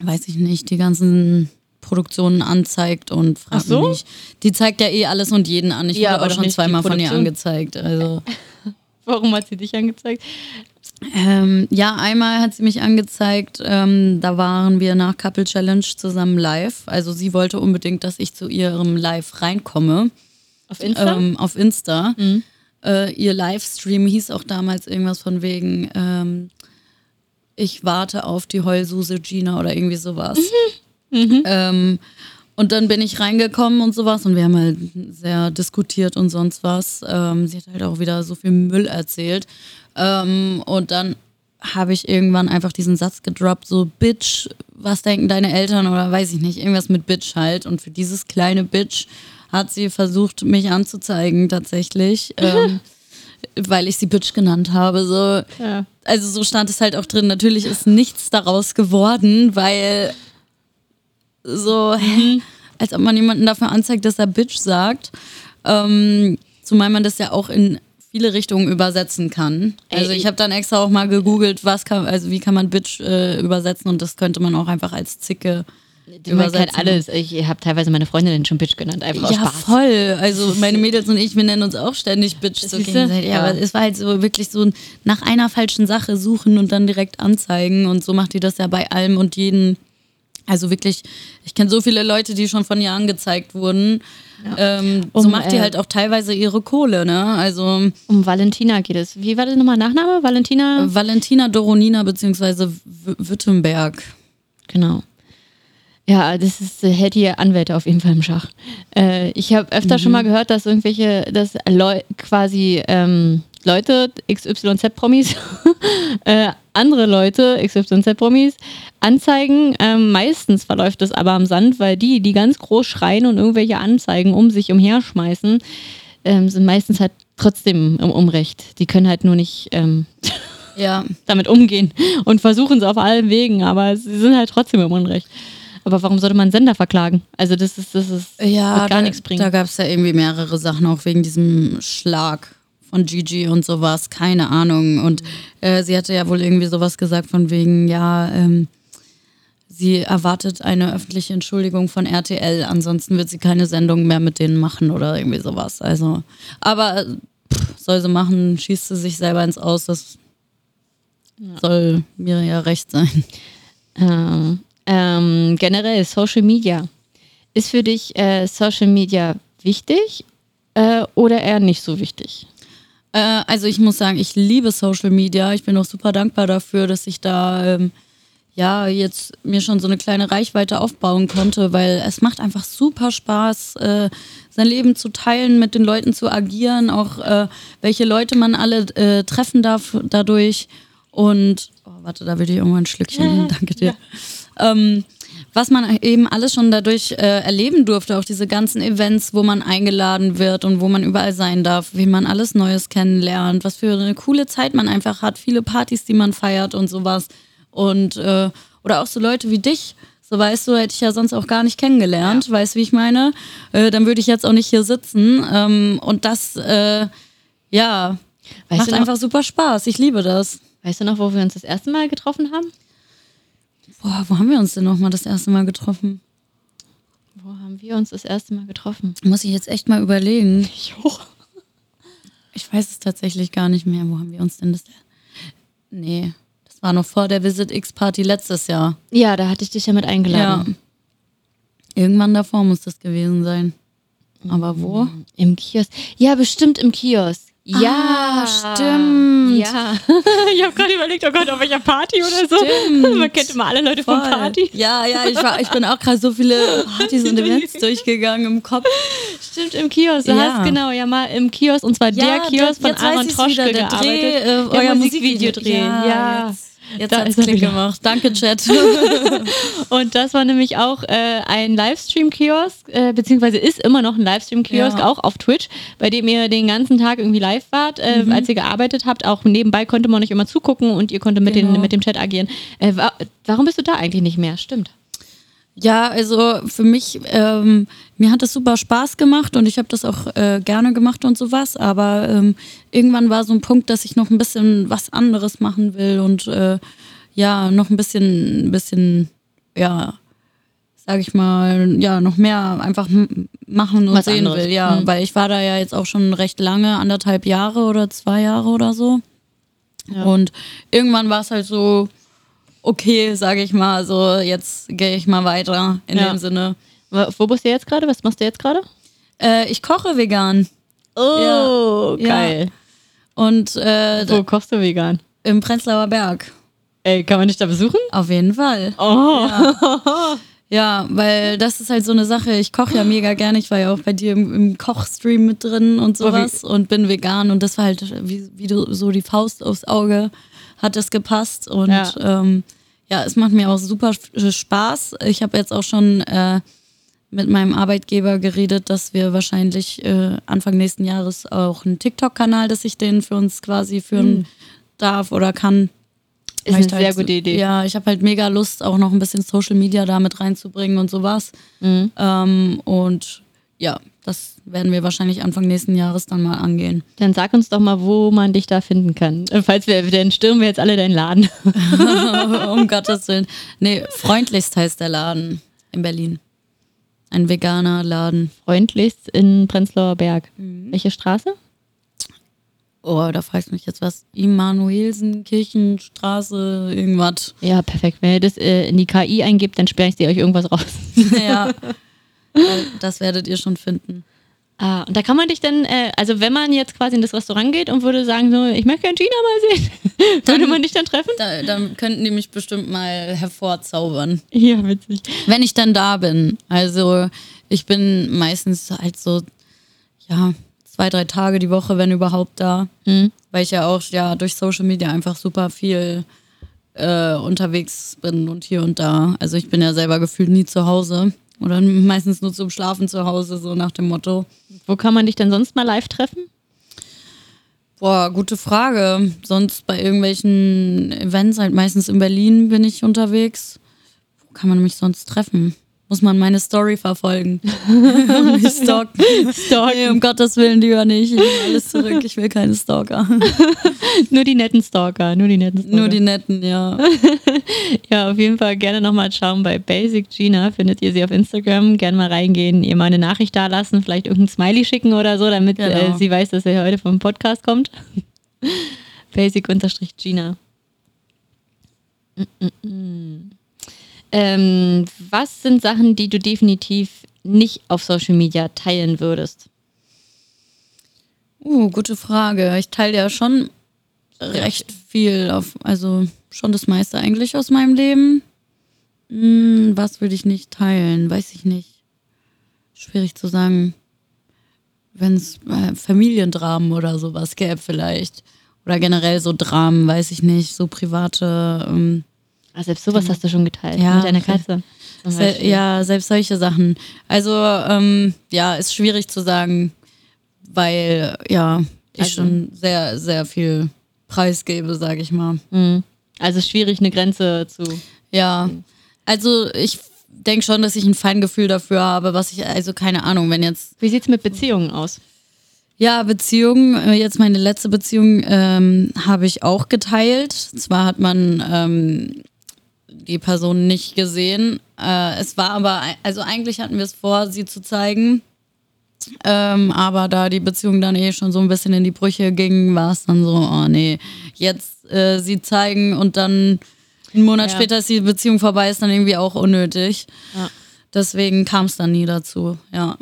weiß ich nicht, die ganzen Produktionen anzeigt und fragt Ach so? mich. Die zeigt ja eh alles und jeden an. Ich Ja, wurde aber auch schon zweimal von ihr angezeigt. Also (laughs) Warum hat sie dich angezeigt? Ähm, ja, einmal hat sie mich angezeigt, ähm, da waren wir nach Couple Challenge zusammen live. Also sie wollte unbedingt, dass ich zu ihrem Live reinkomme. Auf Insta? ähm, auf Insta. Äh, ihr Livestream hieß auch damals irgendwas von wegen, ähm, ich warte auf die Heulsuse Gina oder irgendwie sowas. Ähm, und dann bin ich reingekommen und sowas und wir haben halt sehr diskutiert und sonst was. Ähm, sie hat halt auch wieder so viel Müll erzählt. Ähm, und dann habe ich irgendwann einfach diesen Satz gedroppt, so Bitch, was denken deine Eltern oder weiß ich nicht, irgendwas mit Bitch halt. Und für dieses kleine Bitch hat sie versucht, mich anzuzeigen tatsächlich, (laughs) ähm, weil ich sie Bitch genannt habe. So. Ja. Also so stand es halt auch drin. Natürlich ist nichts daraus geworden, weil so, hä? als ob man jemanden dafür anzeigt, dass er Bitch sagt. Ähm, zumal man das ja auch in viele Richtungen übersetzen kann. Also Ey, ich habe dann extra auch mal gegoogelt, was kann, also wie kann man Bitch äh, übersetzen und das könnte man auch einfach als Zicke halt übersetzen. alles. Ich habe teilweise meine Freundin schon Bitch genannt, einfach aus Ja, Spaß. voll. Also meine Mädels und ich, wir nennen uns auch ständig Bitch so gegenseitig. Ja, Ja. aber es war halt so wirklich so ein nach einer falschen Sache suchen und dann direkt anzeigen. Und so macht die das ja bei allem und jeden. Also wirklich, ich kenne so viele Leute, die schon von ihr angezeigt wurden. Ähm, so Um, macht die äh, halt auch teilweise ihre Kohle, ne? Also Um Valentina geht es. Wie war das nochmal Nachname? Valentina? Valentina Doronina beziehungsweise W- Württemberg. Genau. Ja, das ist, äh, hält die Anwälte auf jeden Fall im Schach. Äh, ich habe öfter schon mal gehört, dass irgendwelche, dass Leu quasi ähm, Leute, XYZ-Promis, (laughs) äh, andere Leute, XYZ-Promis, anzeigen. Ähm, meistens verläuft das aber am Sand, weil die, die ganz groß schreien und irgendwelche Anzeigen um sich umherschmeißen, ähm, sind meistens halt trotzdem im Unrecht. Die können halt nur nicht ähm, (laughs) Ja, damit umgehen und versuchen es auf allen Wegen, aber sie sind halt trotzdem im Unrecht. Aber warum sollte man einen Sender verklagen? Also das ist, das ist Ja, gar da, nichts bringen. Da gab es ja irgendwie mehrere Sachen, auch wegen diesem Schlag von Gigi und sowas, keine Ahnung. Und äh, sie hatte ja wohl irgendwie sowas gesagt von wegen, ja, ähm, sie erwartet eine öffentliche Entschuldigung von RTL, ansonsten wird sie keine Sendung mehr mit denen machen oder irgendwie sowas. Also, aber äh, pff, soll sie machen, schießt sie sich selber ins Aus, das soll mir ja recht sein. Ähm, ähm, generell Social Media. Ist für dich äh, Social Media wichtig äh, oder eher nicht so wichtig? Äh, also ich muss sagen, ich liebe Social Media. Ich bin auch super dankbar dafür, dass ich da ähm, ja, jetzt mir schon so eine kleine Reichweite aufbauen konnte, weil es macht einfach super Spaß, äh, sein Leben zu teilen, mit den Leuten zu agieren, auch äh, welche Leute man alle äh, treffen darf dadurch. Und, oh, warte, da will ich irgendwann ein Schlückchen (laughs) danke dir. Ähm, was man eben alles schon dadurch äh, erleben durfte, auch diese ganzen Events, wo man eingeladen wird und wo man überall sein darf, wie man alles Neues kennenlernt, was für eine coole Zeit man einfach hat, viele Partys, die man feiert und sowas. Und äh, oder auch so Leute wie dich, so weißt du, hätte ich ja sonst auch gar nicht kennengelernt, ja. weißt wie ich meine? Äh, dann würde ich jetzt auch nicht hier sitzen. Ähm, und das, äh, ja, weißt macht einfach super Spaß. Ich liebe das. Weißt du noch, wo wir uns das erste Mal getroffen haben? Boah, wo haben wir uns denn nochmal das erste Mal getroffen? Wo haben wir uns das erste Mal getroffen? Muss ich jetzt echt mal überlegen. (laughs) Jo. Ich weiß es tatsächlich gar nicht mehr. Wo haben wir uns denn das? Nee, das war noch vor der Visit X Party letztes Jahr. Ja, da hatte ich dich ja mit eingeladen. Ja. Irgendwann davor muss das gewesen sein. Aber wo? Im Kiosk. Ja, bestimmt im Kiosk. Ja, ah, stimmt. Ja. (laughs) ich habe gerade überlegt, oh Gott, auf welcher Party oder so. Stimmt. Man kennt immer alle Leute Voll. von Party. Ja, ja, ich, war, ich bin auch gerade so viele Partys und (laughs) Events durchgegangen im Kopf. Stimmt, im Kiosk. Du ja. hast genau, ja mal im Kiosk, und zwar ja, der Kiosk von Aaron Troschke wieder, der gearbeitet. Dreh, äh, euer Musikvideo drehen. Ja, ja. Jetzt. Jetzt da hat es Klick gemacht. Danke, Chat. (laughs) und das war nämlich auch äh, ein Livestream-Kiosk, äh, beziehungsweise ist immer noch ein Livestream-Kiosk, ja. auch auf Twitch, bei dem ihr den ganzen Tag irgendwie live wart, äh, mhm. als ihr gearbeitet habt. Auch nebenbei konnte man euch immer zugucken und ihr konntet mit, genau. den, mit dem Chat agieren. Äh, wa warum bist du da eigentlich nicht mehr? Stimmt. Ja, also für mich, ähm, mir hat das super Spaß gemacht und ich habe das auch äh, gerne gemacht und sowas, aber ähm, irgendwann war so ein Punkt, dass ich noch ein bisschen was anderes machen will und äh, ja, noch ein bisschen, ein bisschen, ja, sag ich mal, ja, noch mehr einfach machen und was sehen anderes. will, ja, mhm. weil ich war da ja jetzt auch schon recht lange, anderthalb Jahre oder zwei Jahre oder so. Ja. Und irgendwann war es halt so, okay, sage ich mal. So, jetzt gehe ich mal weiter in ja. dem Sinne. Wo bist du jetzt gerade? Was machst du jetzt gerade? Äh, ich koche vegan. Oh, ja. geil. Ja. Und äh, wo kochst du vegan? Im Prenzlauer Berg. Ey, kann man dich da besuchen? Auf jeden Fall. Oh. Ja. ja weil das ist halt so eine Sache. Ich koche ja mega gerne. Ich war ja auch bei dir im, im Kochstream mit drin und sowas und bin vegan. Und das war halt wie, wie du so die Faust aufs Auge hat es gepasst und ja. Ähm, ja, es macht mir auch super Spaß. Ich habe jetzt auch schon äh, mit meinem Arbeitgeber geredet, dass wir wahrscheinlich äh, Anfang nächsten Jahres auch einen TikTok-Kanal, dass ich den für uns quasi führen mhm. darf oder kann. Ist eine sehr halt, gute Idee. Ja, ich habe halt mega Lust, auch noch ein bisschen Social Media damit reinzubringen und sowas. Mhm. Ähm, und ja, das werden wir wahrscheinlich Anfang nächsten Jahres dann mal angehen. Dann sag uns doch mal, wo man dich da finden kann. Falls wir, dann stürmen wir jetzt alle deinen Laden. (laughs) um Gottes Willen. Nee, freundlichst heißt der Laden in Berlin. Ein veganer Laden. Freundlichst in Prenzlauer Berg. Mhm. Welche Straße? Oh, da fragst du mich jetzt was. Immanuelsen, Kirchenstraße, irgendwas. Ja, perfekt. Wenn ihr das äh, in die KI eingibt, dann sperre ich sie euch irgendwas raus. (laughs) ja. (laughs) das werdet ihr schon finden. Ah, und da kann man dich dann, äh, also wenn man jetzt quasi in das Restaurant geht und würde sagen, so, ich möchte gerne Gina mal sehen, (laughs) dann, würde man dich dann treffen? Da, dann könnten die mich bestimmt mal hervorzaubern. Ja, witzig. Wenn ich dann da bin. Also ich bin meistens halt so, ja, zwei, drei Tage die Woche, wenn überhaupt da. Mhm. Weil ich ja auch ja durch Social Media einfach super viel äh, unterwegs bin und hier und da. Also ich bin ja selber gefühlt nie zu Hause. Oder meistens nur zum Schlafen zu Hause, so nach dem Motto. Wo kann man dich denn sonst mal live treffen? Boah, gute Frage. Sonst bei irgendwelchen Events, halt meistens in Berlin bin ich unterwegs. Wo kann man mich sonst treffen? Muss man meine Story verfolgen. (laughs) mich stalken. stalken. Nee, um Gottes Willen lieber nicht. Ich nehme alles zurück. Ich will keine Stalker. (laughs) nur die netten Stalker. Nur die netten Stalker. Nur die netten, ja. (laughs) ja, auf jeden Fall gerne nochmal schauen. Bei Basic Gina findet ihr sie auf Instagram. Gerne mal reingehen, ihr mal eine Nachricht da lassen, vielleicht irgendein Smiley schicken oder so, damit genau. äh, sie weiß, dass er heute vom Podcast kommt. Basic-Gina. Mm -mm. Ähm, was sind Sachen, die du definitiv nicht auf Social Media teilen würdest? Uh, gute Frage. Ich teile ja schon recht viel auf, also schon das meiste eigentlich aus meinem Leben. Hm, was würde ich nicht teilen? Weiß ich nicht. Schwierig zu sagen. Wenn es äh, Familiendramen oder sowas gäbe vielleicht. Oder generell so Dramen, weiß ich nicht. So private. Ähm, Ah, selbst sowas hast du schon geteilt Ja, mit deiner. Katze. Se ja, selbst solche Sachen. Also, ähm, ja, ist schwierig zu sagen, weil, ja, ich Also- schon sehr, sehr viel preisgebe, sage ich mal. Mhm. Also schwierig, eine Grenze zu. Ja, also ich denke schon, dass ich ein Feingefühl dafür habe, was ich, also keine Ahnung, wenn jetzt, Wie sieht's mit Beziehungen aus? ja, Beziehungen, äh, jetzt meine letzte Beziehung ähm, habe ich auch geteilt. Zwar hat man ähm, die Person nicht gesehen, äh, es war aber, also eigentlich hatten wir es vor, sie zu zeigen. Ähm, aber da die Beziehung dann eh schon so ein bisschen in die Brüche ging, war es dann so, oh nee, jetzt äh, sie zeigen und dann einen Monat Ja. später ist die Beziehung vorbei, ist dann irgendwie auch unnötig. Ja. Deswegen kam es dann nie dazu, ja.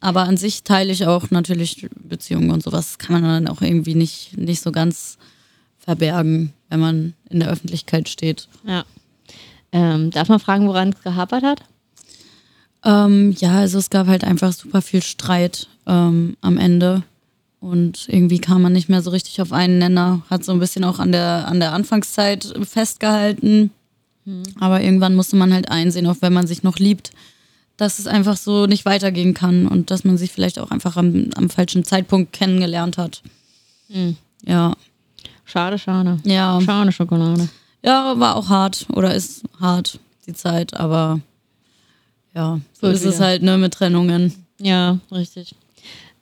Aber an sich teile ich auch natürlich Beziehungen und sowas. Kann man dann auch irgendwie nicht, nicht so ganz verbergen, wenn man in der Öffentlichkeit steht. Ja. Ähm, darf man fragen, woran es gehapert hat? Ähm, ja, also es gab halt einfach super viel Streit ähm, am Ende. Und irgendwie kam man nicht mehr so richtig auf einen Nenner. Hat so ein bisschen auch an der, an der Anfangszeit festgehalten. Aber irgendwann musste man halt einsehen, auch wenn man sich noch liebt, dass es einfach so nicht weitergehen kann und dass man sich vielleicht auch einfach am, am falschen Zeitpunkt kennengelernt hat. Ja. Schade, schade. Ja. Schade Schokolade. Ja, war auch hart oder ist hart die Zeit, aber ja, so ist es wieder. halt, ne, mit Trennungen. Ja, richtig.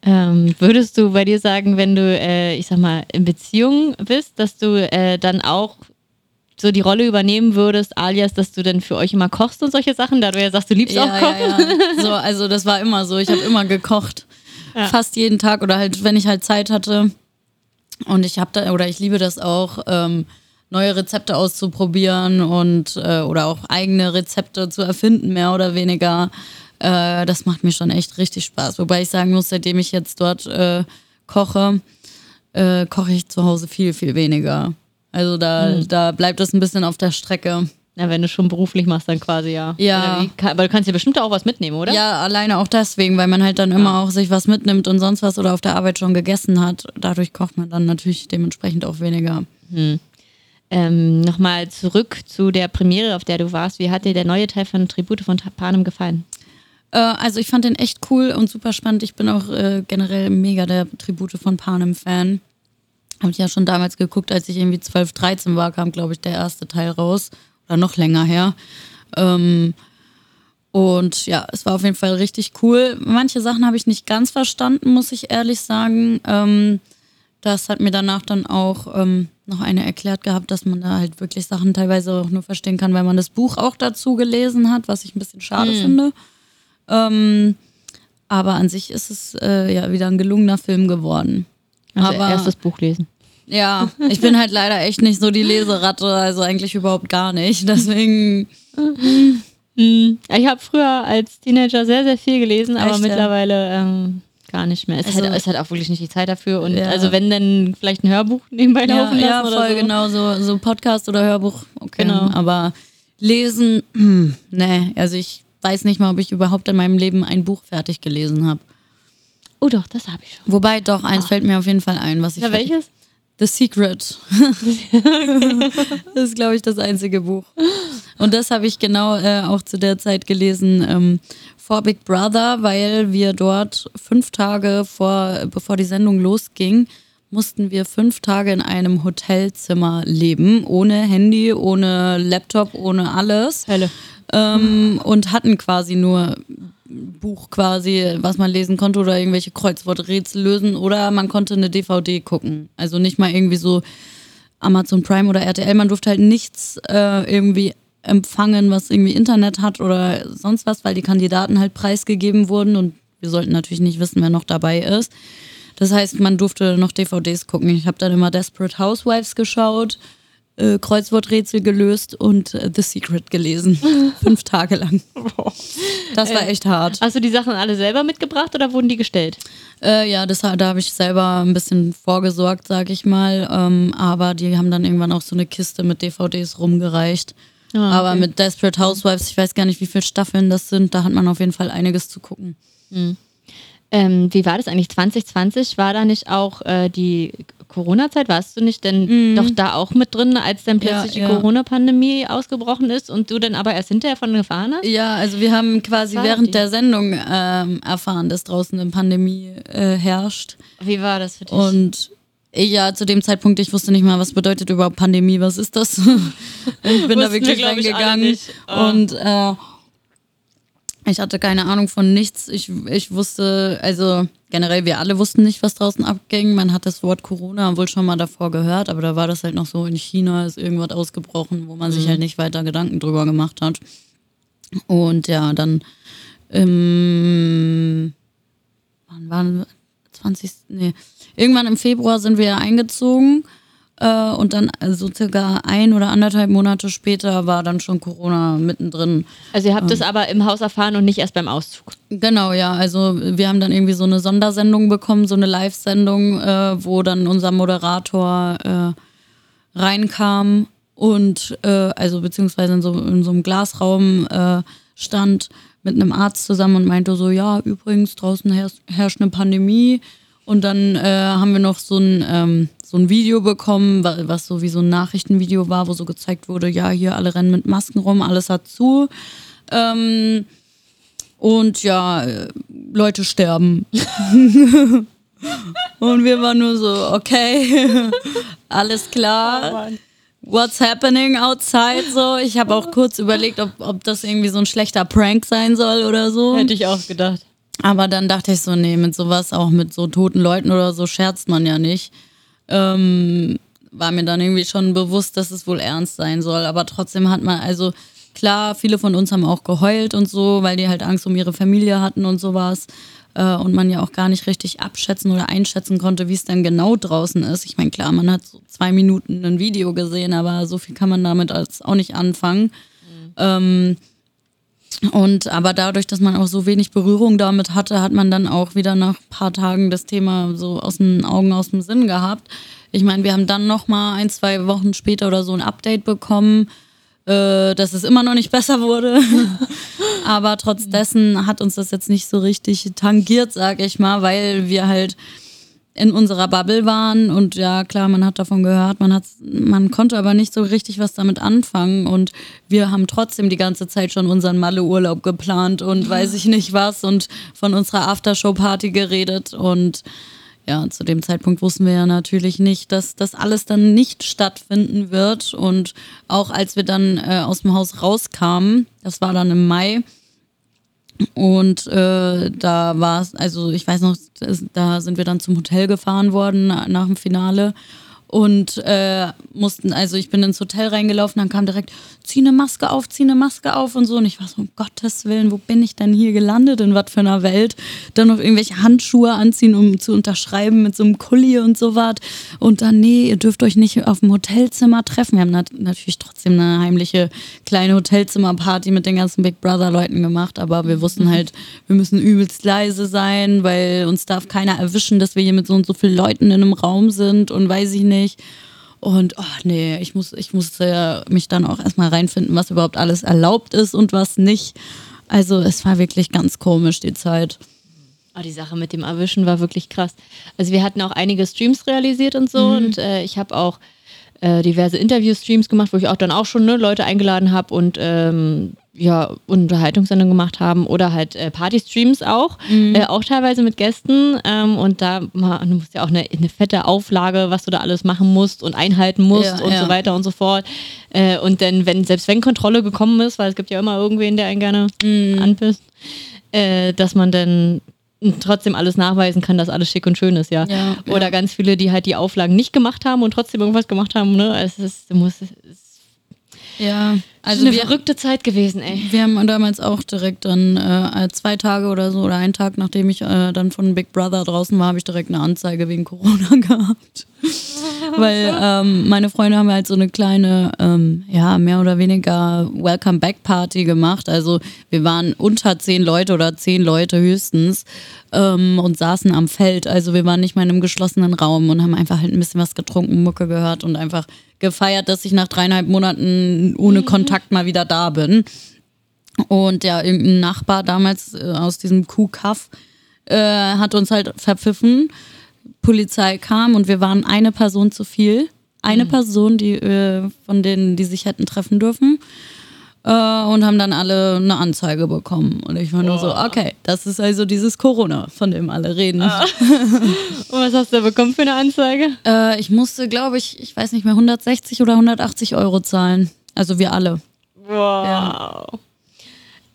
Ähm, würdest du bei dir sagen, wenn du, äh, ich sag mal, in Beziehung bist, dass du äh, dann auch so die Rolle übernehmen würdest, alias, dass du dann für euch immer kochst und solche Sachen, da du ja sagst, du liebst auch Ja, Kochen? ja, ja. So, also das war immer so. Ich habe immer gekocht. Fast jeden Tag oder halt, wenn ich halt Zeit hatte. Und ich habe da, oder ich liebe das auch, ähm, neue Rezepte auszuprobieren und äh, oder auch eigene Rezepte zu erfinden, mehr oder weniger. Äh, das macht mir schon echt richtig Spaß. Wobei ich sagen muss, seitdem ich jetzt dort äh, koche, äh, koche ich zu Hause viel, viel weniger. Also da, da bleibt es ein bisschen auf der Strecke. Na, wenn du schon beruflich machst, dann quasi ja. Ja. Aber du kannst ja bestimmt auch was mitnehmen, oder? Ja, alleine auch deswegen, weil man halt dann immer auch sich was mitnimmt und sonst was oder auf der Arbeit schon gegessen hat. Dadurch kocht man dann natürlich dementsprechend auch weniger. Ähm, Nochmal zurück zu der Premiere, auf der du warst. Wie hat dir der neue Teil von Tribute von Panem gefallen? Äh, also ich fand den echt cool und super spannend. Ich bin auch äh, generell mega der Tribute von Panem-Fan. Habe ich ja schon damals geguckt, als ich irgendwie 12, 13 war, kam, glaube ich, der erste Teil raus. Oder noch länger her. Ähm, und ja, es war auf jeden Fall richtig cool. Manche Sachen habe ich nicht ganz verstanden, muss ich ehrlich sagen. Ähm, das hat mir danach dann auch ähm, noch eine erklärt gehabt, dass man da halt wirklich Sachen teilweise auch nur verstehen kann, weil man das Buch auch dazu gelesen hat, was ich ein bisschen schade finde. Ähm, aber an sich ist es äh, ja wieder ein gelungener Film geworden. Also aber erstes Buch lesen. ja, ich bin halt leider echt nicht so die Leseratte, also eigentlich überhaupt gar nicht. (laughs) Deswegen, Ich habe früher als Teenager sehr, sehr viel gelesen, aber Echt, mittlerweile ähm, gar nicht mehr. Es Also- hat, es hat auch wirklich nicht die Zeit dafür. Und Ja. also wenn dann vielleicht ein Hörbuch (laughs) nebenbei ja, laufen lassen ja oder voll so. genau, so, so Podcast oder Hörbuch, okay. Genau. Aber lesen, (clears throat) nee, also ich weiß nicht mal, ob ich überhaupt in meinem Leben ein Buch fertig gelesen habe. Oh doch, das habe ich schon. Wobei doch, eins fällt mir auf jeden Fall ein, was ich Ja, welches? The Secret. (laughs) das ist, glaube ich, das einzige Buch. Und das habe ich genau äh, auch zu der Zeit gelesen ähm, vor Big Brother, weil wir dort fünf Tage vor, bevor die Sendung losging, mussten wir fünf Tage in einem Hotelzimmer leben, ohne Handy, ohne Laptop, ohne alles. Hölle. Ähm, und hatten quasi nur Buch quasi, was man lesen konnte oder irgendwelche Kreuzworträtsel lösen oder man konnte eine DVD gucken. Also nicht mal irgendwie so Amazon Prime oder RTL. Man durfte halt nichts äh, irgendwie empfangen, was irgendwie Internet hat oder sonst was, weil die Kandidaten halt preisgegeben wurden und wir sollten natürlich nicht wissen, wer noch dabei ist. Das heißt, man durfte noch DVDs gucken. Ich habe dann immer Desperate Housewives geschaut. Äh, Kreuzworträtsel gelöst und äh, The Secret gelesen. (laughs) Fünf Tage lang. Das war echt hart. Hast du die Sachen alle selber mitgebracht oder wurden die gestellt? Äh, ja, das, da habe ich selber ein bisschen vorgesorgt, sag ich mal. Ähm, aber die haben dann irgendwann auch so eine Kiste mit DVDs rumgereicht. Ah, Aber mit Desperate Housewives, ich weiß gar nicht, wie viele Staffeln das sind, da hat man auf jeden Fall einiges zu gucken. Ähm, wie war das eigentlich? 2020 war da nicht auch äh, die Corona-Zeit? Warst du nicht denn doch da auch mit drin, als dann Mhm. Ja, plötzlich ja. die Corona-Pandemie ausgebrochen ist und du dann aber erst hinterher von gefahren hast? Ja, also wir haben quasi während die? der Sendung ähm, erfahren, dass draußen eine Pandemie äh, herrscht. Wie war das für dich? Und ja, zu dem Zeitpunkt, ich wusste nicht mal, was bedeutet überhaupt Pandemie, was ist das? (laughs) ich bin da wirklich wir, reingegangen nicht. Ah. und äh, ich hatte keine Ahnung von nichts. Ich, ich wusste, also generell, wir alle wussten nicht, was draußen abging. Man hat das Wort Corona wohl schon mal davor gehört, aber da war das halt noch so, in China ist irgendwas ausgebrochen, wo man Mhm. sich halt nicht weiter Gedanken drüber gemacht hat. Und ja, dann im wann waren 20. Nee. Irgendwann im Februar sind wir eingezogen äh, und dann so circa ein oder anderthalb Monate später war dann schon Corona mittendrin. also ihr habt es aber im Haus erfahren und nicht erst beim Auszug. Genau, ja. Also wir haben dann irgendwie so eine Sondersendung bekommen, so eine Live-Sendung, äh, wo dann unser Moderator äh, reinkam und äh, also beziehungsweise in so, in so einem Glasraum äh, stand mit einem Arzt zusammen und meinte so, ja, übrigens, draußen herrscht, herrscht eine Pandemie. Und dann äh, haben wir noch so ein, ähm, so ein Video bekommen, wa- was so wie so ein Nachrichtenvideo war, wo so gezeigt wurde, ja, hier alle rennen mit Masken rum, alles hat zu. Ähm, und ja, äh, Leute sterben. (laughs) und wir waren nur so, okay, (laughs) alles klar. What's happening outside? So, ich habe auch kurz überlegt, ob, ob das irgendwie so ein schlechter Prank sein soll oder so. Hätte ich auch gedacht. Aber dann dachte ich so, nee, mit sowas, auch mit so toten Leuten oder so, scherzt man ja nicht. Ähm, war mir dann irgendwie schon bewusst, dass es wohl ernst sein soll. Aber trotzdem hat man, also klar, viele von uns haben auch geheult und so, weil die halt Angst um ihre Familie hatten und sowas. Äh, und man ja auch gar nicht richtig abschätzen oder einschätzen konnte, wie es dann genau draußen ist. Ich meine, klar, man hat so zwei Minuten ein Video gesehen, aber so viel kann man damit als auch nicht anfangen. Ähm, und aber dadurch, dass man auch so wenig Berührung damit hatte, hat man dann auch wieder nach ein paar Tagen das Thema so aus den Augen, aus dem Sinn gehabt. Ich meine, wir haben dann noch mal ein, zwei Wochen später oder so ein Update bekommen, äh, dass es immer noch nicht besser wurde. (laughs) aber trotz dessen hat uns das jetzt nicht so richtig tangiert, sag ich mal, weil wir halt in unserer Bubble waren und ja klar, man hat davon gehört, man hat, man konnte aber nicht so richtig was damit anfangen und wir haben trotzdem die ganze Zeit schon unseren Malle-Urlaub geplant und weiß ich nicht was und von unserer Aftershow-Party geredet und ja, zu dem Zeitpunkt wussten wir ja natürlich nicht, dass das alles dann nicht stattfinden wird und auch als wir dann äh, aus dem Haus rauskamen, das war dann im Mai, und äh, da war es, also ich weiß noch, da sind wir dann zum Hotel gefahren worden na- nach dem Finale und äh, mussten, also ich bin ins Hotel reingelaufen, dann kam direkt, zieh eine Maske auf, zieh eine Maske auf und so. Und ich war so, um Gottes Willen, wo bin ich denn hier gelandet, in was für einer Welt? Dann noch irgendwelche Handschuhe anziehen, um zu unterschreiben mit so einem Kuli und so was. Und dann, nee, ihr dürft euch nicht auf dem Hotelzimmer treffen. Wir haben nat natürlich trotzdem eine heimliche kleine Hotelzimmerparty mit den ganzen Big Brother-Leuten gemacht, aber wir wussten halt, wir müssen übelst leise sein, weil uns darf keiner erwischen, dass wir hier mit so und so vielen Leuten in einem Raum sind und weiß ich nicht. Und oh nee, ich muss, ich musste mich dann auch erstmal reinfinden, was überhaupt alles erlaubt ist und was nicht. Also es war wirklich ganz komisch, die Zeit. Oh, die Sache mit dem Erwischen war wirklich krass. Also wir hatten auch einige Streams realisiert und so und äh, ich habe auch äh, diverse Interview-Streams gemacht, wo ich auch dann auch schon ne, Leute eingeladen habe und ähm, ja, Unterhaltungssendungen gemacht haben oder halt äh, Party-Streams auch, äh, auch teilweise mit Gästen ähm, und da ma- du musst ja auch eine, eine fette Auflage, was du da alles machen musst und einhalten musst Ja, und ja. so weiter und so fort. Äh, und dann, wenn, selbst wenn Kontrolle gekommen ist, weil es gibt ja immer irgendwen, der einen gerne anpisst, äh, dass man dann trotzdem alles nachweisen kann, dass alles schick und schön ist, ja. Ja, Oder ganz viele, die halt die Auflagen nicht gemacht haben und trotzdem irgendwas gemacht haben, ne? Es ist, du musst, es ist Ja, Also eine wir, verrückte Zeit gewesen, ey. wir haben damals auch direkt dann äh, zwei Tage oder so oder einen Tag, nachdem ich äh, dann von Big Brother draußen war, habe ich direkt eine Anzeige wegen Corona (laughs) gehabt. Weil ähm, meine Freunde haben halt so eine kleine, ähm, ja, mehr oder weniger Welcome Back Party gemacht. Also wir waren unter zehn Leute oder zehn Leute höchstens ähm, und saßen am Feld. Also wir waren nicht mal in einem geschlossenen Raum und haben einfach halt ein bisschen was getrunken, Mucke gehört und einfach gefeiert, dass ich nach dreieinhalb Monaten ohne Kontakt mal wieder da bin. Und ja, irgendein Nachbar damals äh, aus diesem Kuhkaff äh, hat uns halt verpfiffen. Polizei kam und wir waren eine Person zu viel. Eine Person, die äh, von denen, die sich hätten treffen dürfen. Äh, und haben dann alle eine Anzeige bekommen. Und ich war nur so, okay, das ist also dieses Corona, von dem alle reden. (laughs) Und was hast du bekommen für eine Anzeige? Äh, ich musste, glaube ich, ich weiß nicht mehr, 160 oder 180 Euro zahlen. Also wir alle. Wow.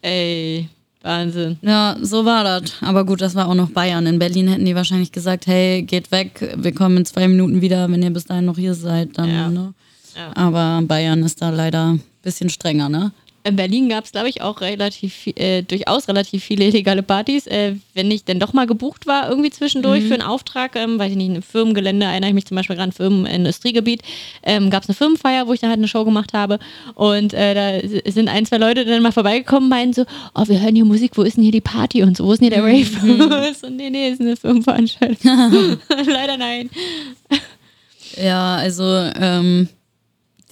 Ey, Wahnsinn. Ja, so war das. Aber gut, das war auch noch Bayern. In Berlin hätten die wahrscheinlich gesagt, hey, geht weg, wir kommen in zwei Minuten wieder, wenn ihr bis dahin noch hier seid. Dann, Ja. ne? Ja. Aber Bayern ist da leider ein bisschen strenger, ne? In Berlin gab es, glaube ich, auch relativ äh, durchaus relativ viele illegale Partys. Äh, wenn ich denn doch mal gebucht war, irgendwie zwischendurch für einen Auftrag, ähm, weiß ich nicht, ein Firmengelände, erinnere ich mich zum Beispiel gerade an Firmenindustriegebiet, ähm, gab es eine Firmenfeier, wo ich dann halt eine Show gemacht habe. Und äh, da sind ein, zwei Leute dann mal vorbeigekommen, meinen so, oh, wir hören hier Musik, wo ist denn hier die Party und so, wo ist denn hier der Rave? (laughs) so, nee, nee, ist eine Firmenveranstaltung. (laughs) (laughs) Leider nein. Ja, also ähm,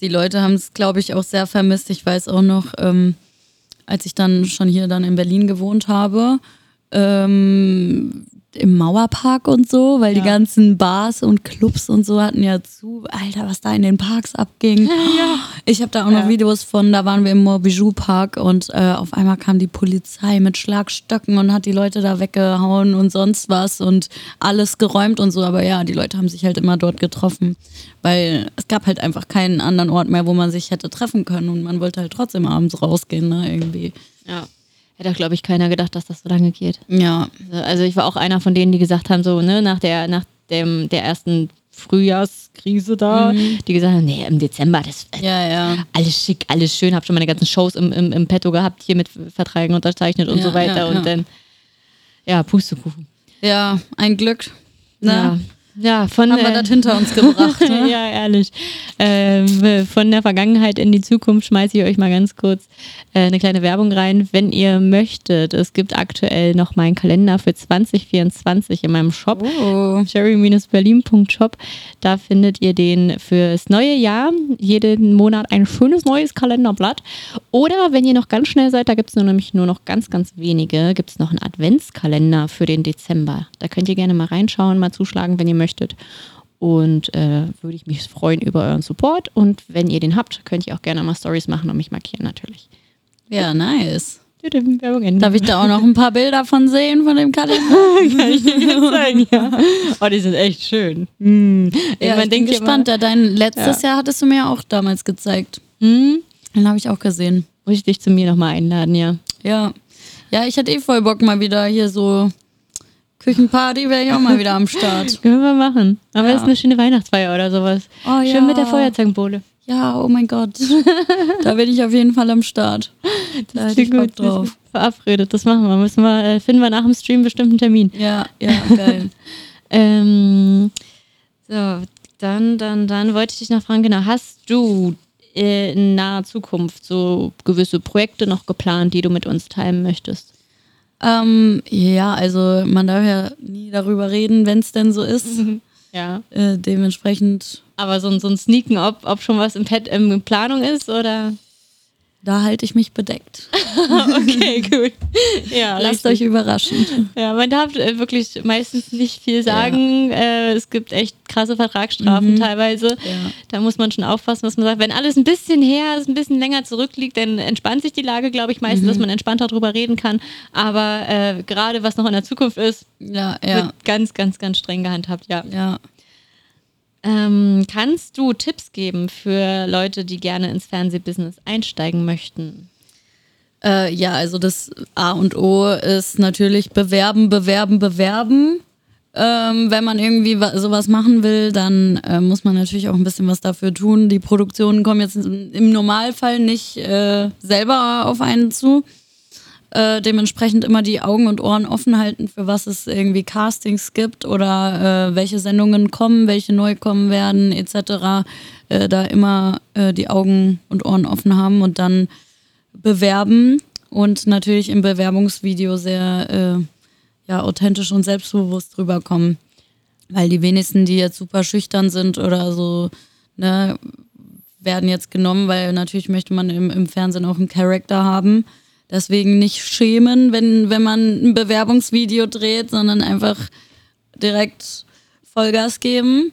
die Leute haben es, glaube ich, auch sehr vermisst. Ich weiß auch noch, ähm, als ich dann schon hier dann in Berlin gewohnt habe, ähm, im Mauerpark und so, weil die ganzen Bars und Clubs und so hatten ja zu. Alter, was da in den Parks abging. (gasps) Ich habe da auch noch Videos von, da waren wir im Morbijou Park und äh, auf einmal kam die Polizei mit Schlagstöcken und hat die Leute da weggehauen und sonst was und alles geräumt und so. Aber ja, die Leute haben sich halt immer dort getroffen, weil es gab halt einfach keinen anderen Ort mehr, wo man sich hätte treffen können und man wollte halt trotzdem abends rausgehen, ne, irgendwie. Ja. Hätte auch, glaube ich, keiner gedacht, dass das so lange geht. Ja, Also ich war auch einer von denen, die gesagt haben, so, ne, nach der, nach dem, der ersten Frühjahrskrise da, die gesagt haben, nee, im Dezember, das ja, ja. alles schick, alles schön, hab schon meine ganzen Shows im, im, im Petto gehabt, hier mit Verträgen unterzeichnet und Ja, so weiter. ja. Und dann, ja, Pustekuchen. Ja, ein Glück. Ne? Ja. Ja, von Haben wir äh, das hinter uns gebracht. (laughs) Ne? ja, ehrlich. Ähm, von der Vergangenheit in die Zukunft schmeiße ich euch mal ganz kurz äh, eine kleine Werbung rein. Wenn ihr möchtet, es gibt aktuell noch meinen Kalender für 2024 in meinem Shop. Oh. cherry-berlin.shop. Da findet ihr den fürs neue Jahr. Jeden Monat ein schönes neues Kalenderblatt. Oder wenn ihr noch ganz schnell seid, da gibt es nämlich nur noch ganz, ganz wenige, gibt es noch einen Adventskalender für den Dezember. Da könnt ihr gerne mal reinschauen, mal zuschlagen, wenn ihr möchtet. Und äh, würde ich mich freuen über euren Support. Und wenn ihr den habt, könnt ihr auch gerne mal Stories machen und mich markieren natürlich. Ja, nice. Darf ich da auch noch ein paar Bilder von sehen, von dem Kalender? (laughs) Kann ich dir jetzt zeigen, (laughs) ja. Oh, die sind echt schön. Hm. Ja, ich bin gespannt. Ja, dein letztes Ja. Jahr hattest du mir auch damals gezeigt. Hm? Den habe ich auch gesehen. Muss ich dich zu mir nochmal einladen, ja. Ja. Ja, ich hatte eh voll Bock mal wieder hier so Küchenparty, wäre ich auch mal wieder am Start. (laughs) Können wir machen. Aber Ja. das ist eine schöne Weihnachtsfeier oder sowas. Oh, Schön ja. mit der Feuerzangenbowle. Ja, oh mein Gott. (laughs) da bin ich auf jeden Fall am Start. Da hätte ich sind drauf. Verabredet, das machen wir. Müssen wir äh, finden wir nach dem Stream bestimmt einen Termin. Ja, ja, geil. (laughs) Ähm, so, dann, dann, dann wollte ich dich noch fragen, genau, hast du äh, in naher Zukunft so gewisse Projekte noch geplant, die du mit uns teilen möchtest? Ähm, ja, also man darf ja nie darüber reden, wenn es denn so ist. (laughs) Ja. Äh, dementsprechend, Aber so, ein- so ein Sneaken, ob, ob schon was im Pad in Planung ist oder? Da halte ich mich bedeckt. (laughs) Okay, gut. Ja, (laughs) Lasst richtig. euch überraschen. Ja, man darf äh, wirklich meistens nicht viel sagen. Äh, es gibt echt krasse Vertragsstrafen teilweise. Ja. Da muss man schon aufpassen, was man sagt. Wenn alles ein bisschen her ist, ein bisschen länger zurückliegt, dann entspannt sich die Lage, glaube ich, meistens, dass man entspannter darüber reden kann. Aber äh, gerade was noch in der Zukunft ist, Ja, ja, wird ganz, ganz, ganz streng gehandhabt, ja. ja. Ähm, kannst du Tipps geben für Leute, die gerne ins Fernsehbusiness einsteigen möchten? Äh, ja, also das A und O ist natürlich bewerben, bewerben, bewerben. Ähm, wenn man irgendwie sowas machen will, dann äh, muss man natürlich auch ein bisschen was dafür tun. Die Produktionen kommen jetzt im Normalfall nicht äh, selber auf einen zu. Äh, dementsprechend immer die Augen und Ohren offen halten, für was es irgendwie Castings gibt oder äh, welche Sendungen kommen, welche neu kommen werden, etc. Äh, da immer äh, die Augen und Ohren offen haben und dann bewerben und natürlich im Bewerbungsvideo sehr äh, ja, authentisch und selbstbewusst rüberkommen. Weil die wenigsten, die jetzt super schüchtern sind oder so, ne, werden jetzt genommen, weil natürlich möchte man im, im Fernsehen auch einen Charakter haben. Deswegen nicht schämen, wenn, wenn man ein Bewerbungsvideo dreht, sondern einfach direkt Vollgas geben.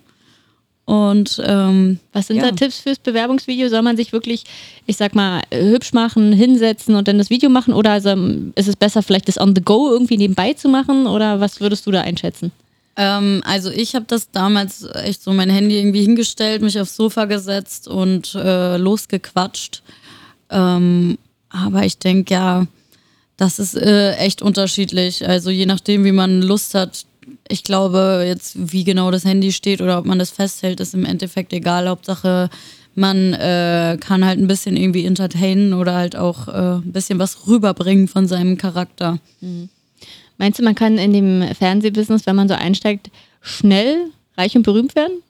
Und ähm, was sind ja. da Tipps fürs Bewerbungsvideo? Soll man sich wirklich, ich sag mal, hübsch machen, hinsetzen und dann das Video machen? Oder also, ist es besser, vielleicht das on the go irgendwie nebenbei zu machen? Oder was würdest du da einschätzen? Ähm, also ich habe das damals echt so mein Handy irgendwie hingestellt, mich aufs Sofa gesetzt und äh, losgequatscht. Ähm, aber ich denke ja, das ist äh, echt unterschiedlich. Also je nachdem, wie man Lust hat. Ich glaube, jetzt wie genau das Handy steht oder ob man das festhält, ist im Endeffekt egal. Hauptsache, man äh, kann halt ein bisschen irgendwie entertainen oder halt auch äh, ein bisschen was rüberbringen von seinem Charakter. Mhm. Meinst du, man kann in dem Fernsehbusiness, wenn man so einsteigt, schnell reich und berühmt werden?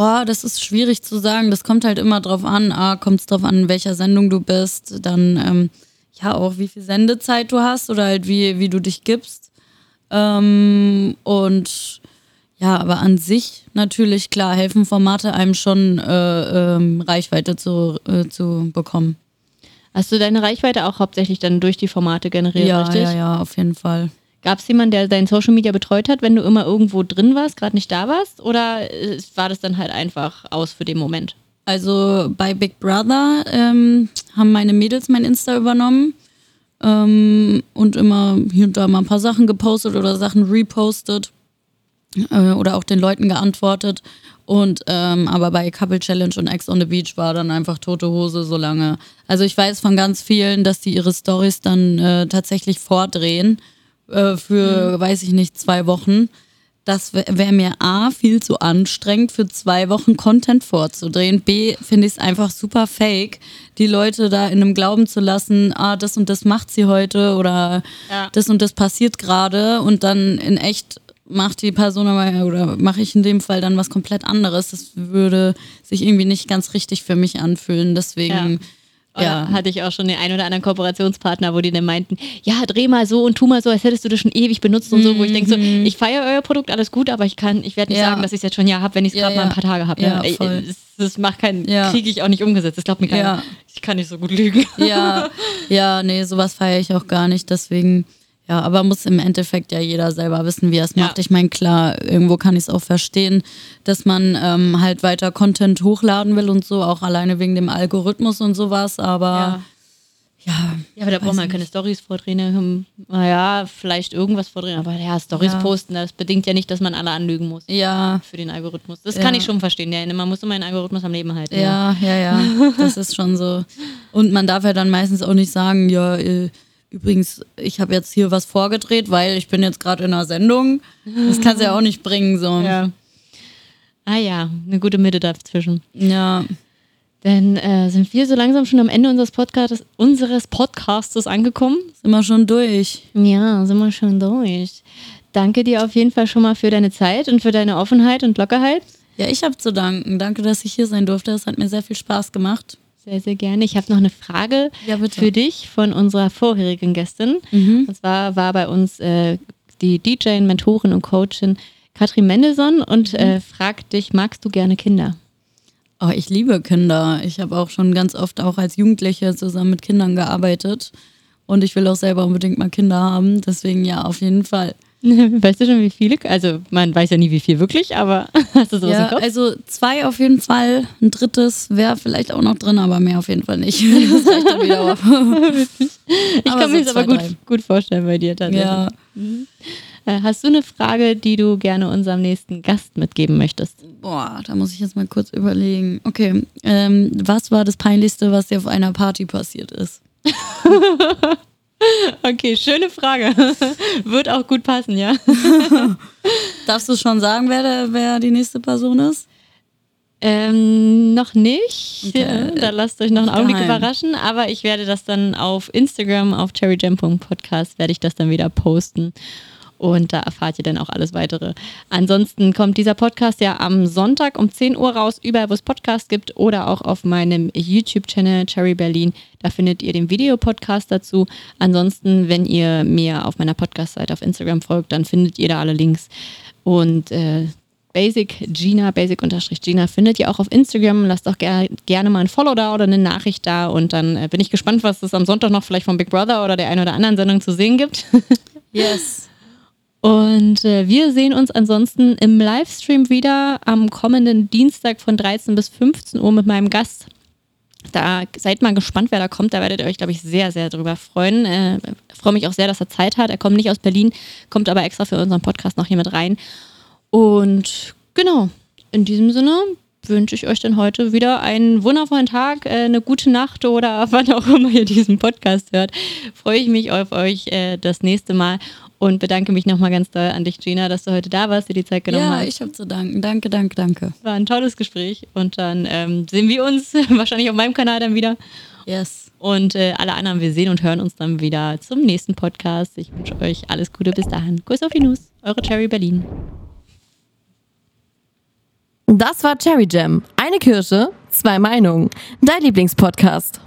Boah, das ist schwierig zu sagen. Das kommt halt immer drauf an. A, kommt es drauf an, in welcher Sendung du bist. Dann, ähm, ja, auch wie viel Sendezeit du hast oder halt wie, wie du dich gibst. Ähm, und ja, aber an sich natürlich, klar, helfen Formate einem schon, äh, ähm, Reichweite zu, äh, zu bekommen. Hast du deine Reichweite auch hauptsächlich dann durch die Formate generiert, ja, richtig? Ja, ja, auf jeden Fall. Gab es jemanden, der dein Social Media betreut hat, wenn du immer irgendwo drin warst, gerade nicht da warst? Oder war das dann halt einfach aus für den Moment? Also bei Big Brother ähm, haben meine Mädels mein Insta übernommen ähm, und immer hier und da mal ein paar Sachen gepostet oder Sachen repostet äh, oder auch den Leuten geantwortet. Und ähm, aber bei Couple Challenge und Ex on the Beach war dann einfach tote Hose so lange. Also ich weiß von ganz vielen, dass die ihre Stories dann äh, tatsächlich vordrehen äh, für, mhm. weiß ich nicht, zwei Wochen. Das wäre wär mir A, viel zu anstrengend, für zwei Wochen Content vorzudrehen. B, finde ich es einfach super fake, die Leute da in einem Glauben zu lassen, ah, das und das macht sie heute oder ja. das und das passiert gerade und dann in echt macht die Person aber, oder mache ich in dem Fall dann was komplett anderes. Das würde sich irgendwie nicht ganz richtig für mich anfühlen. Deswegen. Ja ja. hatte ich auch schon den einen oder anderen Kooperationspartner, wo die dann meinten, ja, dreh mal so und tu mal so, als hättest du das schon ewig benutzt und so, wo ich denke so, mhm. ich feiere euer Produkt, alles gut, aber ich kann, ich werde nicht ja. sagen, dass ich es jetzt schon ja habe, wenn ich es gerade ja, mal ein paar Tage habe. Ne? das, das, macht keinen, kriege ich auch nicht umgesetzt. Das glaubt mir keiner. Ich kann nicht so gut lügen. Ja, (laughs) ja, nee, sowas feiere ich auch gar nicht. Deswegen ja, aber muss im Endeffekt ja jeder selber wissen, wie er es macht. Ja. Ich meine, klar, irgendwo kann ich es auch verstehen, dass man ähm, halt weiter Content hochladen will und so, auch alleine wegen dem Algorithmus und sowas, aber ja. Ja, ja aber da braucht man keine Stories vordrehen. Naja, vielleicht irgendwas vordrehen, aber ja, Stories ja. posten, das bedingt ja nicht, dass man alle anlügen muss. Ja. Für den Algorithmus. Das kann ich schon verstehen. Ja, man muss immer einen Algorithmus am Leben halten. Ja, ja, ja. ja. das ist schon so. Und man darf ja dann meistens auch nicht sagen, ja, äh, Übrigens, ich habe jetzt hier was vorgedreht, weil ich bin jetzt gerade in einer Sendung. Das kannst du ja auch nicht bringen. So. Ja. Ah ja, eine gute Mitte dazwischen. Ja. Dann äh, sind wir so langsam schon am Ende unseres Podcasts, unseres Podcastes angekommen. Sind wir schon durch. Ja, sind wir schon durch. Danke dir auf jeden Fall schon mal für deine Zeit und für deine Offenheit und Lockerheit. Ja, ich habe zu danken. Danke, dass ich hier sein durfte. Es hat mir sehr viel Spaß gemacht. Sehr, sehr gerne. Ich habe noch eine Frage ja, für dich von unserer vorherigen Gästin. Mhm. Und zwar war bei uns äh, die DJ, Mentorin und Coachin Katrin Mendelssohn und mhm. äh, fragt dich, magst du gerne Kinder? Oh, ich liebe Kinder. Ich habe auch schon ganz oft auch als Jugendliche zusammen mit Kindern gearbeitet. Und ich will auch selber unbedingt mal Kinder haben. Deswegen ja, auf jeden Fall. (laughs) Weißt du schon, wie viele? Also, man weiß ja nie, wie viel wirklich, aber (laughs) hast du sowas ja, im Kopf? Also, zwei auf jeden Fall. Ein drittes wäre vielleicht auch noch drin, aber mehr auf jeden Fall nicht. (laughs) Ich aber kann mir das aber gut, gut vorstellen bei dir tatsächlich. Ja. Mhm. Äh, hast du eine Frage, die du gerne unserem nächsten Gast mitgeben möchtest? Boah, da muss ich jetzt mal kurz überlegen. Okay, ähm, was war das Peinlichste, was dir auf einer Party passiert ist? Okay, schöne Frage. (laughs) Wird auch gut passen, ja. (laughs) Darfst du schon sagen, wer, der, wer die nächste Person ist? Ähm, noch nicht. Okay. Da lasst euch noch einen Augenblick Geheim. überraschen. Aber ich werde das dann auf Instagram, auf cherryjam.podcast, werde ich das dann wieder posten. Und da erfahrt ihr dann auch alles weitere. Ansonsten kommt dieser Podcast ja am Sonntag um 10 Uhr raus, überall wo es Podcasts gibt oder auch auf meinem YouTube-Channel Cherry Berlin. Da findet ihr den Videopodcast dazu. Ansonsten, wenn ihr mir auf meiner Podcast-Seite auf Instagram folgt, dann findet ihr da alle Links. Und äh, Basic Gina, Basic unterstrich Gina, findet ihr auch auf Instagram. Lasst auch ger gerne mal ein Follow da oder eine Nachricht da. Und dann äh, bin ich gespannt, was es am Sonntag noch vielleicht von Big Brother oder der einen oder anderen Sendung zu sehen gibt. (laughs) Yes. Und äh, wir sehen uns ansonsten im Livestream wieder am kommenden Dienstag von 13 bis 15 Uhr mit meinem Gast. Da seid mal gespannt, wer da kommt. Da werdet ihr euch, glaube ich, sehr, sehr drüber freuen. Äh, freue mich auch sehr, dass er Zeit hat. Er kommt nicht aus Berlin, kommt aber extra für unseren Podcast noch hier mit rein. Und genau, in diesem Sinne wünsche ich euch dann heute wieder einen wundervollen Tag, äh, eine gute Nacht oder wann auch immer ihr diesen Podcast hört. Freue ich mich auf euch äh, das nächste Mal und bedanke mich nochmal ganz doll an dich, Gina, dass du heute da warst, dir die Zeit genommen Ja, hast. ich habe zu danken. Danke, danke, danke. War ein tolles Gespräch und dann ähm, sehen wir uns (laughs) wahrscheinlich auf meinem Kanal dann wieder. Yes. Und äh, alle anderen, wir sehen und hören uns dann wieder zum nächsten Podcast. Ich wünsche euch alles Gute bis dahin. Kuss auf die Nuss, eure Cherry Berlin. Das war Cherry Jam. Eine Kirsche, zwei Meinungen. Dein Lieblingspodcast.